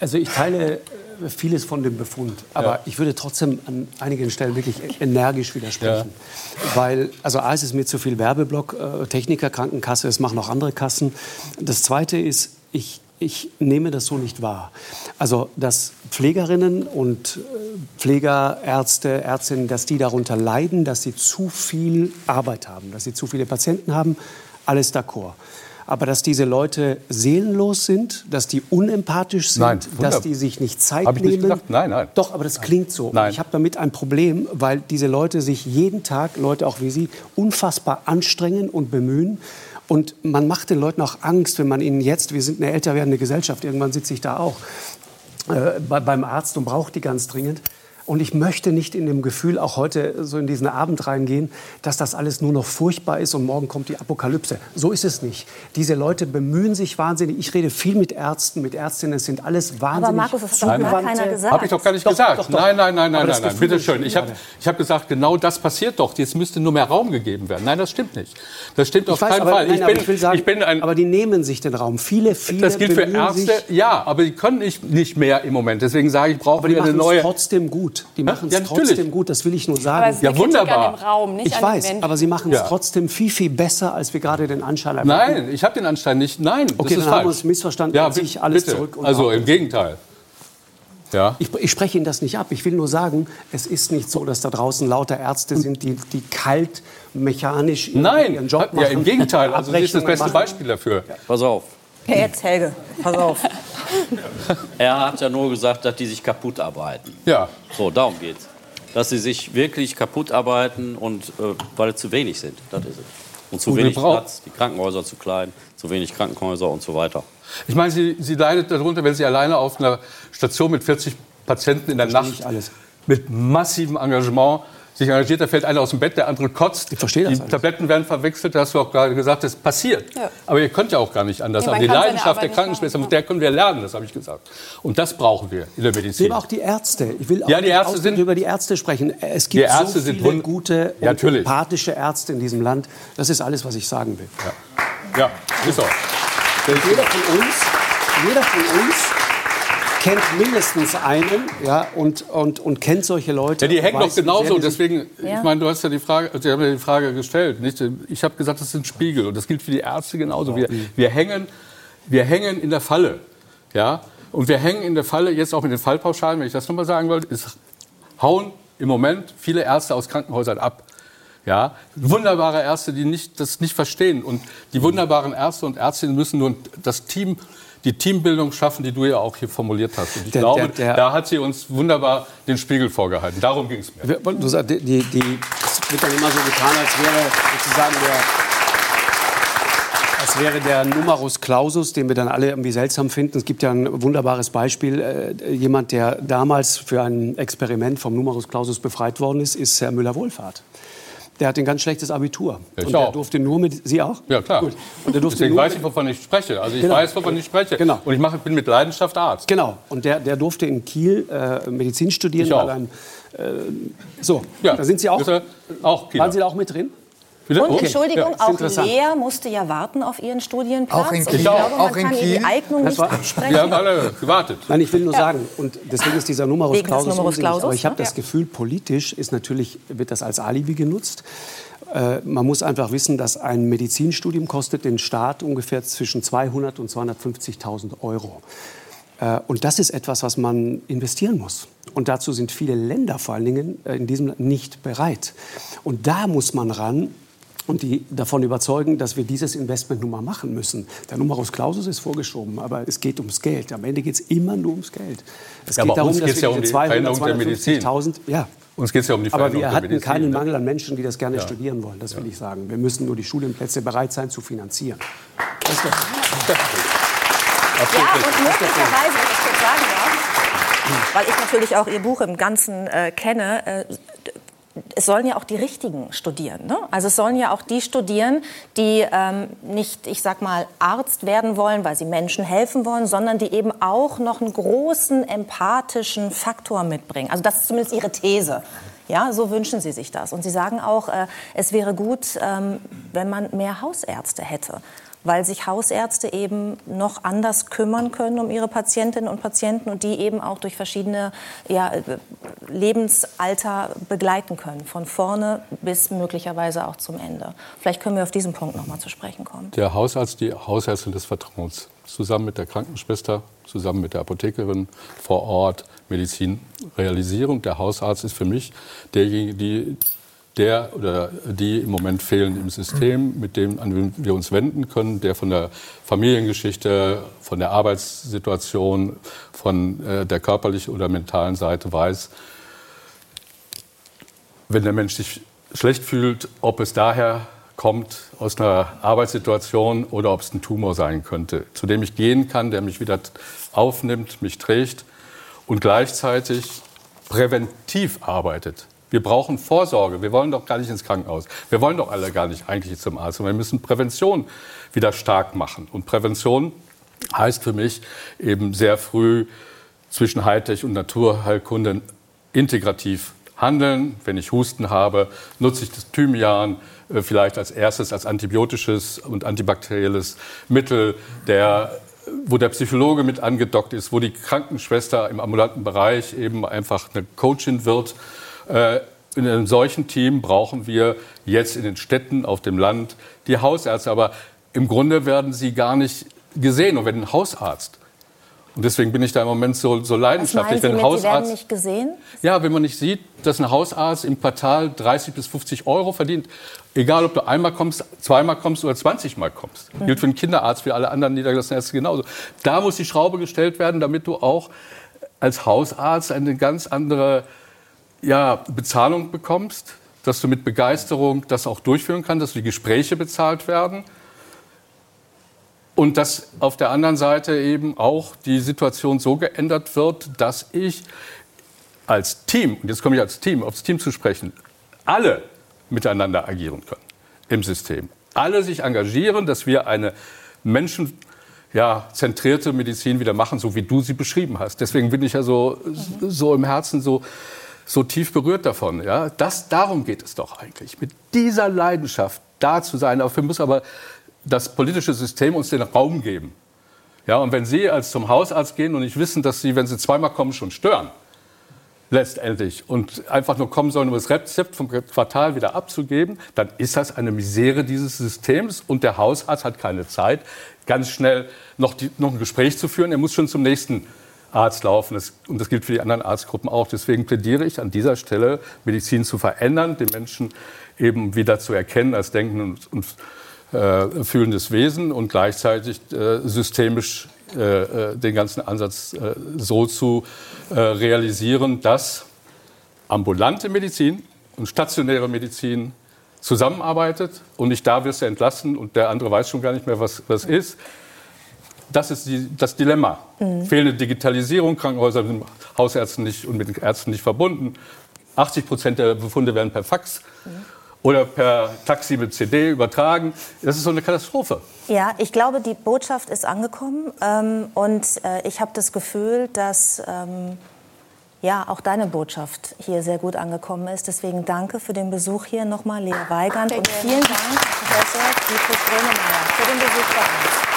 also ich teile vieles von dem Befund. Aber ja. ich würde trotzdem an einigen Stellen wirklich energisch widersprechen. Ja. Weil, also A, ist es mir zu viel Werbeblock, äh, Techniker, Krankenkasse, es machen auch andere Kassen. Das Zweite ist, ich, ich nehme das so nicht wahr. Also, dass Pflegerinnen und äh, Pfleger, Ärzte, Ärztinnen, dass die darunter leiden, dass sie zu viel Arbeit haben, dass sie zu viele Patienten haben, alles d'accord. Aber dass diese Leute seelenlos sind, dass die unempathisch sind, Nein, dass die sich nicht Zeit Hab ich nicht nehmen. gesagt. Nein, nein. Doch, aber das klingt so. Nein. Ich habe damit ein Problem, weil diese Leute sich jeden Tag, Leute auch wie Sie, unfassbar anstrengen und bemühen. Und man macht den Leuten auch Angst, wenn man ihnen jetzt, wir sind eine älter werdende Gesellschaft, irgendwann sitze ich da auch äh, bei, beim Arzt und brauche die ganz dringend. Und ich möchte nicht in dem Gefühl auch heute so in diesen Abend reingehen, dass das alles nur noch furchtbar ist und morgen kommt die Apokalypse. So ist es nicht. Diese Leute bemühen sich wahnsinnig. Ich rede viel mit Ärzten, mit Ärztinnen. Es sind alles wahnsinnig Aber Markus, das hat doch gar keiner gesagt. Habe ich doch gar nicht Doch, gesagt. doch, doch. Nein, nein, nein, nein, nein, nein. Bitte schön. Ich habe ich hab gesagt, genau das passiert doch. Jetzt müsste nur mehr Raum gegeben werden. Nein, das stimmt nicht. Das stimmt auf Ich weiß, keinen aber, Fall. nein, ich, aber bin, ich will sagen, ich bin ein aber die nehmen sich den Raum. Viele, viele das gilt für Ärzte, ja, aber die können nicht, nicht mehr im Moment. Deswegen sage ich, brauchen aber die wir eine machen es neue. trotzdem gut. Die machen es Ja, natürlich. trotzdem gut, das will ich nur Aber sagen. es ist an dem Raum, nicht ich weiß, aber sie machen es Ja. trotzdem viel, viel besser, als wir gerade den Anschein haben. Nein, ich habe den Anschein nicht. Nein, Okay, das dann ist haben falsch. wir uns missverstanden. Ja, Dann ich alles bitte. zurück und also im Gegenteil. Ja. Ich, ich spreche Ihnen das nicht ab. Ich will nur sagen, es ist nicht so, dass da draußen lauter Ärzte sind, die, die kalt, mechanisch Nein, ihren Job machen. ja, im Gegenteil. Also das ist das beste machen. Beispiel dafür. Pass auf. Jetzt, Helge, pass auf. [LAUGHS] Er hat ja nur gesagt, dass die sich kaputt arbeiten. Ja. So, darum geht's. Dass sie sich wirklich kaputt arbeiten und äh, weil es zu wenig sind. Das ist es. Und zu wenig Platz, die Krankenhäuser zu klein, zu wenig Krankenhäuser und so weiter. Ich meine, sie, sie leidet darunter, wenn sie alleine auf einer Station mit 40 Patienten in der Nacht mit massivem Engagement sich engagiert. Da fällt einer aus dem Bett, der andere kotzt. Ich verstehe das Die alles. Tabletten werden verwechselt, da hast du auch gerade gesagt, das passiert. Ja. Aber ihr könnt ja auch gar nicht anders. Nee, Aber die Leidenschaft der Krankenschwester, mit der können wir lernen, das habe ich gesagt. Und das brauchen wir in der Ich Medizin. will auch die Ärzte. Ich will auch Ja, die Ärzte sind- über die Ärzte sprechen. Es gibt Die Ärzte so viele gute Ja, und natürlich. empathische Ärzte in diesem Land. Das ist alles, was ich sagen will. Ja, ist so. Jeder von uns, jeder von uns kennt mindestens einen ja, und, und, und kennt solche Leute. Ja, die hängen doch genauso. Deswegen, Ja. ich meine, du hast ja die Frage, Sie haben ja die Frage gestellt. Nicht? Ich habe gesagt, das sind Spiegel und das gilt für die Ärzte genauso. Wir, wir, hängen, wir hängen in der Falle. Ja? Und wir hängen in der Falle, jetzt auch mit den Fallpauschalen, wenn ich das nochmal sagen wollte, ist, hauen im Moment viele Ärzte aus Krankenhäusern ab. Ja, wunderbare Ärzte, die nicht, das nicht verstehen. Und die wunderbaren Ärzte und Ärztinnen müssen nun das Team, die Teambildung schaffen, die du ja auch hier formuliert hast. Und ich Der- glaube, der- der- da hat sie uns wunderbar den Spiegel vorgehalten. Darum ging es mir. Du sagst, die, die, die, es wird dann immer so getan, als wäre sozusagen der, als wäre der Numerus Clausus, den wir dann alle irgendwie seltsam finden. Es gibt ja ein wunderbares Beispiel. Äh, jemand, der damals für ein Experiment vom Numerus Clausus befreit worden ist, ist Herr Müller-Wohlfahrt. Der hat ein ganz schlechtes Abitur. Ich und der auch. durfte nur mit Sie auch? Ja, klar. Gut. Und der durfte Deswegen nur weiß ich, wovon ich spreche. Also ich Genau. weiß, wovon ich spreche. Genau. Und ich mache, bin mit Leidenschaft Arzt. Genau. Und der, der durfte in Kiel äh, Medizin studieren. Ich auch. weil Ein, äh, so, Ja. da sind Sie auch. Auch Kieler. Waren Sie da auch mit drin? Bitte? Und Okay. Entschuldigung, Ja. auch. Lea musste ja warten auf ihren Studienplatz. Auch in Und Kiel. ich glaube, man Auch in kann Kiel. die Eignung Das nicht absprechen. Wir haben alle gewartet. Nein, ich will nur sagen, und deswegen ist dieser Numerus Wegen Clausus Numerus Clausus, aber ich habe ne? das Gefühl, politisch ist natürlich, wird das als Alibi genutzt. Äh, man muss einfach wissen, dass ein Medizinstudium kostet den Staat ungefähr zwischen 200 und 250.000 Euro. Äh, Und das ist etwas, was man investieren muss. Und dazu sind viele Länder vor allen Dingen äh, in diesem Land nicht bereit. Und da muss man ran und die davon überzeugen, dass wir dieses Investment nun mal machen müssen. Der Numerus Clausus ist vorgeschoben, aber es geht ums Geld. Am Ende geht es immer nur ums Geld. Es Ja, geht aber darum, uns dass wir ja um die 200, Veränderung der Medizin. 250.000, ja. Uns geht es ja um die Aber Veränderung wir der hatten Medizin. keinen ne? Mangel an Menschen, die das gerne Ja. studieren wollen. Das will ich sagen. Wir müssen nur die Studienplätze bereit sein zu finanzieren. Das ist doch Ja, und möglicherweise, wenn ich kurz sagen darf, weil ich natürlich auch Ihr Buch im Ganzen äh, kenne, äh, es sollen ja auch die Richtigen studieren. Ne? Also es sollen ja auch die studieren, die ähm, nicht, ich sag mal, Arzt werden wollen, weil sie Menschen helfen wollen, sondern die eben auch noch einen großen empathischen Faktor mitbringen. Also das ist zumindest Ihre These. Ja, so wünschen Sie sich das. Und Sie sagen auch, äh, es wäre gut, ähm, wenn man mehr Hausärzte hätte weil sich Hausärzte eben noch anders kümmern können um ihre Patientinnen und Patienten und die eben auch durch verschiedene ja, äh, Lebensalter begleiten können, von vorne bis möglicherweise auch zum Ende. Vielleicht können wir auf diesen Punkt noch mal zu sprechen kommen. Der Hausarzt, die Hausärztin des Vertrauens, zusammen mit der Krankenschwester, zusammen mit der Apothekerin vor Ort Medizin. Realisierung der Hausarzt ist für mich derjenige, die der oder die im Moment fehlen im System, mit dem an wen wir uns wenden können, der von der Familiengeschichte, von der Arbeitssituation, von äh, der körperlichen oder mentalen Seite weiß, wenn der Mensch sich schlecht fühlt, ob es daher kommt aus einer Arbeitssituation oder ob es ein Tumor sein könnte, zu dem ich gehen kann, der mich wieder aufnimmt, mich trägt und gleichzeitig präventiv arbeitet. Wir brauchen Vorsorge. Wir wollen doch gar nicht ins Krankenhaus. Wir wollen doch alle gar nicht eigentlich zum Arzt. Und wir müssen Prävention wieder stark machen. Und Prävention heißt für mich eben sehr früh zwischen Hightech und Naturheilkunde integrativ handeln. Wenn ich Husten habe, nutze ich das Thymian äh, vielleicht als erstes als antibiotisches und antibakterielles Mittel, der wo der Psychologe mit angedockt ist, wo die Krankenschwester im ambulanten Bereich eben einfach eine Coachin wird in einem solchen Team brauchen wir jetzt in den Städten, auf dem Land die Hausärzte. Aber im Grunde werden sie gar nicht gesehen. Und wenn ein Hausarzt und deswegen bin ich da im Moment so, so leidenschaftlich. Wenn Sie mit, Sie werden nicht gesehen? Ja, wenn man nicht sieht, dass ein Hausarzt im Quartal 30 bis 50 Euro verdient, egal ob du einmal kommst, zweimal kommst oder 20 Mal kommst. Mhm. Gilt für einen Kinderarzt, für alle anderen niedergelassenen Ärzte genauso. Da muss die Schraube gestellt werden, damit du auch als Hausarzt eine ganz andere ja, Bezahlung bekommst, dass du mit Begeisterung das auch durchführen kannst, dass die Gespräche bezahlt werden. Und dass auf der anderen Seite eben auch die Situation so geändert wird, dass ich als Team, und jetzt komme ich als Team, aufs Team zu sprechen, alle miteinander agieren können im System. Alle sich engagieren, dass wir eine Menschen ja, Medizin wieder machen, so wie du sie beschrieben hast. Deswegen bin ich ja so, so im Herzen so so tief berührt davon. Ja? Das, darum geht es doch eigentlich, mit dieser Leidenschaft da zu sein. Dafür muss aber das politische System uns den Raum geben. Ja, und wenn Sie als zum Hausarzt gehen und nicht wissen, dass Sie, wenn Sie zweimal kommen, schon stören, letztendlich, und einfach nur kommen sollen, um das Rezept vom Quartal wieder abzugeben, dann ist das eine Misere dieses Systems und der Hausarzt hat keine Zeit, ganz schnell noch, die, noch ein Gespräch zu führen. Er muss schon zum nächsten Arzt laufen. Das, und das gilt für die anderen Arztgruppen auch. Deswegen plädiere ich an dieser Stelle, Medizin zu verändern, den Menschen eben wieder zu erkennen als denkendes und, und äh, fühlendes Wesen und gleichzeitig äh, systemisch äh, äh den ganzen Ansatz äh, so zu äh, realisieren, dass ambulante Medizin und stationäre Medizin zusammenarbeitet und nicht da wirst du entlassen und der andere weiß schon gar nicht mehr, was das ist das ist die, das Dilemma. Mhm. Fehlende Digitalisierung, Krankenhäuser sind Hausärzten nicht und mit den Ärzten nicht verbunden. 80 Prozent der Befunde werden per Fax mhm. oder per Taxi mit CD übertragen. Das ist so eine Katastrophe. Ja, ich glaube, die Botschaft ist angekommen. Ähm, und äh, ich habe das Gefühl, dass ähm, ja, auch deine Botschaft hier sehr gut angekommen ist. Deswegen danke für den Besuch hier nochmal, Lea Weigand. Und vielen Dank, Professor Dietrich Grönemeyer, für den Besuch bei uns.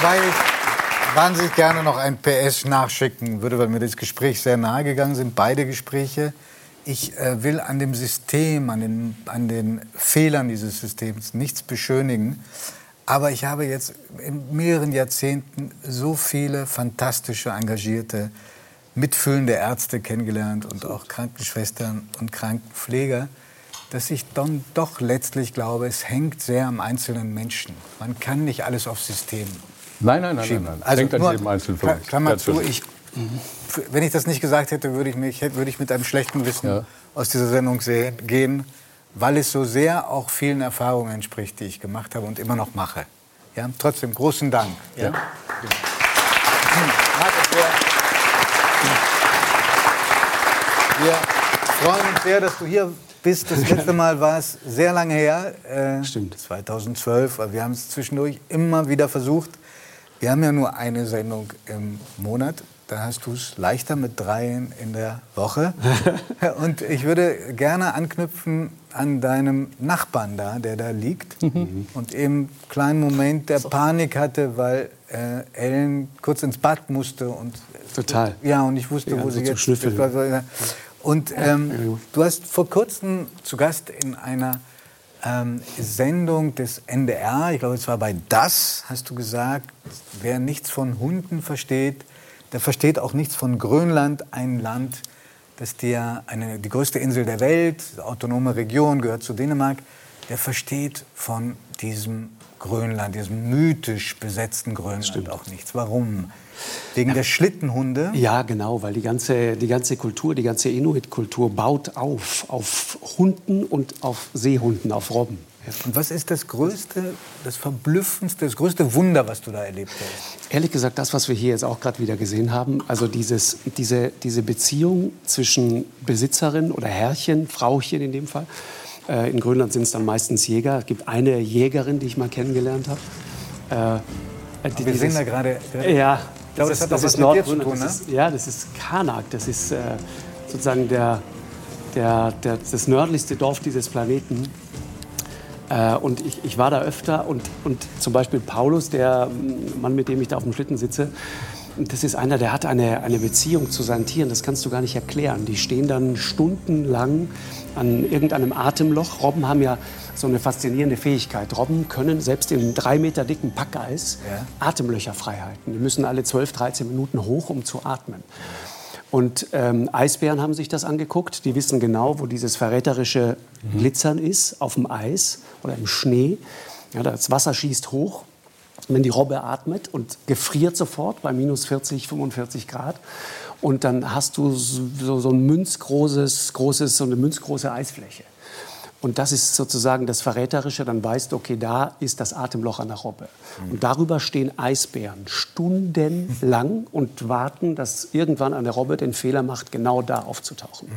Wobei ich wahnsinnig gerne noch ein PS nachschicken würde, weil mir das Gespräch sehr nahe gegangen sind, beide Gespräche. Ich äh, will an dem System, an den, an den Fehlern dieses Systems nichts beschönigen. Aber ich habe jetzt in mehreren Jahrzehnten so viele fantastische, engagierte, mitfühlende Ärzte kennengelernt und auch Krankenschwestern und Krankenpfleger, dass ich dann doch letztlich glaube, es hängt sehr am einzelnen Menschen. Man kann nicht alles aufs System Nein, nein, nein, nein, nein. Also Denkt an jedem Einzelnen von uns. Klammer zu, ich, wenn ich das nicht gesagt hätte, würde ich, mich, würde ich mit einem schlechten Wissen ja. aus dieser Sendung sehen, gehen, weil es so sehr auch vielen Erfahrungen entspricht, die ich gemacht habe und immer noch mache. Ja, trotzdem großen Dank. Ja. ja. Wir freuen uns sehr, dass du hier bist. Das letzte Mal war es sehr lange her. Äh, Stimmt. 2012. Wir haben es zwischendurch immer wieder versucht. Wir haben ja nur eine Sendung im Monat. Da hast du es leichter mit dreien in der Woche. [LAUGHS] Und ich würde gerne anknüpfen an deinem Nachbarn da, der da liegt mhm. und eben einen kleinen Moment der Panik hatte, weil äh, Ellen kurz ins Bad musste und total. Ja, und ich wusste, ja, wo sie jetzt. Schnüffeln. Und ähm, du hast vor kurzem zu Gast in einer ähm, Sendung des NDR, ich glaube, es war bei Das, hast du gesagt, wer nichts von Hunden versteht, der versteht auch nichts von Grönland, ein Land, das dir eine, die größte Insel der Welt, autonome Region, gehört zu Dänemark. Der versteht von diesem Grönland, diesem mythisch besetzten Grönland auch nichts. Warum? Wegen der Schlittenhunde? Ja, genau, weil die ganze, die ganze Kultur, die ganze Inuit-Kultur baut auf, auf Hunden und auf Seehunden, auf Robben. Und was ist das größte, das verblüffendste, das größte Wunder, was du da erlebt hast? Ehrlich gesagt, das, was wir hier jetzt auch gerade wieder gesehen haben, also dieses, diese, diese Beziehung zwischen Besitzerin oder Herrchen, Frauchen in dem Fall. Äh, in Grönland sind es dann meistens Jäger. Es gibt eine Jägerin, die ich mal kennengelernt habe. Äh, die, wir sehen da gerade. Ja, ich glaube, das, das, hat das was mit dir zu tun, ne? Ist, ja, das ist Karnak. Das ist äh, sozusagen der, der, der, das nördlichste Dorf dieses Planeten. Äh, und ich, ich, war da öfter und, und zum Beispiel Paulus, der Mann, mit dem ich da auf dem Schlitten sitze, das ist einer, der hat eine, eine Beziehung zu seinen Tieren, das kannst du gar nicht erklären. Die stehen dann stundenlang an irgendeinem Atemloch. Robben haben ja so eine faszinierende Fähigkeit. Robben können selbst in drei Meter dicken Packeis ja. Atemlöcher frei halten. Die müssen alle 12, 13 Minuten hoch, um zu atmen. Und ähm, Eisbären haben sich das angeguckt. Die wissen genau, wo dieses verräterische Glitzern ist, auf dem Eis oder im Schnee. Ja, das Wasser schießt hoch, wenn die Robbe atmet und gefriert sofort bei minus 40, 45 Grad. Und dann hast du so, so ein münzgroßes, großes, so eine münzgroße Eisfläche. Und das ist sozusagen das Verräterische. Dann weißt du, okay, da ist das Atemloch an der Robbe. Und darüber stehen Eisbären stundenlang und warten, dass irgendwann eine Robbe den Fehler macht, genau da aufzutauchen.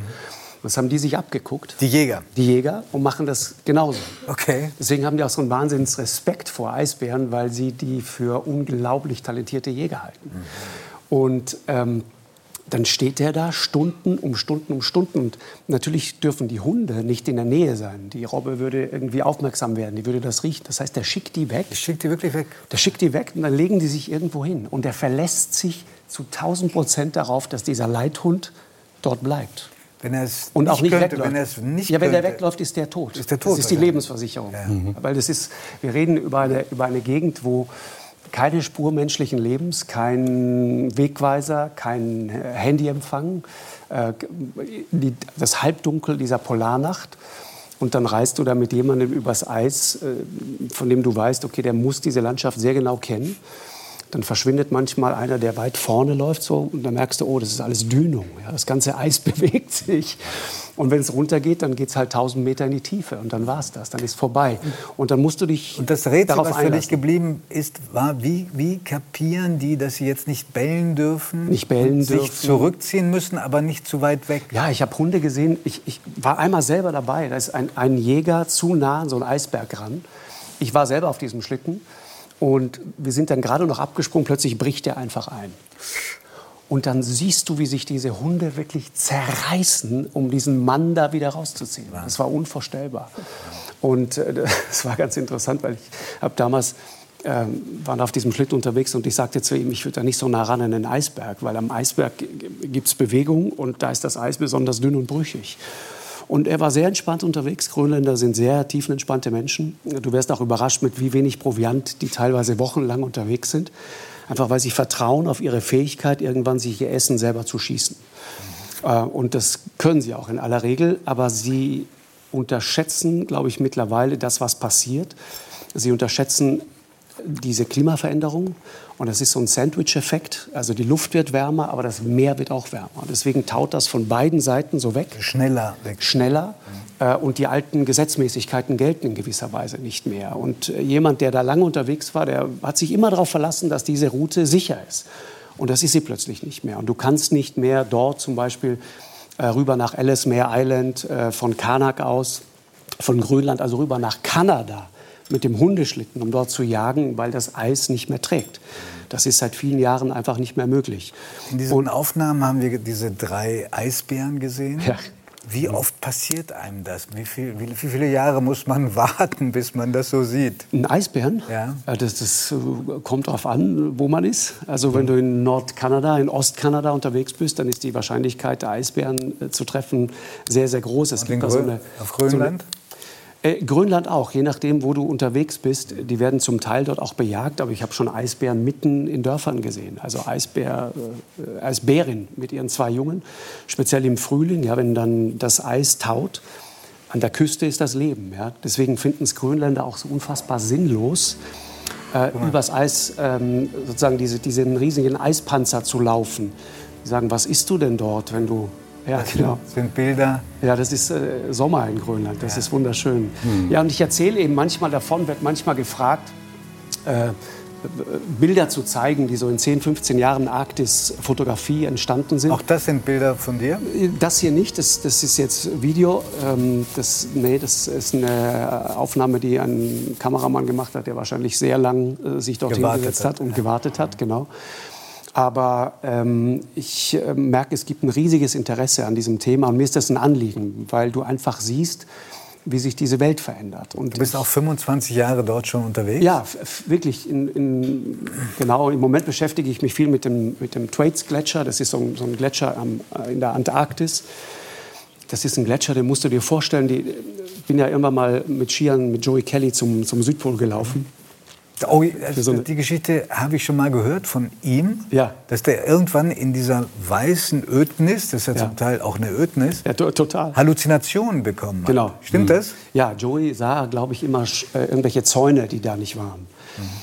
Das haben die sich abgeguckt. Die Jäger? Die Jäger und machen das genauso. Okay. Deswegen haben die auch so einen Wahnsinns Respekt vor Eisbären, weil sie die für unglaublich talentierte Jäger halten. Mhm. Und ähm, dann steht der da Stunden um Stunden um Stunden. Und natürlich dürfen die Hunde nicht in der Nähe sein. Die Robbe würde irgendwie aufmerksam werden, die würde das riechen. Das heißt, der schickt die weg. Der schickt die wirklich weg? Der schickt die weg und dann legen die sich irgendwo hin. Und der verlässt sich zu 1000 Prozent darauf, dass dieser Leithund dort bleibt. Wenn er es und auch nicht könnte, wegläuft. wenn er es nicht ja, wenn der könnte. wegläuft, ist der tot. Ist der tot, das ist die. Lebensversicherung. Ja. Mhm. Weil das ist, wir reden über eine, über eine Gegend, wo keine Spur menschlichen Lebens, kein Wegweiser, kein Handyempfang, äh, die, das Halbdunkel dieser Polarnacht. Und dann reist du da mit jemandem übers Eis, äh, von dem du weißt, okay, der muss diese Landschaft sehr genau kennen. Dann verschwindet manchmal einer, der weit vorne läuft, so, und dann merkst du, oh, das ist alles Dünung. Ja, das ganze Eis [LAUGHS] bewegt sich. Und wenn es runtergeht, dann geht es halt 1000 Meter in die Tiefe und dann war es das, dann ist vorbei. Und dann musst du dich Und das Rätsel, was für dich geblieben ist, war, wie, wie kapieren die, dass sie jetzt nicht bellen dürfen? Nicht bellen sich dürfen. zurückziehen müssen, aber nicht zu weit weg? Ja, ich habe Hunde gesehen. Ich, ich war einmal selber dabei. Da ist ein, ein Jäger zu nah an so einen Eisberg ran. Ich war selber auf diesem Schlitten. Und wir sind dann gerade noch abgesprungen. Plötzlich bricht er einfach ein. Und dann siehst du, wie sich diese Hunde wirklich zerreißen, um diesen Mann da wieder rauszuziehen. Das war unvorstellbar. Und äh, [LAUGHS] das war ganz interessant, weil ich habe damals ähm, waren auf diesem Schlitten unterwegs und ich sagte zu ihm, ich würde da nicht so nah ran an den Eisberg, weil am Eisberg gibt es Bewegung und da ist das Eis besonders dünn und brüchig. Und er war sehr entspannt unterwegs. Grönländer sind sehr tiefenentspannte Menschen. Du wirst auch überrascht, mit wie wenig Proviant die teilweise wochenlang unterwegs sind. Einfach weil sie vertrauen auf ihre Fähigkeit, irgendwann sich ihr Essen selber zu schießen. Äh, Und das können sie auch in aller Regel. Aber sie unterschätzen, glaube ich, mittlerweile das, was passiert. Sie unterschätzen diese Klimaveränderung. Und das ist so ein Sandwich-Effekt. Also die Luft wird wärmer, aber das Meer wird auch wärmer. Deswegen taut das von beiden Seiten so weg. Schneller weg. Schneller. Äh, Und die alten Gesetzmäßigkeiten gelten in gewisser Weise nicht mehr. Und äh, jemand, der da lange unterwegs war, der hat sich immer darauf verlassen, dass diese Route sicher ist. Und das ist sie plötzlich nicht mehr. Und du kannst nicht mehr dort zum Beispiel äh, rüber nach Ellesmere Island, von Karnak aus, von Grönland, also rüber nach Kanada mit dem Hundeschlitten, um dort zu jagen, weil das Eis nicht mehr trägt. Das ist seit vielen Jahren einfach nicht mehr möglich. In diesen Aufnahmen haben wir diese drei Eisbären gesehen. Ja. Wie oft passiert einem das? Wie, viel, wie, wie viele Jahre muss man [LAUGHS] warten, bis man das so sieht? Ein Eisbären? Ja. Das, das äh, kommt darauf an, wo man ist. Also wenn du in Nordkanada, in Ostkanada unterwegs bist, dann ist die Wahrscheinlichkeit, Eisbären äh, zu treffen, sehr, sehr groß. Es Und in da so Grö- eine- auf Grönland? So Äh, Grönland auch, je nachdem, wo du unterwegs bist. Die werden zum Teil dort auch bejagt, aber ich habe schon Eisbären mitten in Dörfern gesehen. Also Eisbär, äh, Eisbärin mit ihren zwei Jungen, speziell im Frühling, ja, wenn dann das Eis taut. An der Küste ist das Leben. Ja. Deswegen finden es Grönländer auch so unfassbar sinnlos, äh, übers Eis ähm, sozusagen diese, diesen riesigen Eispanzer zu laufen. Die sagen, was isst du denn dort, wenn du ja, das genau. sind Bilder. Ja, das ist äh, Sommer in Grönland. Das ja. ist wunderschön. Hm. Ja, und ich erzähle eben manchmal davon, wird manchmal gefragt, äh, Bilder zu zeigen, die so in 10, 15 Jahren Arktis-Fotografie entstanden sind. Auch das sind Bilder von dir? Das hier nicht, das, das ist jetzt Video. Ähm, das, nee, das ist eine Aufnahme, die ein Kameramann gemacht hat, der wahrscheinlich sehr lang äh, sich dorthin gewartet gesetzt hat und gewartet hat. Genau. Aber ähm, ich äh, merke, es gibt ein riesiges Interesse an diesem Thema und mir ist das ein Anliegen, weil du einfach siehst, wie sich diese Welt verändert. Und du bist auch 25 Jahre dort schon unterwegs? Ja, wirklich. In, in, genau, im Moment beschäftige ich mich viel mit dem, mit dem Thwaites-Gletscher. Das ist so ein, so ein Gletscher am, äh, in der Antarktis. Das ist ein Gletscher, den musst du dir vorstellen. Ich bin ja irgendwann mal mit Skiern mit Joey Kelly zum, zum Südpol gelaufen. Oh, also die Geschichte habe ich schon mal gehört von ihm, ja. dass der irgendwann in dieser weißen Ödnis, das ist ja, ja. zum Teil auch eine Ödnis, ja, total. Halluzinationen bekommen hat. Genau. Stimmt mhm. das? Ja, Joey sah, glaube ich, immer äh, irgendwelche Zäune, die da nicht waren.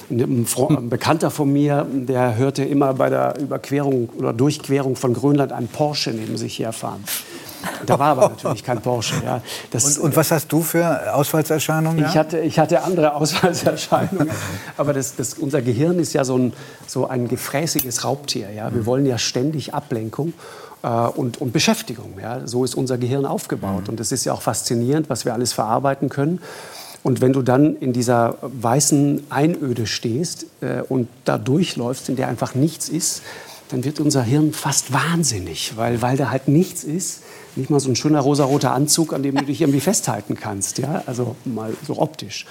Mhm. Ein, ein, Bekannter von mir, der hörte immer bei der Überquerung oder Durchquerung von Grönland einen Porsche neben sich herfahren. Da war aber natürlich kein Porsche. Ja. Das, und, und, was hast du für Ausfallserscheinungen? Ich, hatte, ich hatte andere Ausfallserscheinungen. aber das, das, unser Gehirn ist ja so ein, so ein gefräßiges Raubtier. Ja. Wir wollen ja ständig Ablenkung. Äh, und, und, Beschäftigung. Ja. So ist unser Gehirn aufgebaut. Mhm. Und es ist ja auch faszinierend, was wir alles verarbeiten können. Und wenn du dann in dieser weißen Einöde stehst äh, und da durchläufst, in der einfach nichts ist, dann wird unser Hirn fast wahnsinnig, weil, weil da halt nichts ist nicht mal so ein schöner rosaroter Anzug, an dem du dich irgendwie festhalten kannst. Ja? Also mal so optisch.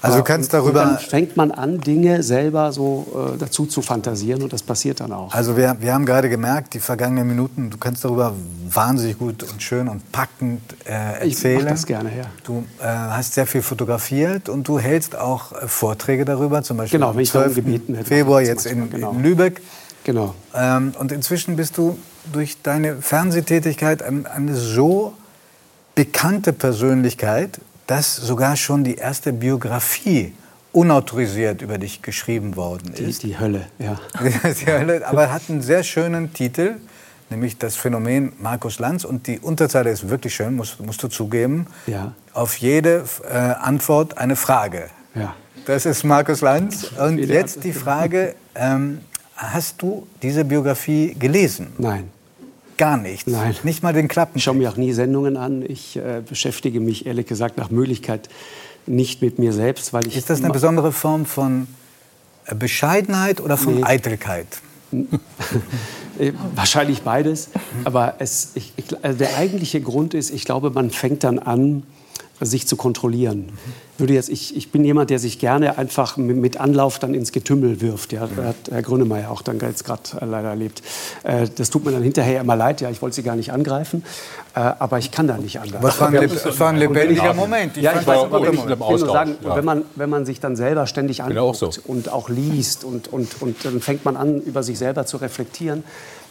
Also du kannst darüber. dann fängt man an, Dinge selber so äh, dazu zu fantasieren und das passiert dann auch. Also wir, wir haben gerade gemerkt, die vergangenen Minuten, du kannst darüber wahnsinnig gut und schön und packend äh, erzählen. Ich mach das gerne, ja. Du äh, hast sehr viel fotografiert und du hältst auch äh, Vorträge darüber, zum Beispiel genau, am 12. Gebeten Februar jetzt in, genau. in Lübeck. Genau. Ähm, und inzwischen bist du durch deine Fernsehtätigkeit eine so bekannte Persönlichkeit, dass sogar schon die erste Biografie unautorisiert über dich geschrieben worden ist. Die, die Hölle, ja. [LAUGHS] die Hölle, aber hat einen sehr schönen Titel, nämlich das Phänomen Markus Lanz. Und die Unterzeile ist wirklich schön, musst, musst du zugeben. Ja. Auf jede äh, Antwort eine Frage. Ja. Das ist Markus Lanz. Und jetzt die Frage, ähm, Hast du diese Biografie gelesen? Nein. Gar nichts? Nein. Nicht mal den Klappen? Ich schaue mir auch nie Sendungen an. Ich äh, beschäftige mich ehrlich gesagt nach Möglichkeit nicht mit mir selbst, weil ich. Ist das eine besondere Form von äh, Bescheidenheit oder von nee. Eitelkeit? [LAUGHS] Äh, wahrscheinlich beides. Aber es, ich, ich, also der eigentliche Grund ist, ich glaube, man fängt dann an, sich zu kontrollieren. Würde jetzt, ich, ich bin jemand, der sich gerne einfach mit Anlauf dann ins Getümmel wirft. Ja, das hat Herr Grönemeyer auch dann jetzt gerade äh, leider erlebt. Äh, das tut mir dann hinterher immer leid. Ja, ich wollte Sie gar nicht angreifen, äh, aber ich kann da nicht anders. Das war ein, das war ein lebendiger Moment. Ich ja, ich weiß, aber ich, ich will nur sagen, ja. wenn, man, wenn man sich dann selber ständig anguckt auch so. und auch liest und, und, und dann fängt man an, über sich selber zu reflektieren,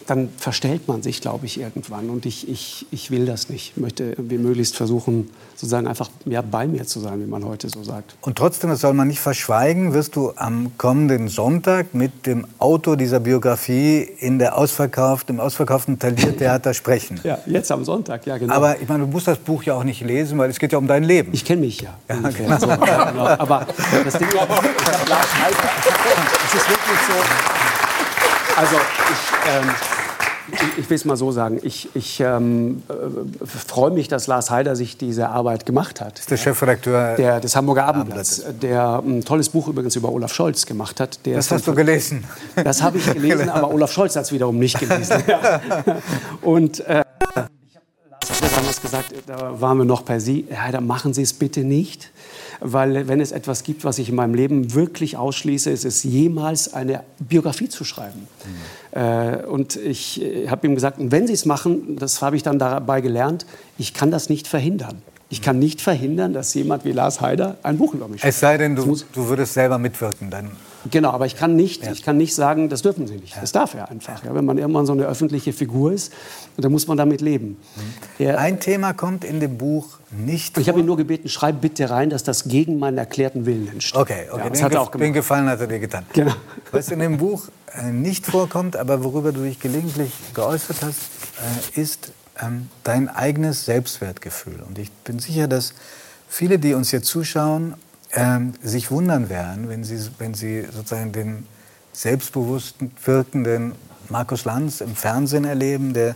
dann verstellt man sich, glaube ich, irgendwann. Und ich, ich, ich will das nicht. Ich möchte wie möglichst versuchen, sozusagen einfach mehr bei mir zu sein, wie man heute so sagt. Und trotzdem, das soll man nicht verschweigen, wirst du am kommenden Sonntag mit dem Autor dieser Biografie in der ausverkauften, im ausverkauften Taliertheater sprechen. Ja, jetzt am Sonntag, ja genau. Aber ich meine, du musst das Buch ja auch nicht lesen, weil es geht ja um dein Leben. Ich kenne mich ja. ja, genau. So, ja genau. Aber das Ding, ich habe Lars [LAUGHS] es ist wirklich so, also ich... Ähm, ich, will es mal so sagen. Ich, ich ähm, äh, freue mich, dass Lars Heider sich diese Arbeit gemacht hat. Das ist der Chefredakteur der, des Hamburger Abendblatts, der ein tolles Buch übrigens über Olaf Scholz gemacht hat. das hast du gelesen? Das habe ich gelesen, aber Olaf Scholz hat es wiederum nicht gelesen. [LAUGHS] Und äh, ich habe Lars damals gesagt, da waren wir noch per Sie, ja, dann machen Sie es bitte nicht weil wenn es etwas gibt, was ich in meinem Leben wirklich ausschließe, ist es jemals eine Biografie zu schreiben. Mhm. Äh, und ich äh, habe ihm gesagt, wenn Sie es machen, das habe ich dann dabei gelernt, ich kann das nicht verhindern. Ich kann nicht verhindern, dass jemand wie Lars Heider ein Buch über mich schreibt. Es sei denn, du, du würdest selber mitwirken, dann. Genau, aber ich kann nicht, ich kann nicht sagen, das dürfen Sie nicht. Das darf er einfach. Ja, wenn man irgendwann so eine öffentliche Figur ist, dann muss man damit leben. Er, Ein Thema kommt in dem Buch nicht ich habe vor. ihn nur gebeten, schreib bitte rein, dass das gegen meinen erklärten Willen entsteht. Okay, okay. Ja, das den, hat er auch gemacht. den Gefallen hat er dir getan. Genau. Was in dem Buch nicht vorkommt, aber worüber du dich gelegentlich geäußert hast, äh, ist ähm, dein eigenes Selbstwertgefühl. Und ich bin sicher, dass viele, die uns hier zuschauen, ähm, sich wundern werden, wenn sie, wenn sie sozusagen den selbstbewussten wirkenden Markus Lanz im Fernsehen erleben, der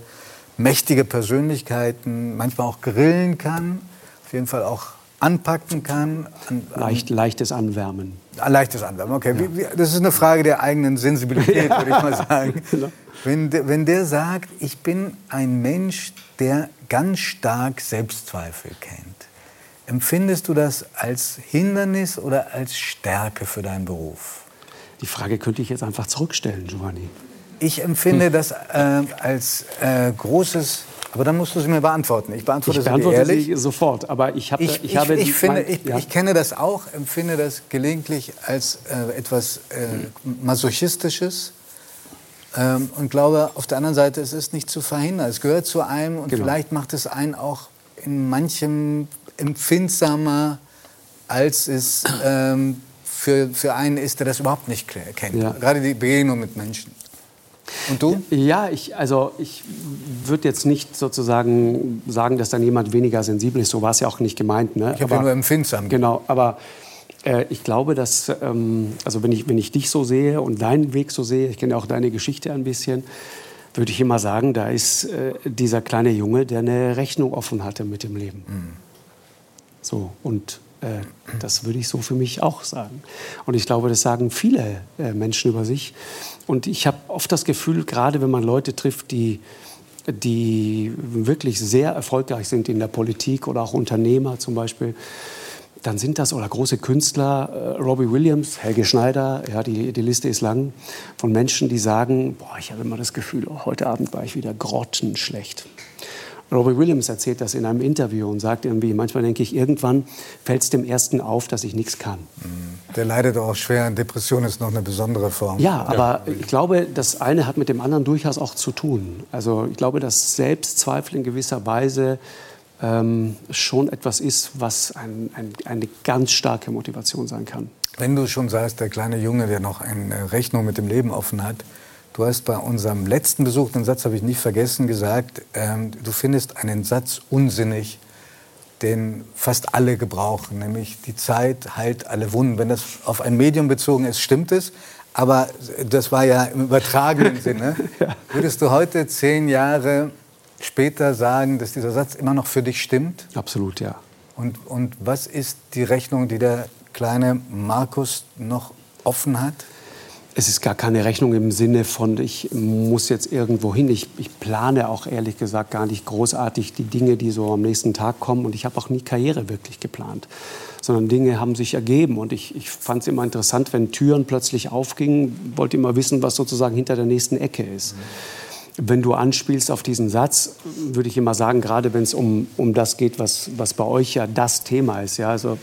mächtige Persönlichkeiten manchmal auch grillen kann, auf jeden Fall auch anpacken kann. An, an Leicht, leichtes Anwärmen. Ein leichtes Anwärmen, okay. Wie, wie, das ist eine Frage der eigenen Sensibilität, [LAUGHS] würde ich mal sagen. Wenn, der, wenn der sagt, ich bin ein Mensch, der ganz stark Selbstzweifel kennt, empfindest du das als Hindernis oder als Stärke für deinen Beruf? Die Frage könnte ich jetzt einfach zurückstellen, Giovanni. Ich empfinde das äh, als äh, großes, aber dann musst du sie mir beantworten. Ich beantworte, Ich sie beantworte ehrlich. sie sofort, aber ich, habe, Ich, ich, ich, habe... ich, finde, mein- ja. ich kenne das auch, empfinde das gelegentlich als äh, etwas äh, Masochistisches. Ähm, und glaube, auf der anderen Seite, es ist nicht zu verhindern. Es gehört zu einem und Genau. vielleicht macht es einen auch in manchem empfindsamer, als es ähm, für, für einen ist, der das überhaupt nicht kennt. Ja. Gerade die Begegnung mit Menschen. Und du? Ja, ich, also ich würde jetzt nicht sozusagen sagen, dass dann jemand weniger sensibel ist. So war es ja auch nicht gemeint. Ne? Ich habe ja nur empfindsam. Genau, aber äh, ich glaube, dass, ähm, also wenn ich, wenn ich dich so sehe und deinen Weg so sehe, ich kenne ja auch deine Geschichte ein bisschen, würde ich immer sagen, da ist äh, dieser kleine Junge, der eine Rechnung offen hatte mit dem Leben. So, und äh, das würde ich so für mich auch sagen. Und ich glaube, das sagen viele äh, Menschen über sich. Und ich habe oft das Gefühl, gerade wenn man Leute trifft, die, die wirklich sehr erfolgreich sind in der Politik oder auch Unternehmer zum Beispiel, dann sind das oder große Künstler, äh, Robbie Williams, Helge Schneider, ja, die, die Liste ist lang, von Menschen, die sagen, boah, ich habe immer das Gefühl, oh, heute Abend war ich wieder grottenschlecht. Robbie Williams erzählt das in einem Interview und sagt irgendwie, manchmal denke ich, irgendwann fällt es dem Ersten auf, dass ich nichts kann. Der leidet auch schwer Depression, ist noch eine besondere Form. Ja, aber ich glaube, das eine hat mit dem anderen durchaus auch zu tun. Also ich glaube, dass Selbstzweifel in gewisser Weise ähm, schon etwas ist, was ein, ein, eine ganz starke Motivation sein kann. Wenn du schon sagst, der kleine Junge, der noch eine Rechnung mit dem Leben offen hat, du hast bei unserem letzten Besuch, den Satz habe ich nicht vergessen, gesagt, ähm, du findest einen Satz unsinnig, den fast alle gebrauchen, nämlich die Zeit heilt alle Wunden. Wenn das auf ein Medium bezogen ist, stimmt es. Aber das war ja im übertragenen [LAUGHS] Sinne. Würdest du heute, zehn Jahre später, sagen, dass dieser Satz immer noch für dich stimmt? Absolut, ja. Und, und was ist die Rechnung, die der kleine Markus noch offen hat? Es ist gar keine Rechnung im Sinne von, ich muss jetzt irgendwo hin. Ich, ich plane auch ehrlich gesagt gar nicht großartig die Dinge, die so am nächsten Tag kommen. Und ich habe auch nie Karriere wirklich geplant. Sondern Dinge haben sich ergeben. Und ich, ich fand es immer interessant, wenn Türen plötzlich aufgingen, wollte immer wissen, was sozusagen hinter der nächsten Ecke ist. Wenn du anspielst auf diesen Satz, würde ich immer sagen, gerade wenn es um, um das geht, was, was bei euch ja das Thema ist. Ja, also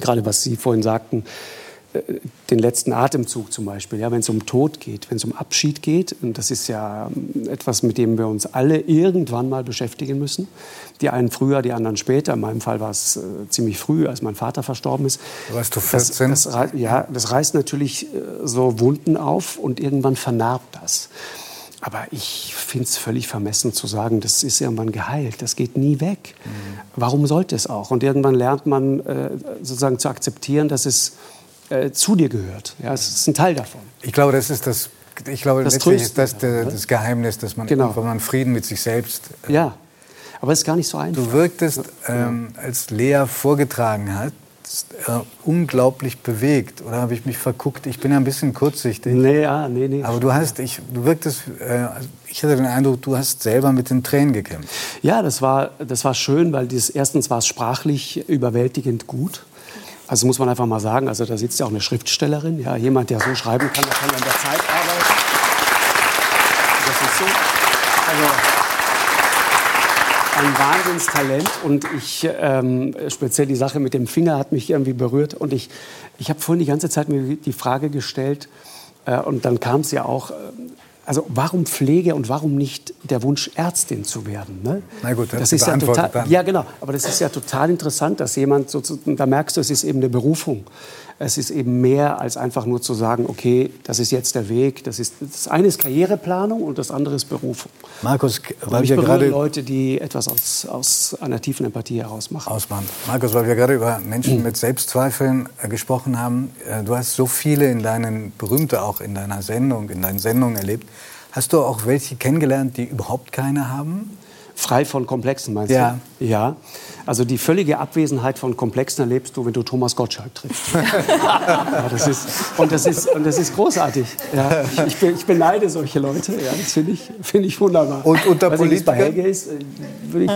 gerade was Sie vorhin sagten, den letzten Atemzug zum Beispiel, ja, wenn es um Tod geht, wenn es um Abschied geht, und das ist ja ähm, etwas, mit dem wir uns alle irgendwann mal beschäftigen müssen. Die einen früher, die anderen später. In meinem Fall war es äh, ziemlich früh, als mein Vater verstorben ist. Warst du 14? Das, das, ja, das reißt natürlich äh, so Wunden auf und irgendwann vernarbt das. Aber ich finde es völlig vermessen zu sagen, das ist irgendwann geheilt, das geht nie weg. Warum sollte es auch? Und irgendwann lernt man äh, sozusagen zu akzeptieren, dass es äh, zu dir gehört. Ja, es ist ein Teil davon. Ich glaube, das ist das. Ich glaube, Das letztlich ist das der, das Geheimnis, dass man Genau. irgendwann mal Frieden mit sich selbst. äh, Ja, aber es ist gar nicht so einfach. Du wirktest, ähm, als Lea vorgetragen hat, äh, unglaublich bewegt. Oder habe ich mich verguckt? Ich bin ja ein bisschen kurzsichtig. Nee, ja, nee, nee. Aber du hast, ich, du wirktest, äh, ich hatte den Eindruck, du hast selber mit den Tränen gekämpft. Ja, das war, das war schön, weil dieses, erstens war es sprachlich überwältigend gut. Also muss man einfach mal sagen, also da sitzt ja auch eine Schriftstellerin, ja, jemand, der so schreiben kann, der kann an der Zeit arbeiten. Das ist so. Also, ein Wahnsinnstalent und ich ähm, speziell die Sache mit dem Finger hat mich irgendwie berührt und ich ich habe vorhin die ganze Zeit mir die Frage gestellt äh, und dann kam es ja auch äh, also warum Pflege und warum nicht der Wunsch, Ärztin zu werden? Ne? Na gut, das ist ja total, dann. ja genau, aber das ist ja total interessant, dass jemand so, da merkst du, es ist eben eine Berufung. Es ist eben mehr als einfach nur zu sagen, okay, das ist jetzt der Weg. Das, ist, das eine ist Karriereplanung und das andere ist Berufung. Markus, weil wir gerade Leute, die etwas aus, aus einer tiefen Empathie heraus machen. Ausmachen. Markus, weil wir gerade über Menschen mhm. mit Selbstzweifeln äh, gesprochen haben. Äh, du hast so viele in deinen berühmte auch in deiner Sendung, in deinen Sendungen erlebt. Hast du auch welche kennengelernt, die überhaupt keine haben? Frei von Komplexen, meinst ja. du? Ja. Also die völlige Abwesenheit von Komplexen erlebst du, wenn du Thomas Gottschalk triffst. [LAUGHS] ja, das ist, und, das ist, und das ist großartig. Ja, ich, ich beneide solche Leute. Ja, das finde ich, find ich wunderbar. Und unter Politikern? Helge ist, äh, ich...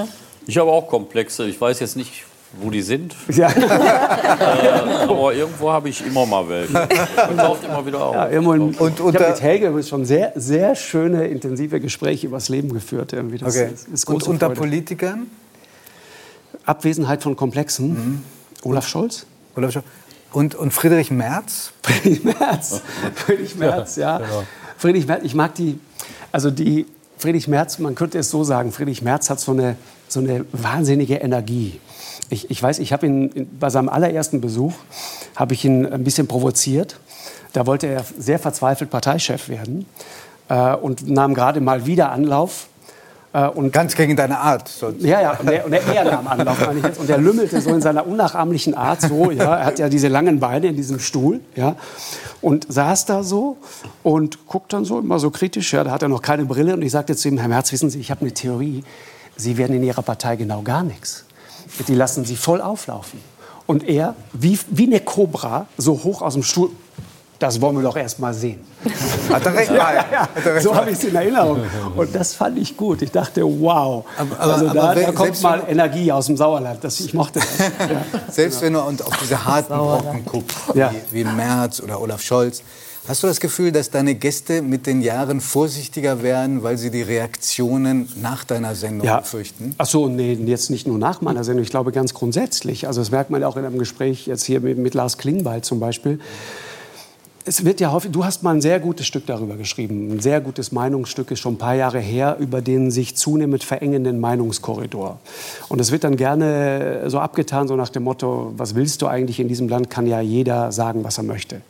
Ich habe auch Komplexe. Ich weiß jetzt nicht, wo die sind. [LAUGHS] Ja. äh, aber irgendwo habe ich immer mal welche. Und taucht immer wieder auf. Ja, und, und, und ich habe mit Helge schon sehr, sehr schöne, intensive Gespräche über das Leben geführt. Irgendwie. Das okay. ist, ist und unter Freude. Politikern? Abwesenheit von Komplexen. Mhm. Olaf Scholz. Olaf Scholz. Und, und Friedrich Merz? [LAUGHS] Friedrich Merz. Friedrich Merz, ja. Genau. Friedrich Merz, ich mag die, also die, Friedrich Merz, man könnte es so sagen, Friedrich Merz hat so eine, so eine wahnsinnige Energie. Ich, ich weiß, ich habe ihn bei seinem allerersten Besuch, habe ich ihn ein bisschen provoziert. Da wollte er sehr verzweifelt Parteichef werden äh, und nahm gerade mal wieder Anlauf. Äh, und Ganz gegen deine Art. Sonst. Ja, ja, und der, und der er nahm Anlauf, meine ich jetzt. Und er lümmelte so in seiner unnachahmlichen Art so, ja. Er hat ja diese langen Beine in diesem Stuhl, ja. Und saß da so und guckt dann so immer so kritisch, ja. Da hat er noch keine Brille. Und ich sagte zu ihm, Herr Merz, wissen Sie, ich habe eine Theorie. Sie werden in Ihrer Partei genau gar nichts die lassen sie voll auflaufen. Und er, wie, wie eine Kobra, so hoch aus dem Stuhl, das wollen wir doch erst mal sehen. [LAUGHS] Hat er recht, ja, ja, Hat er recht so habe ich es in Erinnerung. Und das fand ich gut. Ich dachte, wow. Aber, aber, also da, aber da kommt mal Energie aus dem Sauerland. Das, ich mochte das. [LAUGHS] Ja. Selbst wenn du auf diese harten Brocken guckst, wie, wie Merz oder Olaf Scholz, Hast du das Gefühl, dass deine Gäste mit den Jahren vorsichtiger werden, weil sie die Reaktionen nach deiner Sendung ja. fürchten? Ach so, nee, jetzt nicht nur nach meiner Sendung. Ich glaube ganz grundsätzlich. Also das merkt man auch in einem Gespräch jetzt hier mit, mit Lars Klingbeil zum Beispiel. Es wird ja häufig, du hast mal ein sehr gutes Stück darüber geschrieben, ein sehr gutes Meinungsstück ist schon ein paar Jahre her, über den sich zunehmend verengenden Meinungskorridor. Und es wird dann gerne so abgetan, so nach dem Motto, was willst du eigentlich in diesem Land, kann ja jeder sagen, was er möchte.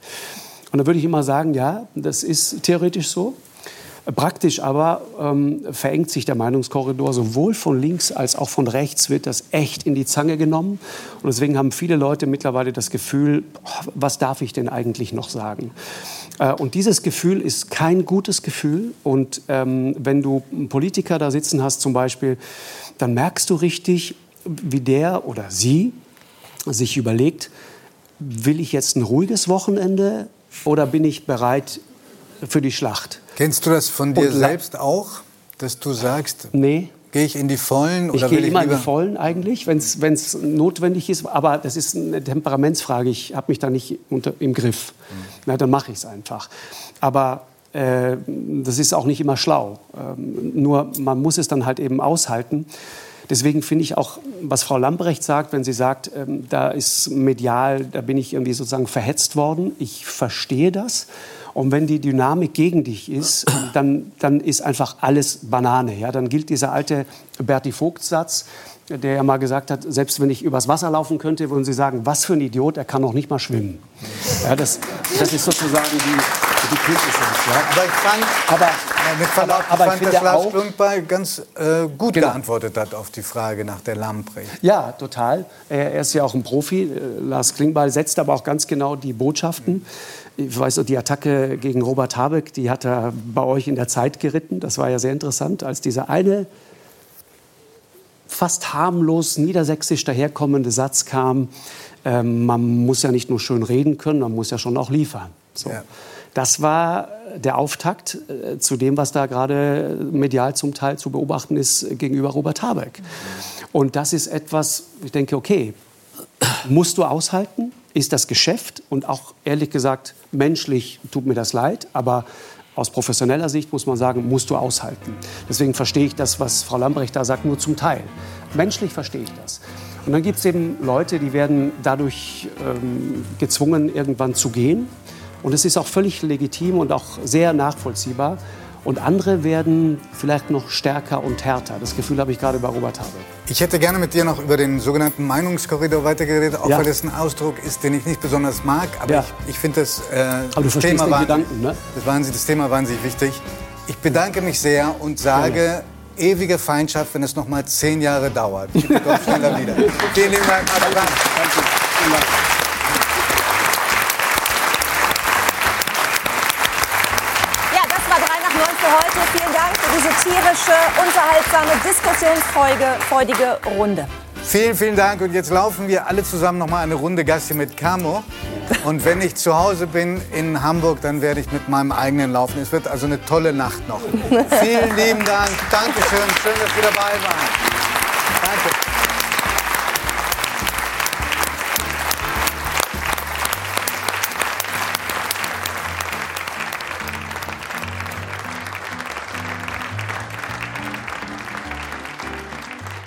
Und da würde ich immer sagen, ja, das ist theoretisch so. Praktisch aber ähm, verengt sich der Meinungskorridor sowohl von links als auch von rechts wird das echt in die Zange genommen. Und deswegen haben viele Leute mittlerweile das Gefühl, was darf ich denn eigentlich noch sagen? Äh, und dieses Gefühl ist kein gutes Gefühl. Und ähm, wenn du einen Politiker da sitzen hast zum Beispiel, dann merkst du richtig, wie der oder sie sich überlegt, will ich jetzt ein ruhiges Wochenende oder bin ich bereit für die Schlacht? Kennst du das von dir selbst auch, dass du sagst, nee. gehe ich in die Vollen? Oder ich gehe immer in die Vollen eigentlich, wenn es notwendig ist. Aber das ist eine Temperamentsfrage. Ich habe mich da nicht unter, im Griff. Mhm. Na, dann mache ich es einfach. Aber äh, das ist auch nicht immer schlau. Ähm, nur man muss es dann halt eben aushalten. Deswegen finde ich auch, was Frau Lambrecht sagt, wenn sie sagt, ähm, da ist medial, da bin ich irgendwie sozusagen verhetzt worden. Ich verstehe das. Und wenn die Dynamik gegen dich ist, dann, dann ist einfach alles Banane. Ja? Dann gilt dieser alte Berti Vogt-Satz, der ja mal gesagt hat, selbst wenn ich übers Wasser laufen könnte, würden Sie sagen, was für ein Idiot, er kann noch nicht mal schwimmen. Ja, das, das ist sozusagen die, die Quintessenz. Ja. Aber ich fand, aber, mit Verlaub, aber, aber ich fand, dass Lars Klungbeil ganz äh, gut genau. geantwortet hat auf die Frage nach der Lamprecht. Ja, total. Er, er ist ja auch ein Profi. Äh, Lars Klingbeil setzt aber auch ganz genau die Botschaften. Ich weiß, die Attacke gegen Robert Habeck, die hat er bei euch in der Zeit geritten. Das war ja sehr interessant, als dieser eine fast harmlos niedersächsisch daherkommende Satz kam, äh, man muss ja nicht nur schön reden können, man muss ja schon auch liefern. So. Ja. Das war der Auftakt äh, zu dem, was da gerade medial zum Teil zu beobachten ist gegenüber Robert Habeck. Und das ist etwas, ich denke, okay, musst du aushalten, ist das Geschäft und auch ehrlich gesagt menschlich tut mir das leid, aber Aus professioneller Sicht muss man sagen, musst du aushalten. Deswegen verstehe ich das, was Frau Lambrecht da sagt, nur zum Teil. Menschlich verstehe ich das. Und dann gibt es eben Leute, die werden dadurch ähm, gezwungen, irgendwann zu gehen. Und es ist auch völlig legitim und auch sehr nachvollziehbar. Und andere werden vielleicht noch stärker und härter. Das Gefühl habe ich gerade bei Robert Habeck. Ich hätte gerne mit dir noch über den sogenannten Meinungskorridor weitergeredet, auch Ja. weil das ein Ausdruck ist, den ich nicht besonders mag. Aber Ja. ich, ich finde das, äh, Aber du das, Thema wahnsinnig- Gedanken, ne? das, wahnsinnig- das Thema wahnsinnig wichtig. Ich bedanke mich sehr und sage, ewige Feindschaft, wenn es noch mal zehn Jahre dauert. Mir Gott schneller wieder. [LAUGHS] Vielen lieben Dank. Applaus. Ja, Tierische, unterhaltsame, diskussionsfreudige Runde. Vielen, vielen Dank. Und jetzt laufen wir alle zusammen noch mal eine Runde Gassi mit Camo. Und wenn ich zu Hause bin in Hamburg, dann werde ich mit meinem eigenen laufen. Es wird also eine tolle Nacht noch. [LAUGHS] Vielen lieben Dank. Dankeschön. Schön, dass Sie dabei waren. Danke.